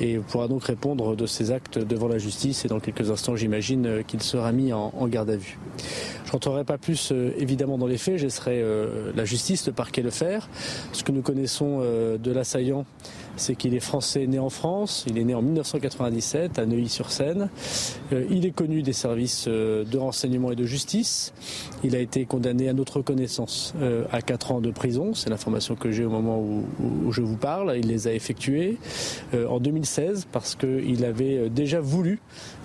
et pourra donc répondre de ses actes devant la justice. Et dans quelques instants, j'imagine qu'il sera mis en, en garde à vue. Je rentrerai pas plus euh, évidemment dans les faits, je laisserai euh, la justice, le parquet le faire. Ce que nous connaissons euh, de l'assaillant, c'est qu'il est français né en France, il est né en 1997 à Neuilly-sur-Seine. il est connu des services de renseignement et de justice. Il a été condamné à notre connaissance à 4 ans de prison, c'est l'information que j'ai au moment où, où, je vous parle. Il les a effectués en 2016 parce qu'il avait déjà voulu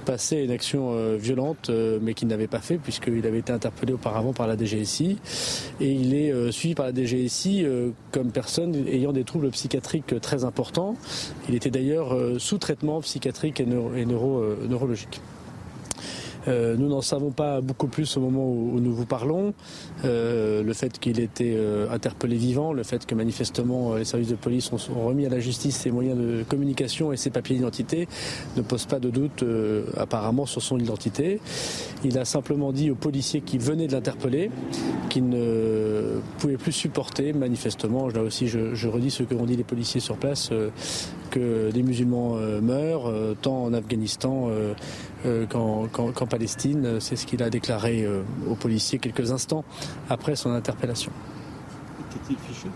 passer une action euh, violente, euh, mais qu'il n'avait pas fait puisqu'il avait été interpellé auparavant par la DGSI. Et il est euh, suivi par la DGSI comme personne ayant des troubles psychiatriques très importants. Il était d'ailleurs sous traitement psychiatrique et, neurologique. Euh, nous n'en savons pas beaucoup plus au moment où, nous vous parlons. Euh, le fait qu'il ait été euh, interpellé vivant, le fait que manifestement les services de police ont, remis à la justice ses moyens de communication et ses papiers d'identité ne pose pas de doute apparemment sur son identité. Il a simplement dit aux policiers qui venaient de l'interpeller qu'il ne pouvait plus supporter manifestement, là aussi je redis ce que ont dit les policiers sur place, que des musulmans meurent, tant en Afghanistan qu'en Palestine. C'est ce qu'il a déclaré euh, aux policiers quelques instants après son interpellation. Était-il fiché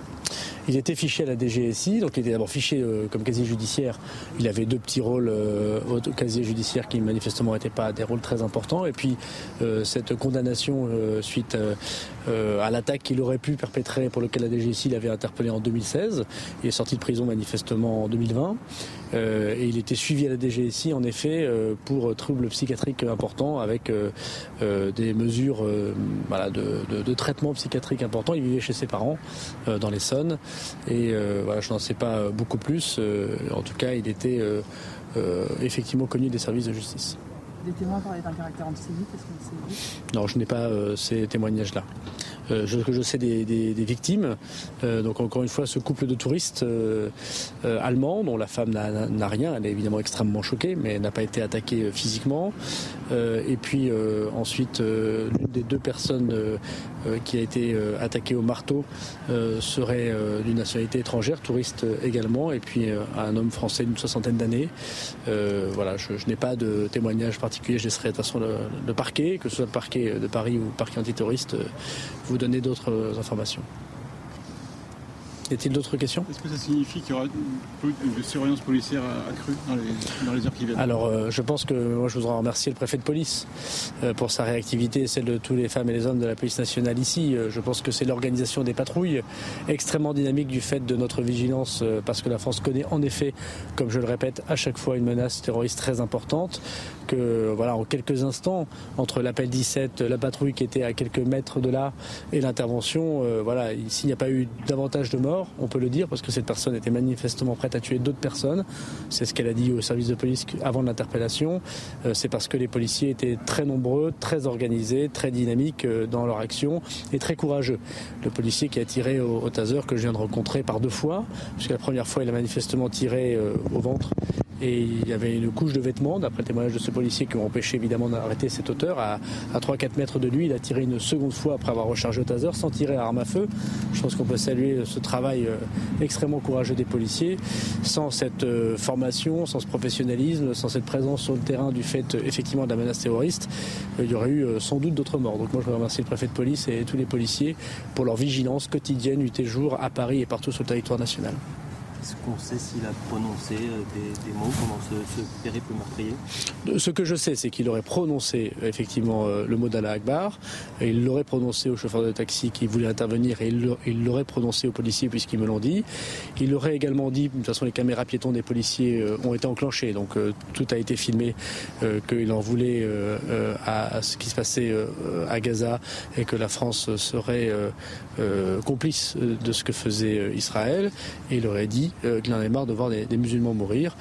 il était fiché à la DGSI, donc il était d'abord fiché euh, comme casier judiciaire. Il avait deux petits rôles euh, au casier judiciaire qui manifestement n'étaient pas des rôles très importants. Et puis cette condamnation suite à l'attaque qu'il aurait pu perpétrer pour lequel la DGSI l'avait interpellé en 2016. Il est sorti de prison manifestement en 2020. Euh, et il était suivi à la DGSI en effet euh, pour troubles psychiatriques importants avec euh, des mesures de, traitement psychiatrique important. Il vivait chez ses parents dans l'Essonne et voilà, je n'en sais pas beaucoup plus. en tout cas, il était effectivement connu des services de justice. Des témoins parlaient d'un caractère antisémite, est-ce que c'est Non, je n'ai pas ces témoignages-là. Euh, je, que je sais des, victimes. Euh, donc encore une fois, ce couple de touristes euh, allemands, dont la femme n'a rien, elle est évidemment extrêmement choquée, mais n'a pas été attaquée physiquement. et puis ensuite, l'une des deux personnes qui a été attaquée au marteau serait d'une nationalité étrangère, touriste également, et puis un homme français d'une soixantaine d'années. voilà, je, n'ai pas de témoignage particulier, je laisserai de toute façon le, parquet, que ce soit le parquet de Paris ou le parquet antiterroriste, vous donner d'autres euh, informations. Y a-t-il d'autres questions? Est-ce que ça signifie qu'il y aura une surveillance policière accrue dans les, dans les heures qui viennent? Alors, euh, je pense que moi, je voudrais remercier le préfet de police euh, pour sa réactivité et celle de tous les femmes et les hommes de la police nationale ici. je pense que c'est l'organisation des patrouilles extrêmement dynamique du fait de notre vigilance, parce que la France connaît en effet, comme je le répète, à chaque fois une menace terroriste très importante que voilà, en quelques instants, entre l'appel 17, la patrouille qui était à quelques mètres de là et l'intervention, euh, voilà, s'il n'y a pas eu davantage de morts, on peut le dire, parce que cette personne était manifestement prête à tuer d'autres personnes. C'est ce qu'elle a dit au service de police avant l'interpellation. Euh, c'est parce que les policiers étaient très nombreux, très organisés, très dynamiques euh, dans leur action et très courageux. Le policier qui a tiré au, taser que je viens de rencontrer par deux fois, puisque la première fois il a manifestement tiré au ventre et il y avait une couche de vêtements, d'après le témoignage de ce policier, qui ont empêché évidemment d'arrêter cet auteur. À, à 3-4 mètres de lui, il a tiré une seconde fois après avoir rechargé au taser, sans tirer à arme à feu. Je pense qu'on peut saluer ce travail euh, extrêmement courageux des policiers. Sans cette euh, formation, sans ce professionnalisme, sans cette présence sur le terrain du fait effectivement de la menace terroriste, il y aurait eu sans doute d'autres morts. Donc moi je remercie le préfet de police et tous les policiers pour leur vigilance quotidienne, nuit et jour, à Paris et partout sur le territoire national. Est-ce qu'on sait s'il a prononcé euh, des, mots pendant ce, périple meurtrier? Ce que je sais, c'est qu'il aurait prononcé euh, effectivement euh, le mot d'Allah Akbar. Il l'aurait prononcé au chauffeur de taxi qui voulait intervenir et il l'aurait prononcé aux policiers puisqu'ils me l'ont dit. Il aurait également dit, de toute façon les caméras piétons des policiers ont été enclenchées, donc tout a été filmé, qu'il en voulait à, ce qui se passait à Gaza et que la France serait complice de ce que faisait Israël. Et il aurait dit euh, qu'il en marre de voir des, musulmans mourir.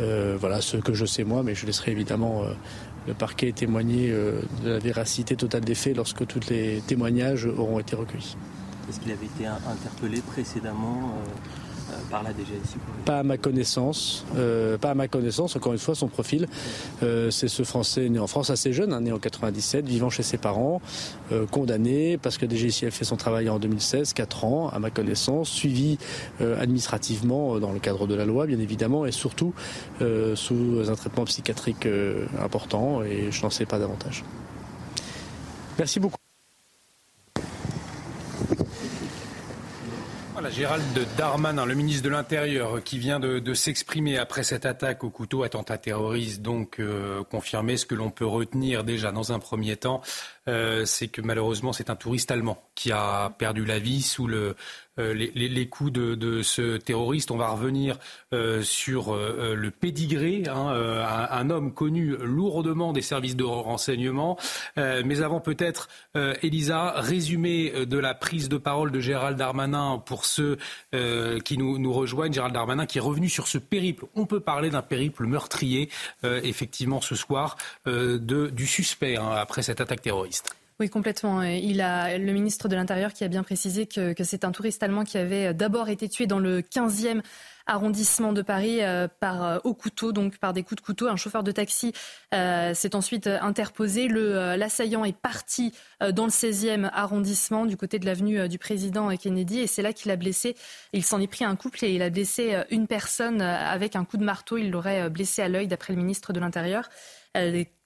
Euh, voilà ce que je sais moi, mais je laisserai évidemment euh, le parquet témoigner de la véracité totale des faits lorsque tous les témoignages auront été recueillis. Est-ce qu'il avait été interpellé précédemment par la DGSI Pas à ma connaissance. Euh, pas à ma connaissance. Encore une fois, son profil, euh, c'est ce Français né en France assez jeune, hein, né en 97, vivant chez ses parents, condamné parce que la DGSI a fait son travail en 2016, 4 ans, à ma connaissance, suivi administrativement dans le cadre de la loi, bien évidemment, et surtout sous un traitement psychiatrique important. Et je n'en sais pas davantage. Merci beaucoup. Gérald Darmanin, le ministre de l'Intérieur, qui vient de, s'exprimer après cette attaque au couteau, attentat terroriste, donc euh, confirmer ce que l'on peut retenir déjà dans un premier temps, euh, c'est que malheureusement c'est un touriste allemand qui a perdu la vie sous le, euh, les, coups de, ce terroriste. On va revenir euh, sur le pédigré, hein, un, homme connu lourdement des services de renseignement. mais avant peut-être, Elisa, résumé de la prise de parole de Gérald Darmanin pour ceux qui nous, rejoignent. Gérald Darmanin qui est revenu sur ce périple. On peut parler d'un périple meurtrier, effectivement, ce soir, du suspect hein, après cette attaque terroriste. Oui, complètement. Il a le ministre de l'Intérieur qui a bien précisé que, c'est un touriste allemand qui avait d'abord été tué dans le 15e arrondissement de Paris euh, par euh, au couteau, donc par des coups de couteau. Un chauffeur de taxi euh, s'est ensuite interposé. l'assaillant est parti dans le 16e arrondissement, du côté de l'avenue du président Kennedy, et c'est là qu'il a blessé. Il s'en est pris un couple et il a blessé une personne avec un coup de marteau. Il l'aurait blessé à l'œil, d'après le ministre de l'Intérieur.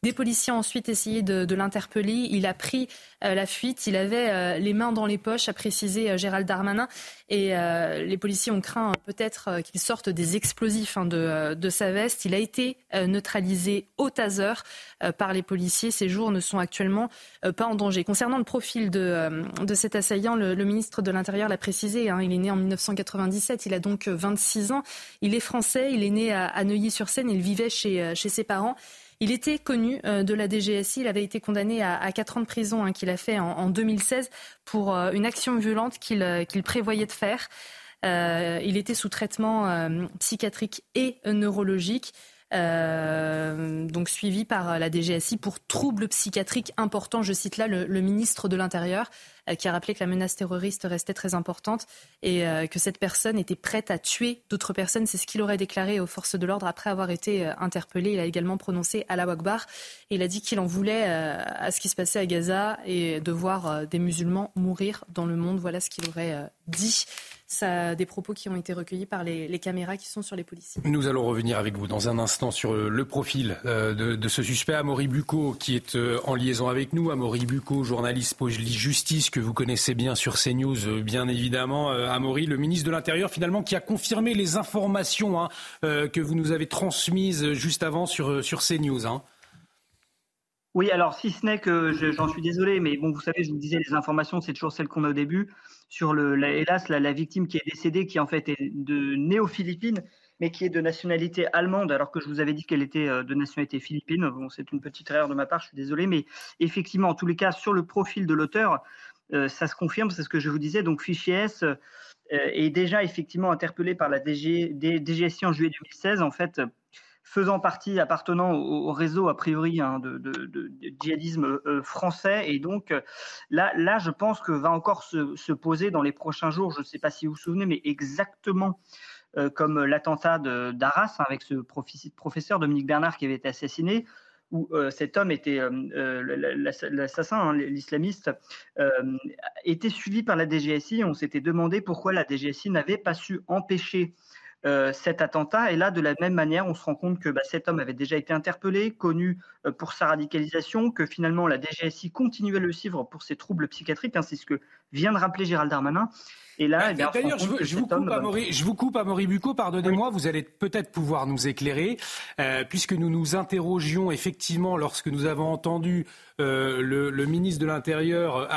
Des policiers ont ensuite essayé de, l'interpeller. Il a pris euh, la fuite. Il avait euh, les mains dans les poches, a précisé euh, Gérald Darmanin. Et les policiers ont craint peut-être qu'il sorte des explosifs hein, de, sa veste. Il a été neutralisé au taser par les policiers. Ses jours ne sont actuellement pas en danger. Concernant le profil de, cet assaillant, le, ministre de l'Intérieur l'a précisé. Hein, il est né en 1997. Il a donc 26 ans. Il est français. Il est né à, Neuilly-sur-Seine. Il vivait chez, chez ses parents. Il était connu euh, de la DGSI. Il avait été condamné à, quatre ans de prison hein, qu'il a fait en, 2016 pour euh, une action violente euh, qu'il prévoyait de faire. il était sous traitement psychiatrique et neurologique. donc suivi par la DGSI pour troubles psychiatriques importants. Je cite là le ministre de l'Intérieur. Euh, qui a rappelé que la menace terroriste restait très importante et euh, que cette personne était prête à tuer d'autres personnes. C'est ce qu'il aurait déclaré aux forces de l'ordre après avoir été euh, interpellé. Il a également prononcé Allah Akbar et il a dit qu'il en voulait à ce qui se passait à Gaza et de voir des musulmans mourir dans le monde. Voilà ce qu'il aurait dit. Des propos qui ont été recueillis par les, caméras qui sont sur les policiers. Nous allons revenir avec vous dans un instant sur le profil de, ce suspect, Amaury Bucco, qui est en liaison avec nous. Amaury Bucco, journaliste Poli Justice, que vous connaissez bien sur CNews, euh, bien évidemment, euh, Amaury, le ministre de l'Intérieur, finalement, qui a confirmé les informations hein, euh, que vous nous avez transmises juste avant sur, sur CNews. Hein. Oui, alors si ce n'est que j'en suis désolé, mais bon, vous savez, je vous disais, les informations, c'est toujours celles qu'on a au début. Sur le, hélas, la, victime qui est décédée, qui en fait est de néo-philippine, mais qui est de nationalité allemande, alors que je vous avais dit qu'elle était de nationalité philippine. Bon, c'est une petite erreur de ma part, je suis désolé, mais effectivement, en tous les cas, sur le profil de l'auteur, ça se confirme, c'est ce que je vous disais. Donc, Fichier S euh, est déjà effectivement interpellé par la DG, DGSI en juillet 2016, en fait, faisant partie, appartenant au, réseau a priori hein, de, djihadisme euh, français. Et donc là, là, je pense que va encore se, poser dans les prochains jours, je ne sais pas si vous vous souvenez, mais exactement comme l'attentat d'Arras hein, avec ce professeur Dominique Bernard qui avait été assassiné, où cet homme était l'assassin, hein, l'islamiste, était suivi par la DGSI. On s'était demandé pourquoi la DGSI n'avait pas su empêcher euh, cet attentat. Et là, de la même manière, on se rend compte que bah, cet homme avait déjà été interpellé, connu euh, pour sa radicalisation, que finalement la DGSI continuait à le suivre pour ses troubles psychiatriques. Hein, c'est ce que vient de rappeler Gérald Darmanin. Et là, bah, eh d'ailleurs, je, je, vous coupe, Amaury, je vous coupe, Amaury Bucco, pardonnez-moi, vous allez peut-être pouvoir nous éclairer, euh, puisque nous nous interrogions effectivement lorsque nous avons entendu le, le, ministre de l'Intérieur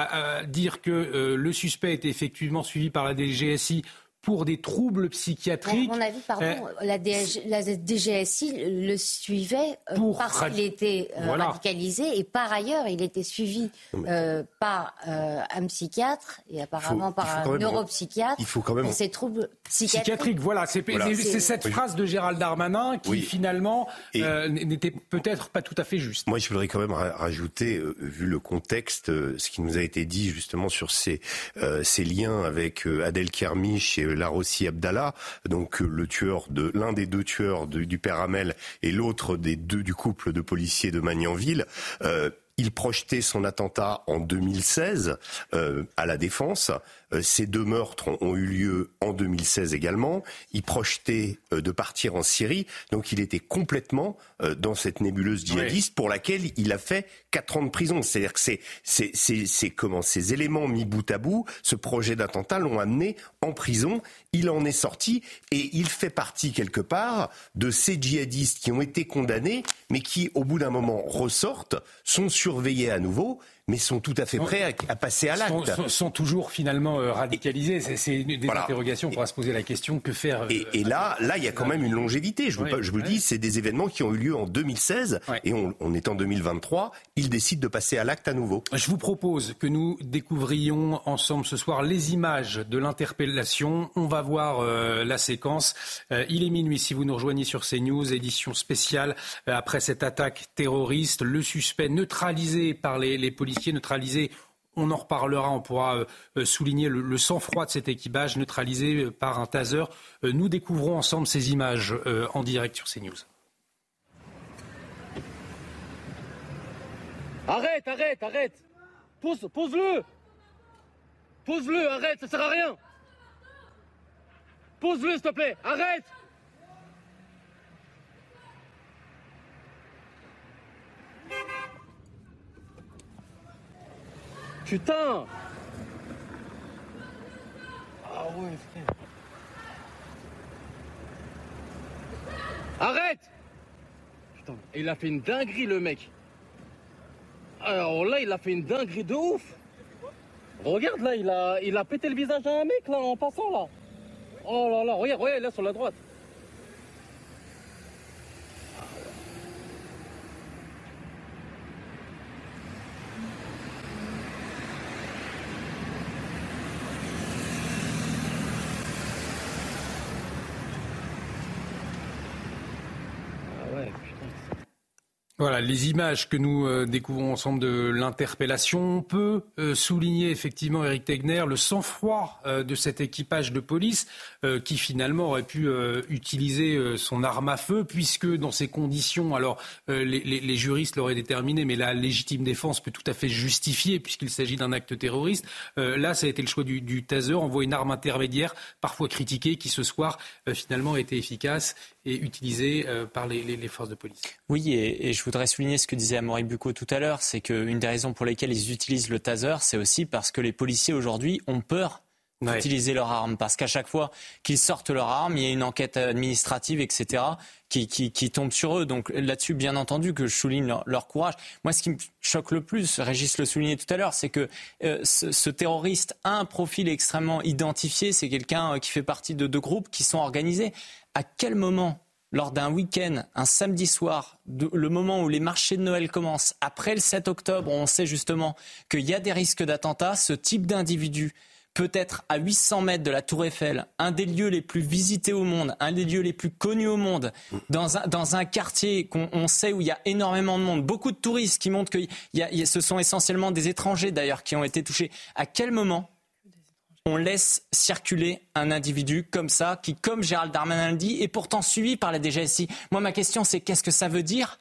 dire que le suspect était effectivement suivi par la DGSI pour des troubles psychiatriques. À mon avis, pardon, euh, la, DGSI le suivait euh, parce qu'il était euh, radicalisé et par ailleurs, il était suivi par un psychiatre et apparemment par un neuropsychiatre il faut quand même... pour ses troubles psychiatriques. Psychiatrique, voilà, c'est cette phrase de Gérald Darmanin qui finalement n'était peut-être pas tout à fait juste. Moi, je voudrais quand même rajouter, vu le contexte, ce qui nous a été dit justement sur ces, ces liens avec Adèle Kermiche et Larossi Abdallah, donc euh, le tueur de l'un des deux tueurs du père Hamel et l'autre des deux du couple de policiers de Magnanville. Euh, il projetait son attentat en 2016 euh, à la Défense. Euh, ces deux meurtres ont, eu lieu en 2016 également. Il projetait euh, de partir en Syrie, donc il était complètement euh, dans cette nébuleuse djihadiste pour laquelle il a fait quatre ans de prison. C'est-à-dire que c'est, c'est, c'est, comment ces éléments mis bout à bout, ce projet d'attentat l'ont amené en prison. Il en est sorti et il fait partie quelque part de ces djihadistes qui ont été condamnés, mais qui au bout d'un moment ressortent, sont surveillés à nouveau mais sont tout à fait prêts à, passer à l'acte. Sont, sont, toujours finalement euh, radicalisés. C'est des interrogations. On pourra se poser la question que faire. et, euh, là, là, il y a quand même une longévité. Je vous, je vous dis, c'est des événements qui ont eu lieu en 2016 et on, on, est en 2023. Ils décident de passer à l'acte à nouveau. Je vous propose que nous découvrions ensemble ce soir les images de l'interpellation. On va voir euh, la séquence. il est minuit si vous nous rejoignez sur CNews, édition spéciale après cette attaque terroriste. Le suspect neutralisé par les, les policiers neutralisé. On en reparlera, on pourra euh, souligner le, sang-froid de cet équipage neutralisé euh, par un taser. Euh, nous découvrons ensemble ces images en direct sur CNews. Arrête, arrête, arrête Pose, Pose-le Pose-le, arrête, ça sert à rien Pose-le, s'il te plaît, arrête Putain Ah ouais, frère. Arrête Putain, il a fait une dinguerie, le mec. Alors là, il a fait une dinguerie de ouf. Regarde, là, il a, il a pété le visage à un mec, là, en passant, là. Oh là là, regarde, regarde, là, sur la droite. Voilà, les images que nous euh, découvrons ensemble de l'interpellation. On peut euh, souligner effectivement, Eric Tegner, le sang-froid euh, de cet équipage de police qui finalement aurait pu utiliser son arme à feu, puisque dans ces conditions, alors les, juristes l'auraient déterminé, mais la légitime défense peut tout à fait justifier, puisqu'il s'agit d'un acte terroriste. là, ça a été le choix du, taser, envoie une arme intermédiaire, parfois critiquée, qui ce soir finalement a été efficace et utilisée par les, les, forces de police. Oui, et, et je voudrais souligner ce que disait Amaury Bucco tout à l'heure, c'est qu'une des raisons pour lesquelles ils utilisent le taser, c'est aussi parce que les policiers aujourd'hui ont peur d'utiliser leur arme, parce qu'à chaque fois qu'ils sortent leur arme, il y a une enquête administrative, etc., qui, qui, tombe sur eux. Donc là-dessus, bien entendu, que je souligne leur, courage. Moi, ce qui me choque le plus, Régis le soulignait tout à l'heure, c'est que euh, ce, terroriste a un profil extrêmement identifié. C'est quelqu'un euh, qui fait partie de deux groupes qui sont organisés. À quel moment lors d'un week-end, un samedi soir, le moment où les marchés de Noël commencent, après le 7 octobre, on sait justement qu'il y a des risques d'attentats, ce type d'individu peut être à 800 mètres de la Tour Eiffel, un des lieux les plus visités au monde, un des lieux les plus connus au monde, dans un, dans un quartier qu'on sait où il y a énormément de monde, beaucoup de touristes qui montrent que ce sont essentiellement des étrangers d'ailleurs qui ont été touchés. À quel moment on laisse circuler un individu comme ça, qui, comme Gérald Darmanin le dit, est pourtant suivi par la DGSI. Moi, ma question, c'est qu'est-ce que ça veut dire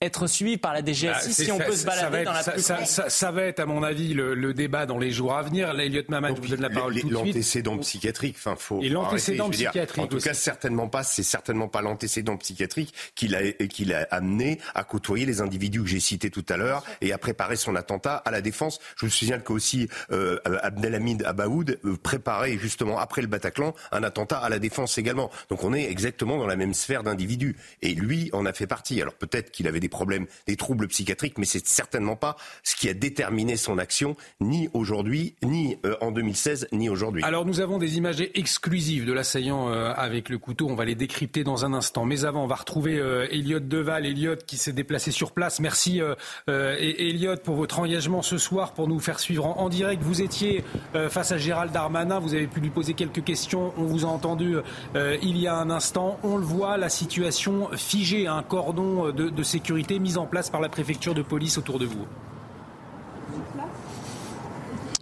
être suivi par la DGSI bah, si on peut se balader dans la ça, ça, ça, va être, à mon avis, le, débat dans les jours à venir. Là, Elliot Maman, je vous donne la parole tout de suite. L'antécédent psychiatrique, enfin, faut. Et l'antécédent psychiatrique. en tout cas, certainement pas. C'est certainement pas l'antécédent psychiatrique qui l'a qui l'a amené à côtoyer les individus que j'ai cités tout à l'heure et à préparer son attentat à la défense. Je vous signale qu'aussi euh, Abdelhamid Abaoud euh, préparait justement après le Bataclan un attentat à la défense également. Donc on est exactement dans la même sphère d'individus. Et lui en a fait partie. Alors peut-être qu'il avait des problèmes, des troubles psychiatriques, mais c'est certainement pas ce qui a déterminé son action, ni aujourd'hui, ni euh, en 2016, ni aujourd'hui. Alors nous avons des images exclusives de l'assaillant euh, avec le couteau. On va les décrypter dans un instant. Mais avant, on va retrouver euh, Deval, Elliot qui s'est déplacé sur place. Merci Elliot pour votre engagement ce soir, pour nous faire suivre en, direct. Vous étiez face à Gérald Darmanin, vous avez pu lui poser quelques questions. On vous a entendu il y a un instant. On le voit, la situation figée, un cordon de sécurité mise en place par la préfecture de police autour de vous.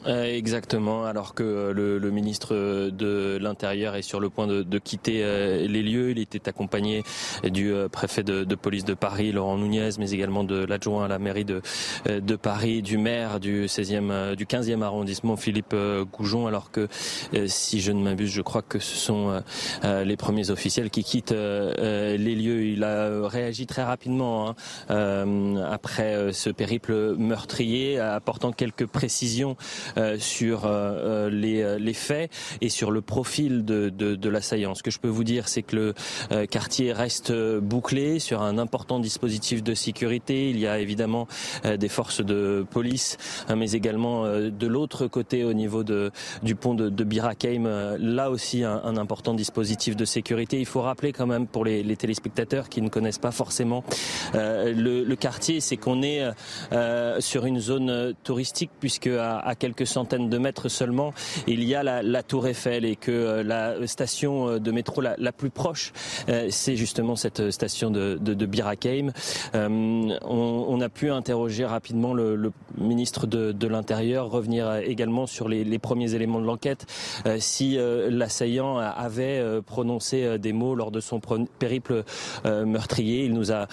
Euh, exactement, alors que euh, le, ministre de l'Intérieur est sur le point de, quitter euh, les lieux. Il était accompagné du préfet de, police de Paris, Laurent Nunez, mais également de l'adjoint à la mairie de, de Paris, du maire du 16e, du 15e arrondissement, Philippe Goujon, alors que, si je ne m'abuse, je crois que ce sont les premiers officiels qui quittent les lieux. Il a réagi très rapidement hein, après ce périple meurtrier, apportant quelques précisions euh, sur euh, euh, les, faits et sur le profil de, de, l'assaillant. Ce que je peux vous dire, c'est que le quartier reste bouclé sur un important dispositif de sécurité. Il y a évidemment des forces de police, mais également de l'autre côté, au niveau de, du pont de, de Birakeim, là aussi un, important dispositif de sécurité. Il faut rappeler quand même pour les, téléspectateurs qui ne connaissent pas forcément le, quartier, c'est qu'on est, sur une zone touristique puisque à, à quelques centaines de mètres seulement, il y a la, Tour Eiffel et que euh, la station euh, de métro la, plus proche, euh, c'est justement cette station de, Birakeim. on, a pu interroger rapidement le, ministre de, l'Intérieur, revenir également sur les, premiers éléments de l'enquête. si l'assaillant avait prononcé des mots lors de son périple meurtrier, il nous a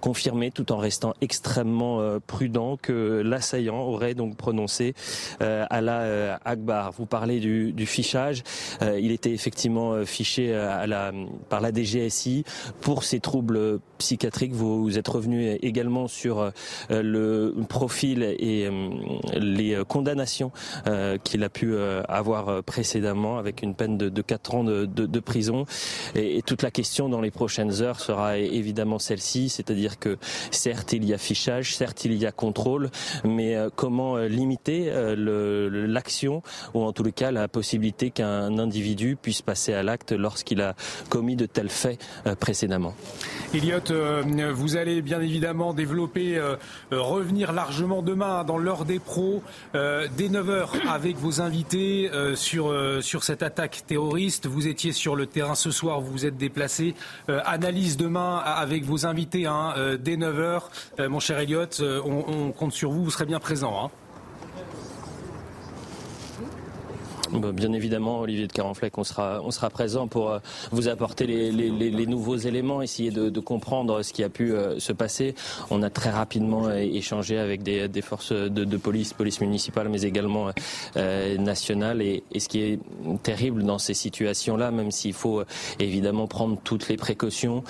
confirmé, tout en restant extrêmement prudent, que l'assaillant aurait donc prononcé euh, Ala euh, Akbar. Vous parlez du, fichage. Euh, il était effectivement fiché par la DGSI pour ses troubles psychiatriques. Vous, êtes revenu également sur le profil et les condamnations qu'il a pu avoir précédemment avec une peine de, de 4 ans de, prison. Et, toute la question dans les prochaines heures sera évidemment celle-ci, c'est-à-dire que certes il y a fichage, certes il y a contrôle, mais comment limiter le l'action ou en tout cas la possibilité qu'un individu puisse passer à l'acte lorsqu'il a commis de tels faits euh, précédemment. Elliot, euh, vous allez bien évidemment développer, euh, revenir largement demain dans l'heure des pros, dès 9h avec vos invités sur, sur cette attaque terroriste. Vous étiez sur le terrain ce soir, vous vous êtes déplacé. analyse demain avec vos invités hein, dès 9h. mon cher Elliot, on, compte sur vous, vous serez bien présent. Hein. Bah, bien évidemment, Olivier de Carenfleck, on sera, on sera présent pour euh, vous apporter les, nouveaux éléments, essayer de, comprendre ce qui a pu euh, se passer. On a très rapidement euh, échangé avec des, forces de, police, police municipale, mais également nationale. Et, ce qui est terrible dans ces situations-là, même s'il faut évidemment prendre toutes les précautions,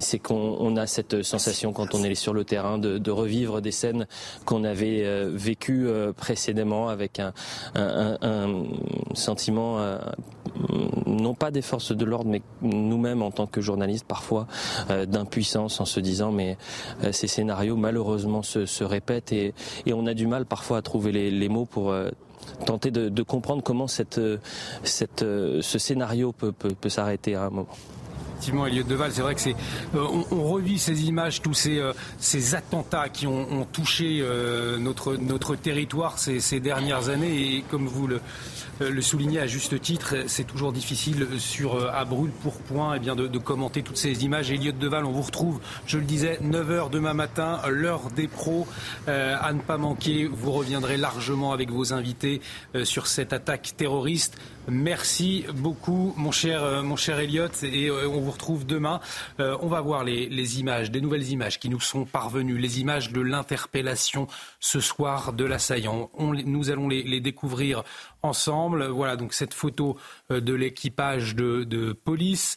c'est qu'on a cette sensation quand on est sur le terrain de, revivre des scènes qu'on avait vécues précédemment avec un sentiment, euh, non pas des forces de l'ordre, mais nous-mêmes en tant que journalistes, parfois euh, d'impuissance en se disant mais euh, ces scénarios malheureusement se, répètent et, on a du mal parfois à trouver les, mots pour tenter de, comprendre comment cette, cette, ce scénario peut, peut s'arrêter à un moment. effectivement, Elliot Deval. C'est vrai que c'est, euh, on, revit ces images, tous ces, ces attentats qui ont, touché notre, notre territoire ces, ces, dernières années. Et comme vous le, le soulignez à juste titre, c'est toujours difficile sur à brûle pour point eh bien de, commenter toutes ces images. Elliot Deval, on vous retrouve, je le disais, 9h demain matin, l'heure des pros. à ne pas manquer, vous reviendrez largement avec vos invités sur cette attaque terroriste. Merci beaucoup, mon cher, euh, mon cher Elliot, et euh, on vous retrouve demain. Euh, on va voir les, images, des nouvelles images qui nous sont parvenues, les images de l'interpellation ce soir de l'assaillant. nous allons les, découvrir ensemble. Voilà donc cette photo de l'équipage de, police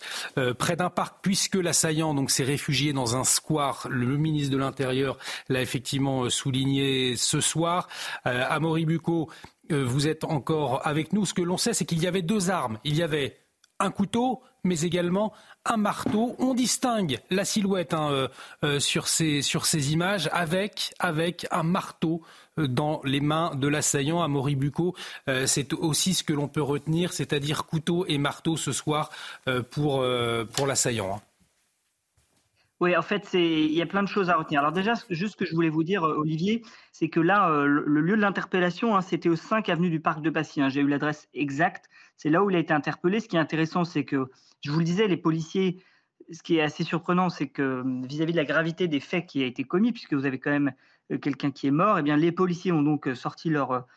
près d'un parc, puisque l'assaillant donc s'est réfugié dans un square. Le ministre de l'Intérieur l'a effectivement souligné ce soir. euh, vous êtes encore avec nous. Ce que l'on sait, c'est qu'il y avait deux armes. Il y avait un couteau, mais également un marteau. On distingue la silhouette hein, euh, euh, sur, ces, images avec, un marteau dans les mains de l'assaillant à Moribuco. c'est aussi ce que l'on peut retenir, c'est-à-dire couteau et marteau ce soir pour, pour l'assaillant. Hein. Oui, en fait, il y a plein de choses à retenir. Alors déjà, juste ce que je voulais vous dire, euh, Olivier, c'est que là, euh, le lieu de l'interpellation, hein, c'était au 5 avenue du Parc de Passy. Hein. J'ai eu l'adresse exacte. C'est là où il a été interpellé. Ce qui est intéressant, c'est que, je vous le disais, les policiers, ce qui est assez surprenant, c'est que vis-à-vis de la gravité des faits qui a été commis, puisque vous avez quand même euh, quelqu'un qui est mort, eh bien, les policiers ont donc sorti leur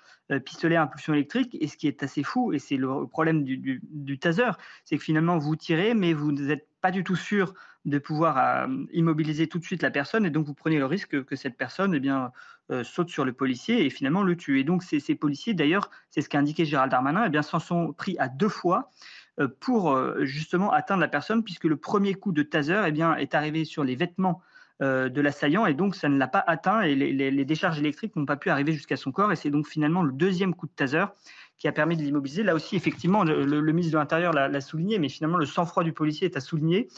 pistolet à impulsion électrique. Et ce qui est assez fou, et c'est le problème du, du taser, c'est que finalement, vous tirez, mais vous n'êtes pas du tout sûr de pouvoir euh, immobiliser tout de suite la personne et donc vous prenez le risque que, cette personne eh bien, euh, saute sur le policier et finalement le tue. Et donc ces, policiers, d'ailleurs, c'est ce qu'a indiqué Gérald Darmanin, eh bien s'en sont pris à deux fois euh, pour justement atteindre la personne puisque le premier coup de taser eh bien, est arrivé sur les vêtements de l'assaillant et donc ça ne l'a pas atteint et les, décharges électriques n'ont pas pu arriver jusqu'à son corps et c'est donc finalement le deuxième coup de taser qui a permis de l'immobiliser. Là aussi, effectivement, le, ministre de l'Intérieur l'a souligné, mais finalement le sang-froid du policier est à souligner.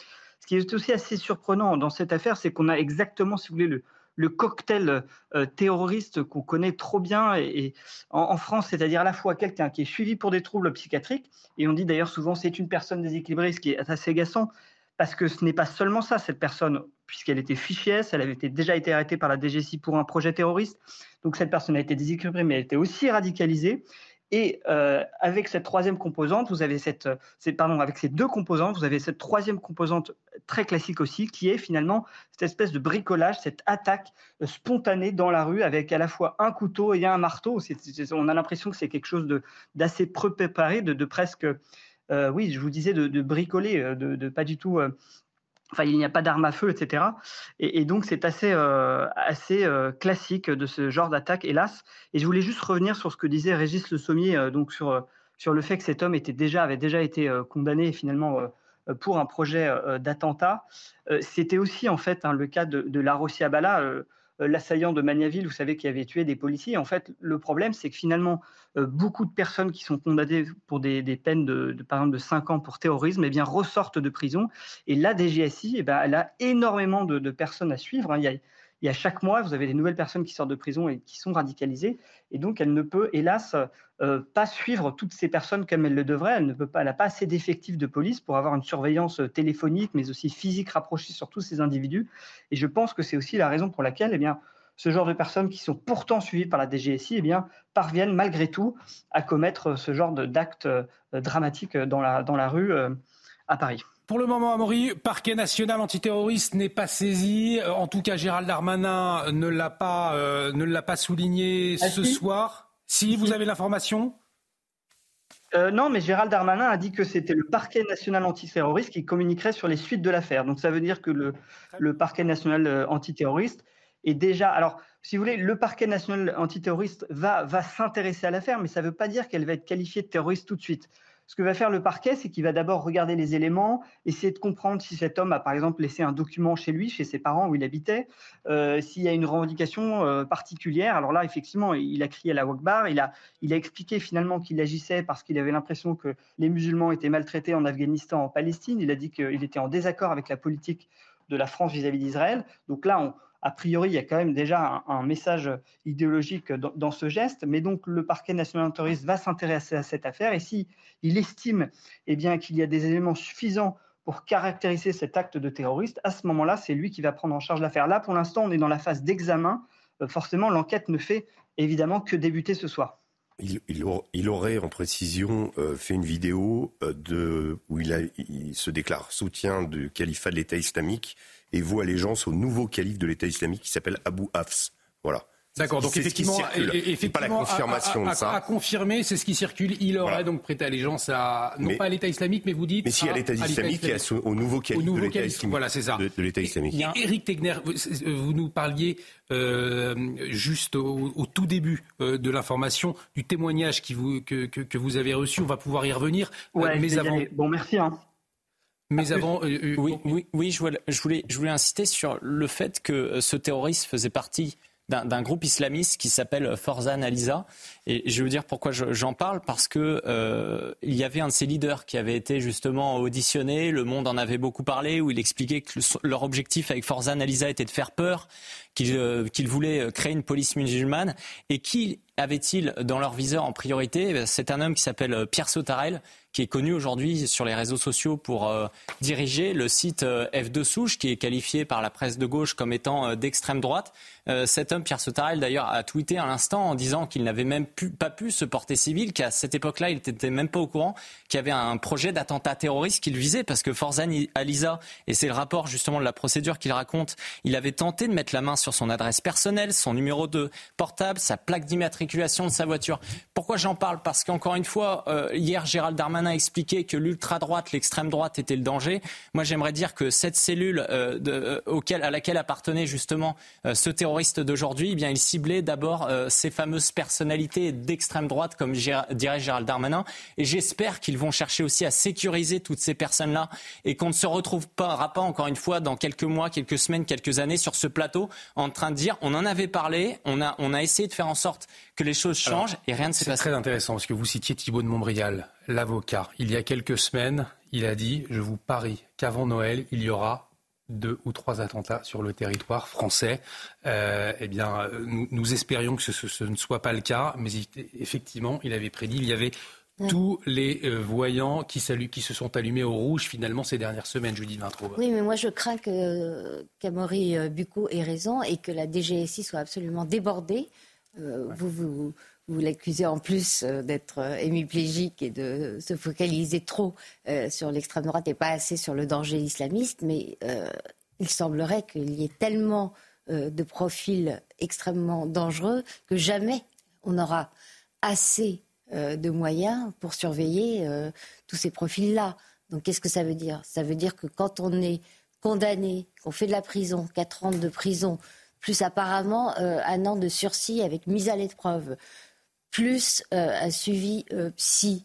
Ce qui est aussi assez surprenant dans cette affaire, c'est qu'on a exactement, si vous voulez, le, cocktail euh, terroriste qu'on connaît trop bien et, en, France, c'est-à-dire à la fois quelqu'un qui est suivi pour des troubles psychiatriques, et on dit d'ailleurs souvent c'est une personne déséquilibrée, ce qui est assez agaçant, parce que ce n'est pas seulement ça, cette personne, puisqu'elle était fichée, elle avait déjà été arrêtée par la DGSI pour un projet terroriste, donc cette personne a été déséquilibrée, mais elle était aussi radicalisée, et euh, avec cette troisième composante, vous avez cette, pardon, avec ces deux composantes, vous avez cette troisième composante très classique aussi, qui est finalement cette espèce de bricolage, cette attaque euh, spontanée dans la rue avec à la fois un couteau et un marteau. on a l'impression que c'est quelque chose d'assez préparé, de, de presque, euh, oui, je vous disais, de, bricoler, de, de, pas du tout Enfin, il n'y a pas d'arme à feu, etc. Et, donc, c'est assez, euh, euh, classique de ce genre d'attaque, hélas. Et je voulais juste revenir sur ce que disait Régis Le Sommier, euh, donc sur, le fait que cet homme était déjà, avait déjà été condamné finalement pour un projet d'attentat. C'était aussi, en fait, hein, le cas de, de La Abala l'assaillant de Magnaville, vous savez, qui avait tué des policiers. En fait, le problème, c'est que finalement, euh, beaucoup de personnes qui sont condamnées pour des, peines de, par exemple, de 5 ans pour terrorisme, eh bien, ressortent de prison. Et la DGSI, eh ben, elle a énormément de, personnes à suivre. Hein. Il y a, y a chaque mois, vous avez des nouvelles personnes qui sortent de prison et qui sont radicalisées. Et donc, elle ne peut, hélas, euh, pas suivre toutes ces personnes comme elle le devrait. Elle ne peut pas, elle n'a pas assez d'effectifs de police pour avoir une surveillance téléphonique, mais aussi physique rapprochée sur tous ces individus. Et je pense que c'est aussi la raison pour laquelle, eh bien, ce genre de personnes qui sont pourtant suivies par la DGSI, eh bien, parviennent malgré tout à commettre ce genre d'actes euh, dramatiques dans la, rue euh, à Paris. Pour le moment, Amaury, parquet national antiterroriste n'est pas saisi. En tout cas, Gérald Darmanin ne l'a pas, euh, ne l'a pas souligné ah, ce soir. Si, vous avez l'information? Euh, non, mais Gérald Darmanin a dit que c'était le parquet national antiterroriste qui communiquerait sur les suites de l'affaire. Donc ça veut dire que le, le parquet national euh, antiterroriste est déjà. Alors, si vous voulez, le parquet national antiterroriste va, va s'intéresser à l'affaire, mais ça ne veut pas dire qu'elle va être qualifiée de terroriste tout de suite. Ce que va faire le parquet, c'est qu'il va d'abord regarder les éléments, essayer de comprendre si cet homme a par exemple laissé un document chez lui, chez ses parents où il habitait, euh, s'il y a une revendication euh, particulière. Alors là, effectivement, il a crié à la Wakbar, il a, il a expliqué finalement qu'il agissait parce qu'il avait l'impression que les musulmans étaient maltraités en Afghanistan, en Palestine. Il a dit qu'il était en désaccord avec la politique de la France vis-à-vis d'Israël. Donc là, on, a priori, il y a quand même déjà un, message idéologique dans, ce geste, mais donc le parquet national terroriste va s'intéresser à cette affaire et si il estime eh bien qu'il y a des éléments suffisants pour caractériser cet acte de terroriste, à ce moment-là, c'est lui qui va prendre en charge l'affaire. Là, pour l'instant, on est dans la phase d'examen. Euh, forcément, l'enquête ne fait évidemment que débuter ce soir. Il, aurait, en précision, euh, fait une vidéo euh, de, où il, se déclare soutien du califat de l'État islamique et voue allégeance au nouveau calife de l'État islamique qui s'appelle Abu Hafs. Voilà. D'accord, donc effectivement, effectivement pas la confirmation à, de ça. À, confirmer, c'est ce qui circule. Il aurait donc prêté allégeance à non pas à l'État islamique, mais vous dites. Mais si à l'État islamique, et au nouveau calife de l'État islamique. Voilà, c'est ça. De, l'État islamique. Éric Tegner, vous, nous parliez euh, juste au, tout début euh, de l'information du témoignage qui vous, que, que, que, vous avez reçu. On va pouvoir y revenir. Euh, ouais, mais avant. Bon, merci. Hein. Mais avant, oui, oui, oui, je voulais, je voulais, je voulais insister sur le fait que ce terroriste faisait partie d'un groupe islamiste qui s'appelle Forzan Aliza. Et je veux dire pourquoi j'en parle parce que euh, il y avait un de ses leaders qui avait été justement auditionné. Le Monde en avait beaucoup parlé où il expliquait que leur objectif avec Forzan Aliza était de faire peur, qu'ils euh, voulaient créer une police musulmane. Et qui avait-il dans leur viseur en priorité? Eh C'est un homme qui s'appelle euh, Pierre Sautarel, qui est connu aujourd'hui sur les réseaux sociaux pour euh, diriger le site euh, F2 Souche, qui est qualifié par la presse de gauche comme étant d'extrême droite. Cet homme, Pierre Sautarel, d'ailleurs, a tweeté à l'instant en disant qu'il n'avait même pas pu se porter civil, qu'à cette époque-là, il n'était même pas au courant qu'il y avait un projet d'attentat terroriste qu'il visait, parce que Forzan Aliza, et c'est le rapport justement de la procédure qu'il raconte, il avait tenté de mettre la main sur son adresse personnelle, son numéro de portable, sa plaque d'immatriculation de sa voiture. Pourquoi j'en parle? Parce qu'encore une fois, euh, hier, Gérald Darmanin a expliqué que l'ultra-droite, l'extrême droite était le danger. Moi, j'aimerais dire que cette cellule euh, euh, à laquelle appartenait justement ce terroriste d'aujourd'hui, eh bien, il ciblait d'abord ces fameuses personnalités d'extrême droite, comme dirait Gérald Darmanin. Et j'espère qu'ils vont chercher aussi à sécuriser toutes ces personnes-là et qu'on ne se retrouve pas, pas encore une fois dans quelques mois, quelques semaines, quelques années sur ce plateau en train de dire on en avait parlé, on a, on a essayé de faire en sorte que les choses changent et rien ne s'est passé. C'est très intéressant parce que vous citiez Thibault de Montbrial, l'avocat. Il y a quelques semaines, il a dit Je vous parie qu'avant Noël, il y aura deux ou trois attentats sur le territoire français. Euh, eh bien, nous, espérions que ce, ne soit pas le cas, mais effectivement, il avait prédit, il y avait tous les euh, voyants qui, qui, se sont allumés au rouge finalement ces dernières semaines, Judith Vintraube. Oui, mais moi je crains que Camori euh, Bucco ait raison et que la DGSI soit absolument débordée euh, vous, vous, vous l'accusez en plus euh, d'être euh, hémiplégique et de se focaliser trop sur l'extrême droite et pas assez sur le danger islamiste, mais il semblerait qu'il y ait tellement de profils extrêmement dangereux que jamais on aura assez de moyens pour surveiller tous ces profils-là. Donc qu'est-ce que ça veut dire? Ça veut dire que quand on est condamné, qu'on fait de la prison, 4 ans de prison, plus apparemment euh, un an de sursis avec mise à l'épreuve, plus euh, un suivi euh, psy,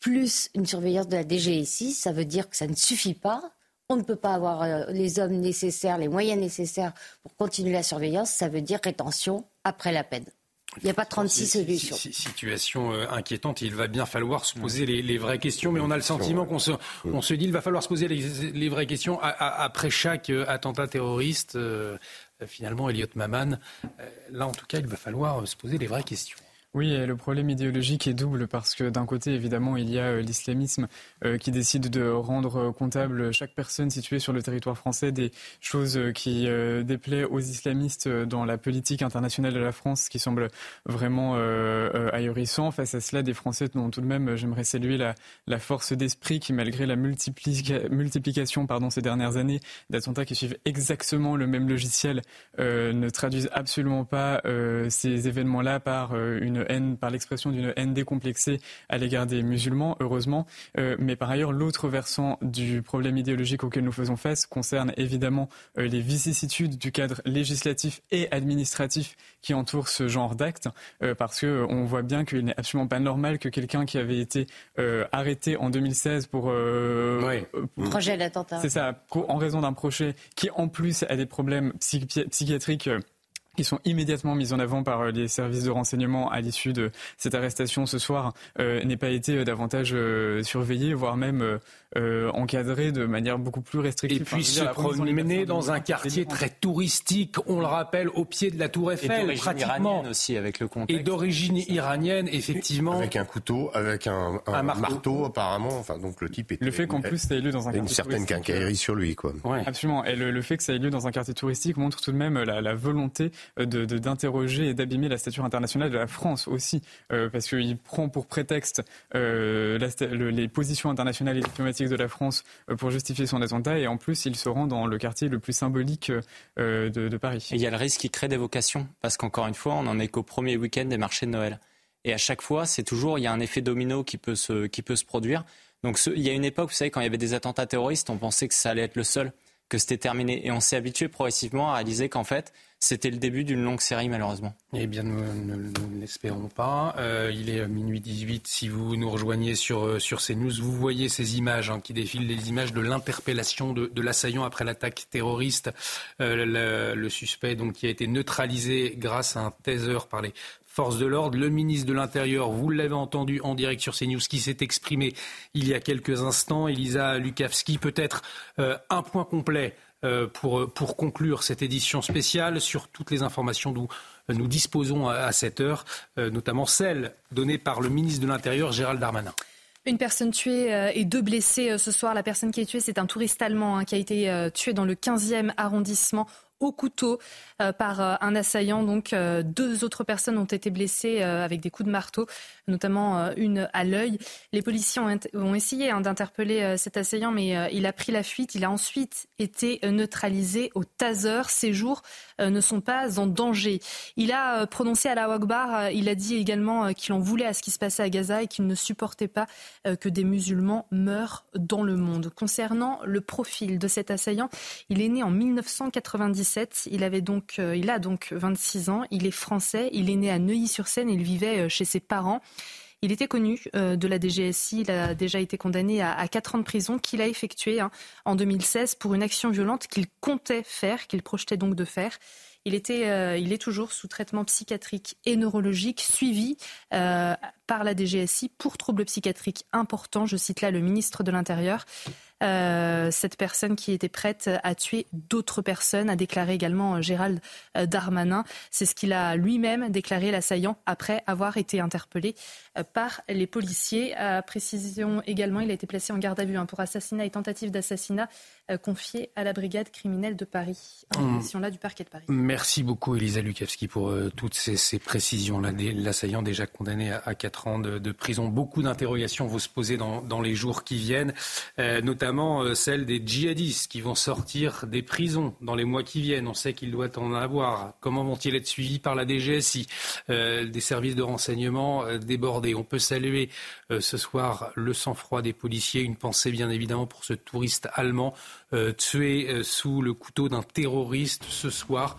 plus une surveillance de la DGSI, ça veut dire que ça ne suffit pas. On ne peut pas avoir les hommes nécessaires, les moyens nécessaires pour continuer la surveillance. Ça veut dire rétention après la peine. Il n'y a pas 36 solutions. Situation inquiétante. Il va bien falloir se poser les, vraies questions, mais on a le sentiment qu'on se, on se dit qu'il va falloir se poser les, vraies questions après chaque attentat terroriste. Euh, finalement, Elliot Maman, euh, là en tout cas, il va falloir se poser les vraies questions. Oui, le problème idéologique est double parce que d'un côté, évidemment, il y a euh, l'islamisme euh, qui décide de rendre comptable chaque personne située sur le territoire français des choses qui euh, déplaient aux islamistes dans la politique internationale de la France, qui semble vraiment ahurissant. Face à cela, des Français dont tout de même, j'aimerais saluer la, la force d'esprit qui, malgré la multiplication pardon, ces dernières années d'attentats qui suivent exactement le même logiciel, ne traduisent absolument pas ces événements-là par une haine, par l'expression d'une haine décomplexée à l'égard des musulmans, heureusement. Euh, mais par ailleurs, l'autre versant du problème idéologique auquel nous faisons face concerne évidemment euh, les vicissitudes du cadre législatif et administratif qui entoure ce genre d'actes, euh, parce que on voit bien qu'il n'est absolument pas normal que quelqu'un qui avait été arrêté en 2016 pour, projet d'attentat, c'est ça, en raison d'un projet qui en plus a des problèmes psychiatriques qui sont immédiatement mis en avant par euh, les services de renseignement à l'issue de cette arrestation ce soir euh, n'aient pas été euh, davantage euh, surveillés, voire même euh, euh, encadrés de manière beaucoup plus restrictive. Et puis se promener dans un quartier très touristique, on le rappelle, au pied de la Tour Eiffel, et pratiquement. aussi avec le contexte. Et d'origine iranienne, effectivement. Avec un couteau, avec un, un, Un marteau. marteau. apparemment. Enfin, donc le type était. Le fait qu'en plus ça ait lieu dans un il y a une quartier certaine quincaillerie sur lui, quoi. Absolument. Et le, le fait que ça ait lieu dans un quartier touristique montre tout de même la, la volonté euh, d'interroger et d'abîmer la stature internationale de la France aussi, euh, parce qu'il prend pour prétexte euh, les positions internationales et diplomatiques de la France euh, pour justifier son attentat, et en plus il se rend dans le quartier le plus symbolique euh, de, Paris. Il y a le risque qu'il crée des vocations, parce qu'encore une fois, on n'en est qu'au premier week-end des marchés de Noël. Et à chaque fois, c'est toujours, il y a un effet domino qui peut se, qui peut se produire. Donc il y a une époque, vous savez, quand il y avait des attentats terroristes, on pensait que ça allait être le seul, que c'était terminé. Et on s'est habitué progressivement à réaliser qu'en fait, c'était le début d'une longue série, malheureusement. Eh bien, nous ne l'espérons pas. Euh, il est minuit 18. Si vous nous rejoignez sur, euh, sur CNews, vous voyez ces images hein, qui défilent, les images de l'interpellation de, l'assaillant après l'attaque terroriste. Euh, le, suspect donc, qui a été neutralisé grâce à un taser par les forces de l'ordre. Le ministre de l'Intérieur, vous l'avez entendu en direct sur CNews, qui s'est exprimé il y a quelques instants. Elisa Lukavski, peut-être euh, un point complet euh, pour, pour conclure cette édition spéciale sur toutes les informations dont nous disposons à, cette heure, euh, notamment celles données par le ministre de l'Intérieur, Gérald Darmanin. Une personne tuée euh, et deux blessés euh, ce soir. La personne qui est tuée, c'est un touriste allemand hein, qui a été euh, tué dans le 15e arrondissement au couteau euh, par euh, un assaillant. Donc euh, deux autres personnes ont été blessées euh, avec des coups de marteau, notamment euh, une à l'œil. Les policiers ont, essayé hein, d'interpeller euh, cet assaillant, mais euh, il a pris la fuite. Il a ensuite été neutralisé au taser. Ses jours ne sont pas en danger. Il a prononcé à la Wakbar, il a dit également qu'il en voulait à ce qui se passait à Gaza et qu'il ne supportait pas que des musulmans meurent dans le monde. Concernant le profil de cet assaillant, il est né en 1997. Il avait donc, il a donc 26 ans. Il est français. Il est né à Neuilly-sur-Seine. Il vivait chez ses parents. Il était connu euh, de la DGSI. Il a déjà été condamné à, à 4 ans de prison qu'il a effectué hein, en 2016 pour une action violente qu'il comptait faire, qu'il projetait donc de faire. Il, euh, est toujours sous traitement psychiatrique et neurologique, suivi euh, par la DGSI pour troubles psychiatriques importants. Je cite là le ministre de l'Intérieur. Euh, cette personne qui était prête à tuer d'autres personnes, a déclaré également euh, Gérald euh, Darmanin. C'est ce qu'il a lui-même déclaré l'assaillant après avoir été interpellé par les policiers. Précision également, il a été placé en garde à vue hein, pour assassinat et tentative d'assassinat euh, confié à la brigade criminelle de Paris, Mmh. mission là du parquet de Paris. Merci beaucoup, Elisa Lukavski, pour euh, toutes ces. Des- L'assaillant déjà condamné à, à 4 ans de, de prison. Beaucoup d'interrogations vont se poser dans, dans les jours qui viennent, euh, notamment euh, celle des djihadistes qui vont sortir des prisons dans les mois qui viennent. On sait qu'il doit en avoir. Comment vont-ils être suivis par la DGSI Des services de renseignement débordés? On peut saluer ce soir le sang-froid des policiers. Une pensée, bien évidemment, pour ce touriste allemand tué euh, sous le couteau d'un terroriste ce soir,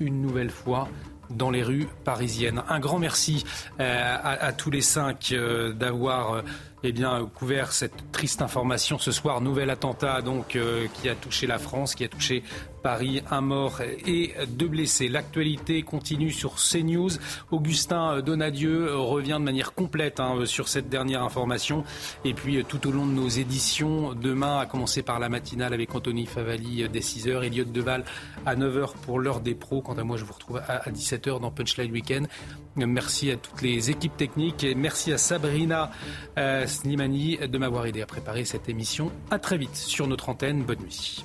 une nouvelle fois dans les rues parisiennes. Un grand merci euh, à, tous les cinq euh, d'avoir euh, eh couvert cette triste information ce soir. Nouvel attentat donc euh, qui a touché la France, qui a touché Paris, un mort et deux blessés. L'actualité continue sur CNews. Augustin Donadieu revient de manière complète hein, sur cette dernière information. Et puis tout au long de nos éditions, demain, à commencer par la matinale avec Anthony Favali euh, dès 6h, Elliot Deval à 9h pour l'heure des pros. Quant à moi, je vous retrouve à à 17h dans Punchline Weekend. Merci à toutes les équipes techniques et merci à Sabrina euh, Slimani de m'avoir aidé à préparer cette émission. À très vite sur notre antenne. Bonne nuit.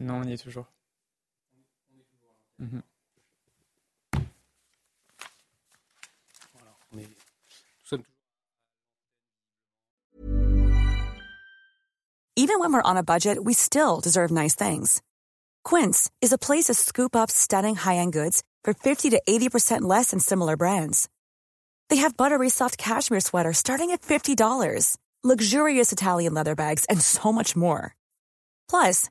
Non, on y est toujours. Mhm. Even when we're on a budget, we still deserve nice things. Quince is a place to scoop up stunning high-end goods for 50 to 80% less than similar brands. They have buttery soft cashmere sweaters starting at $50, luxurious Italian leather bags, and so much more. Plus,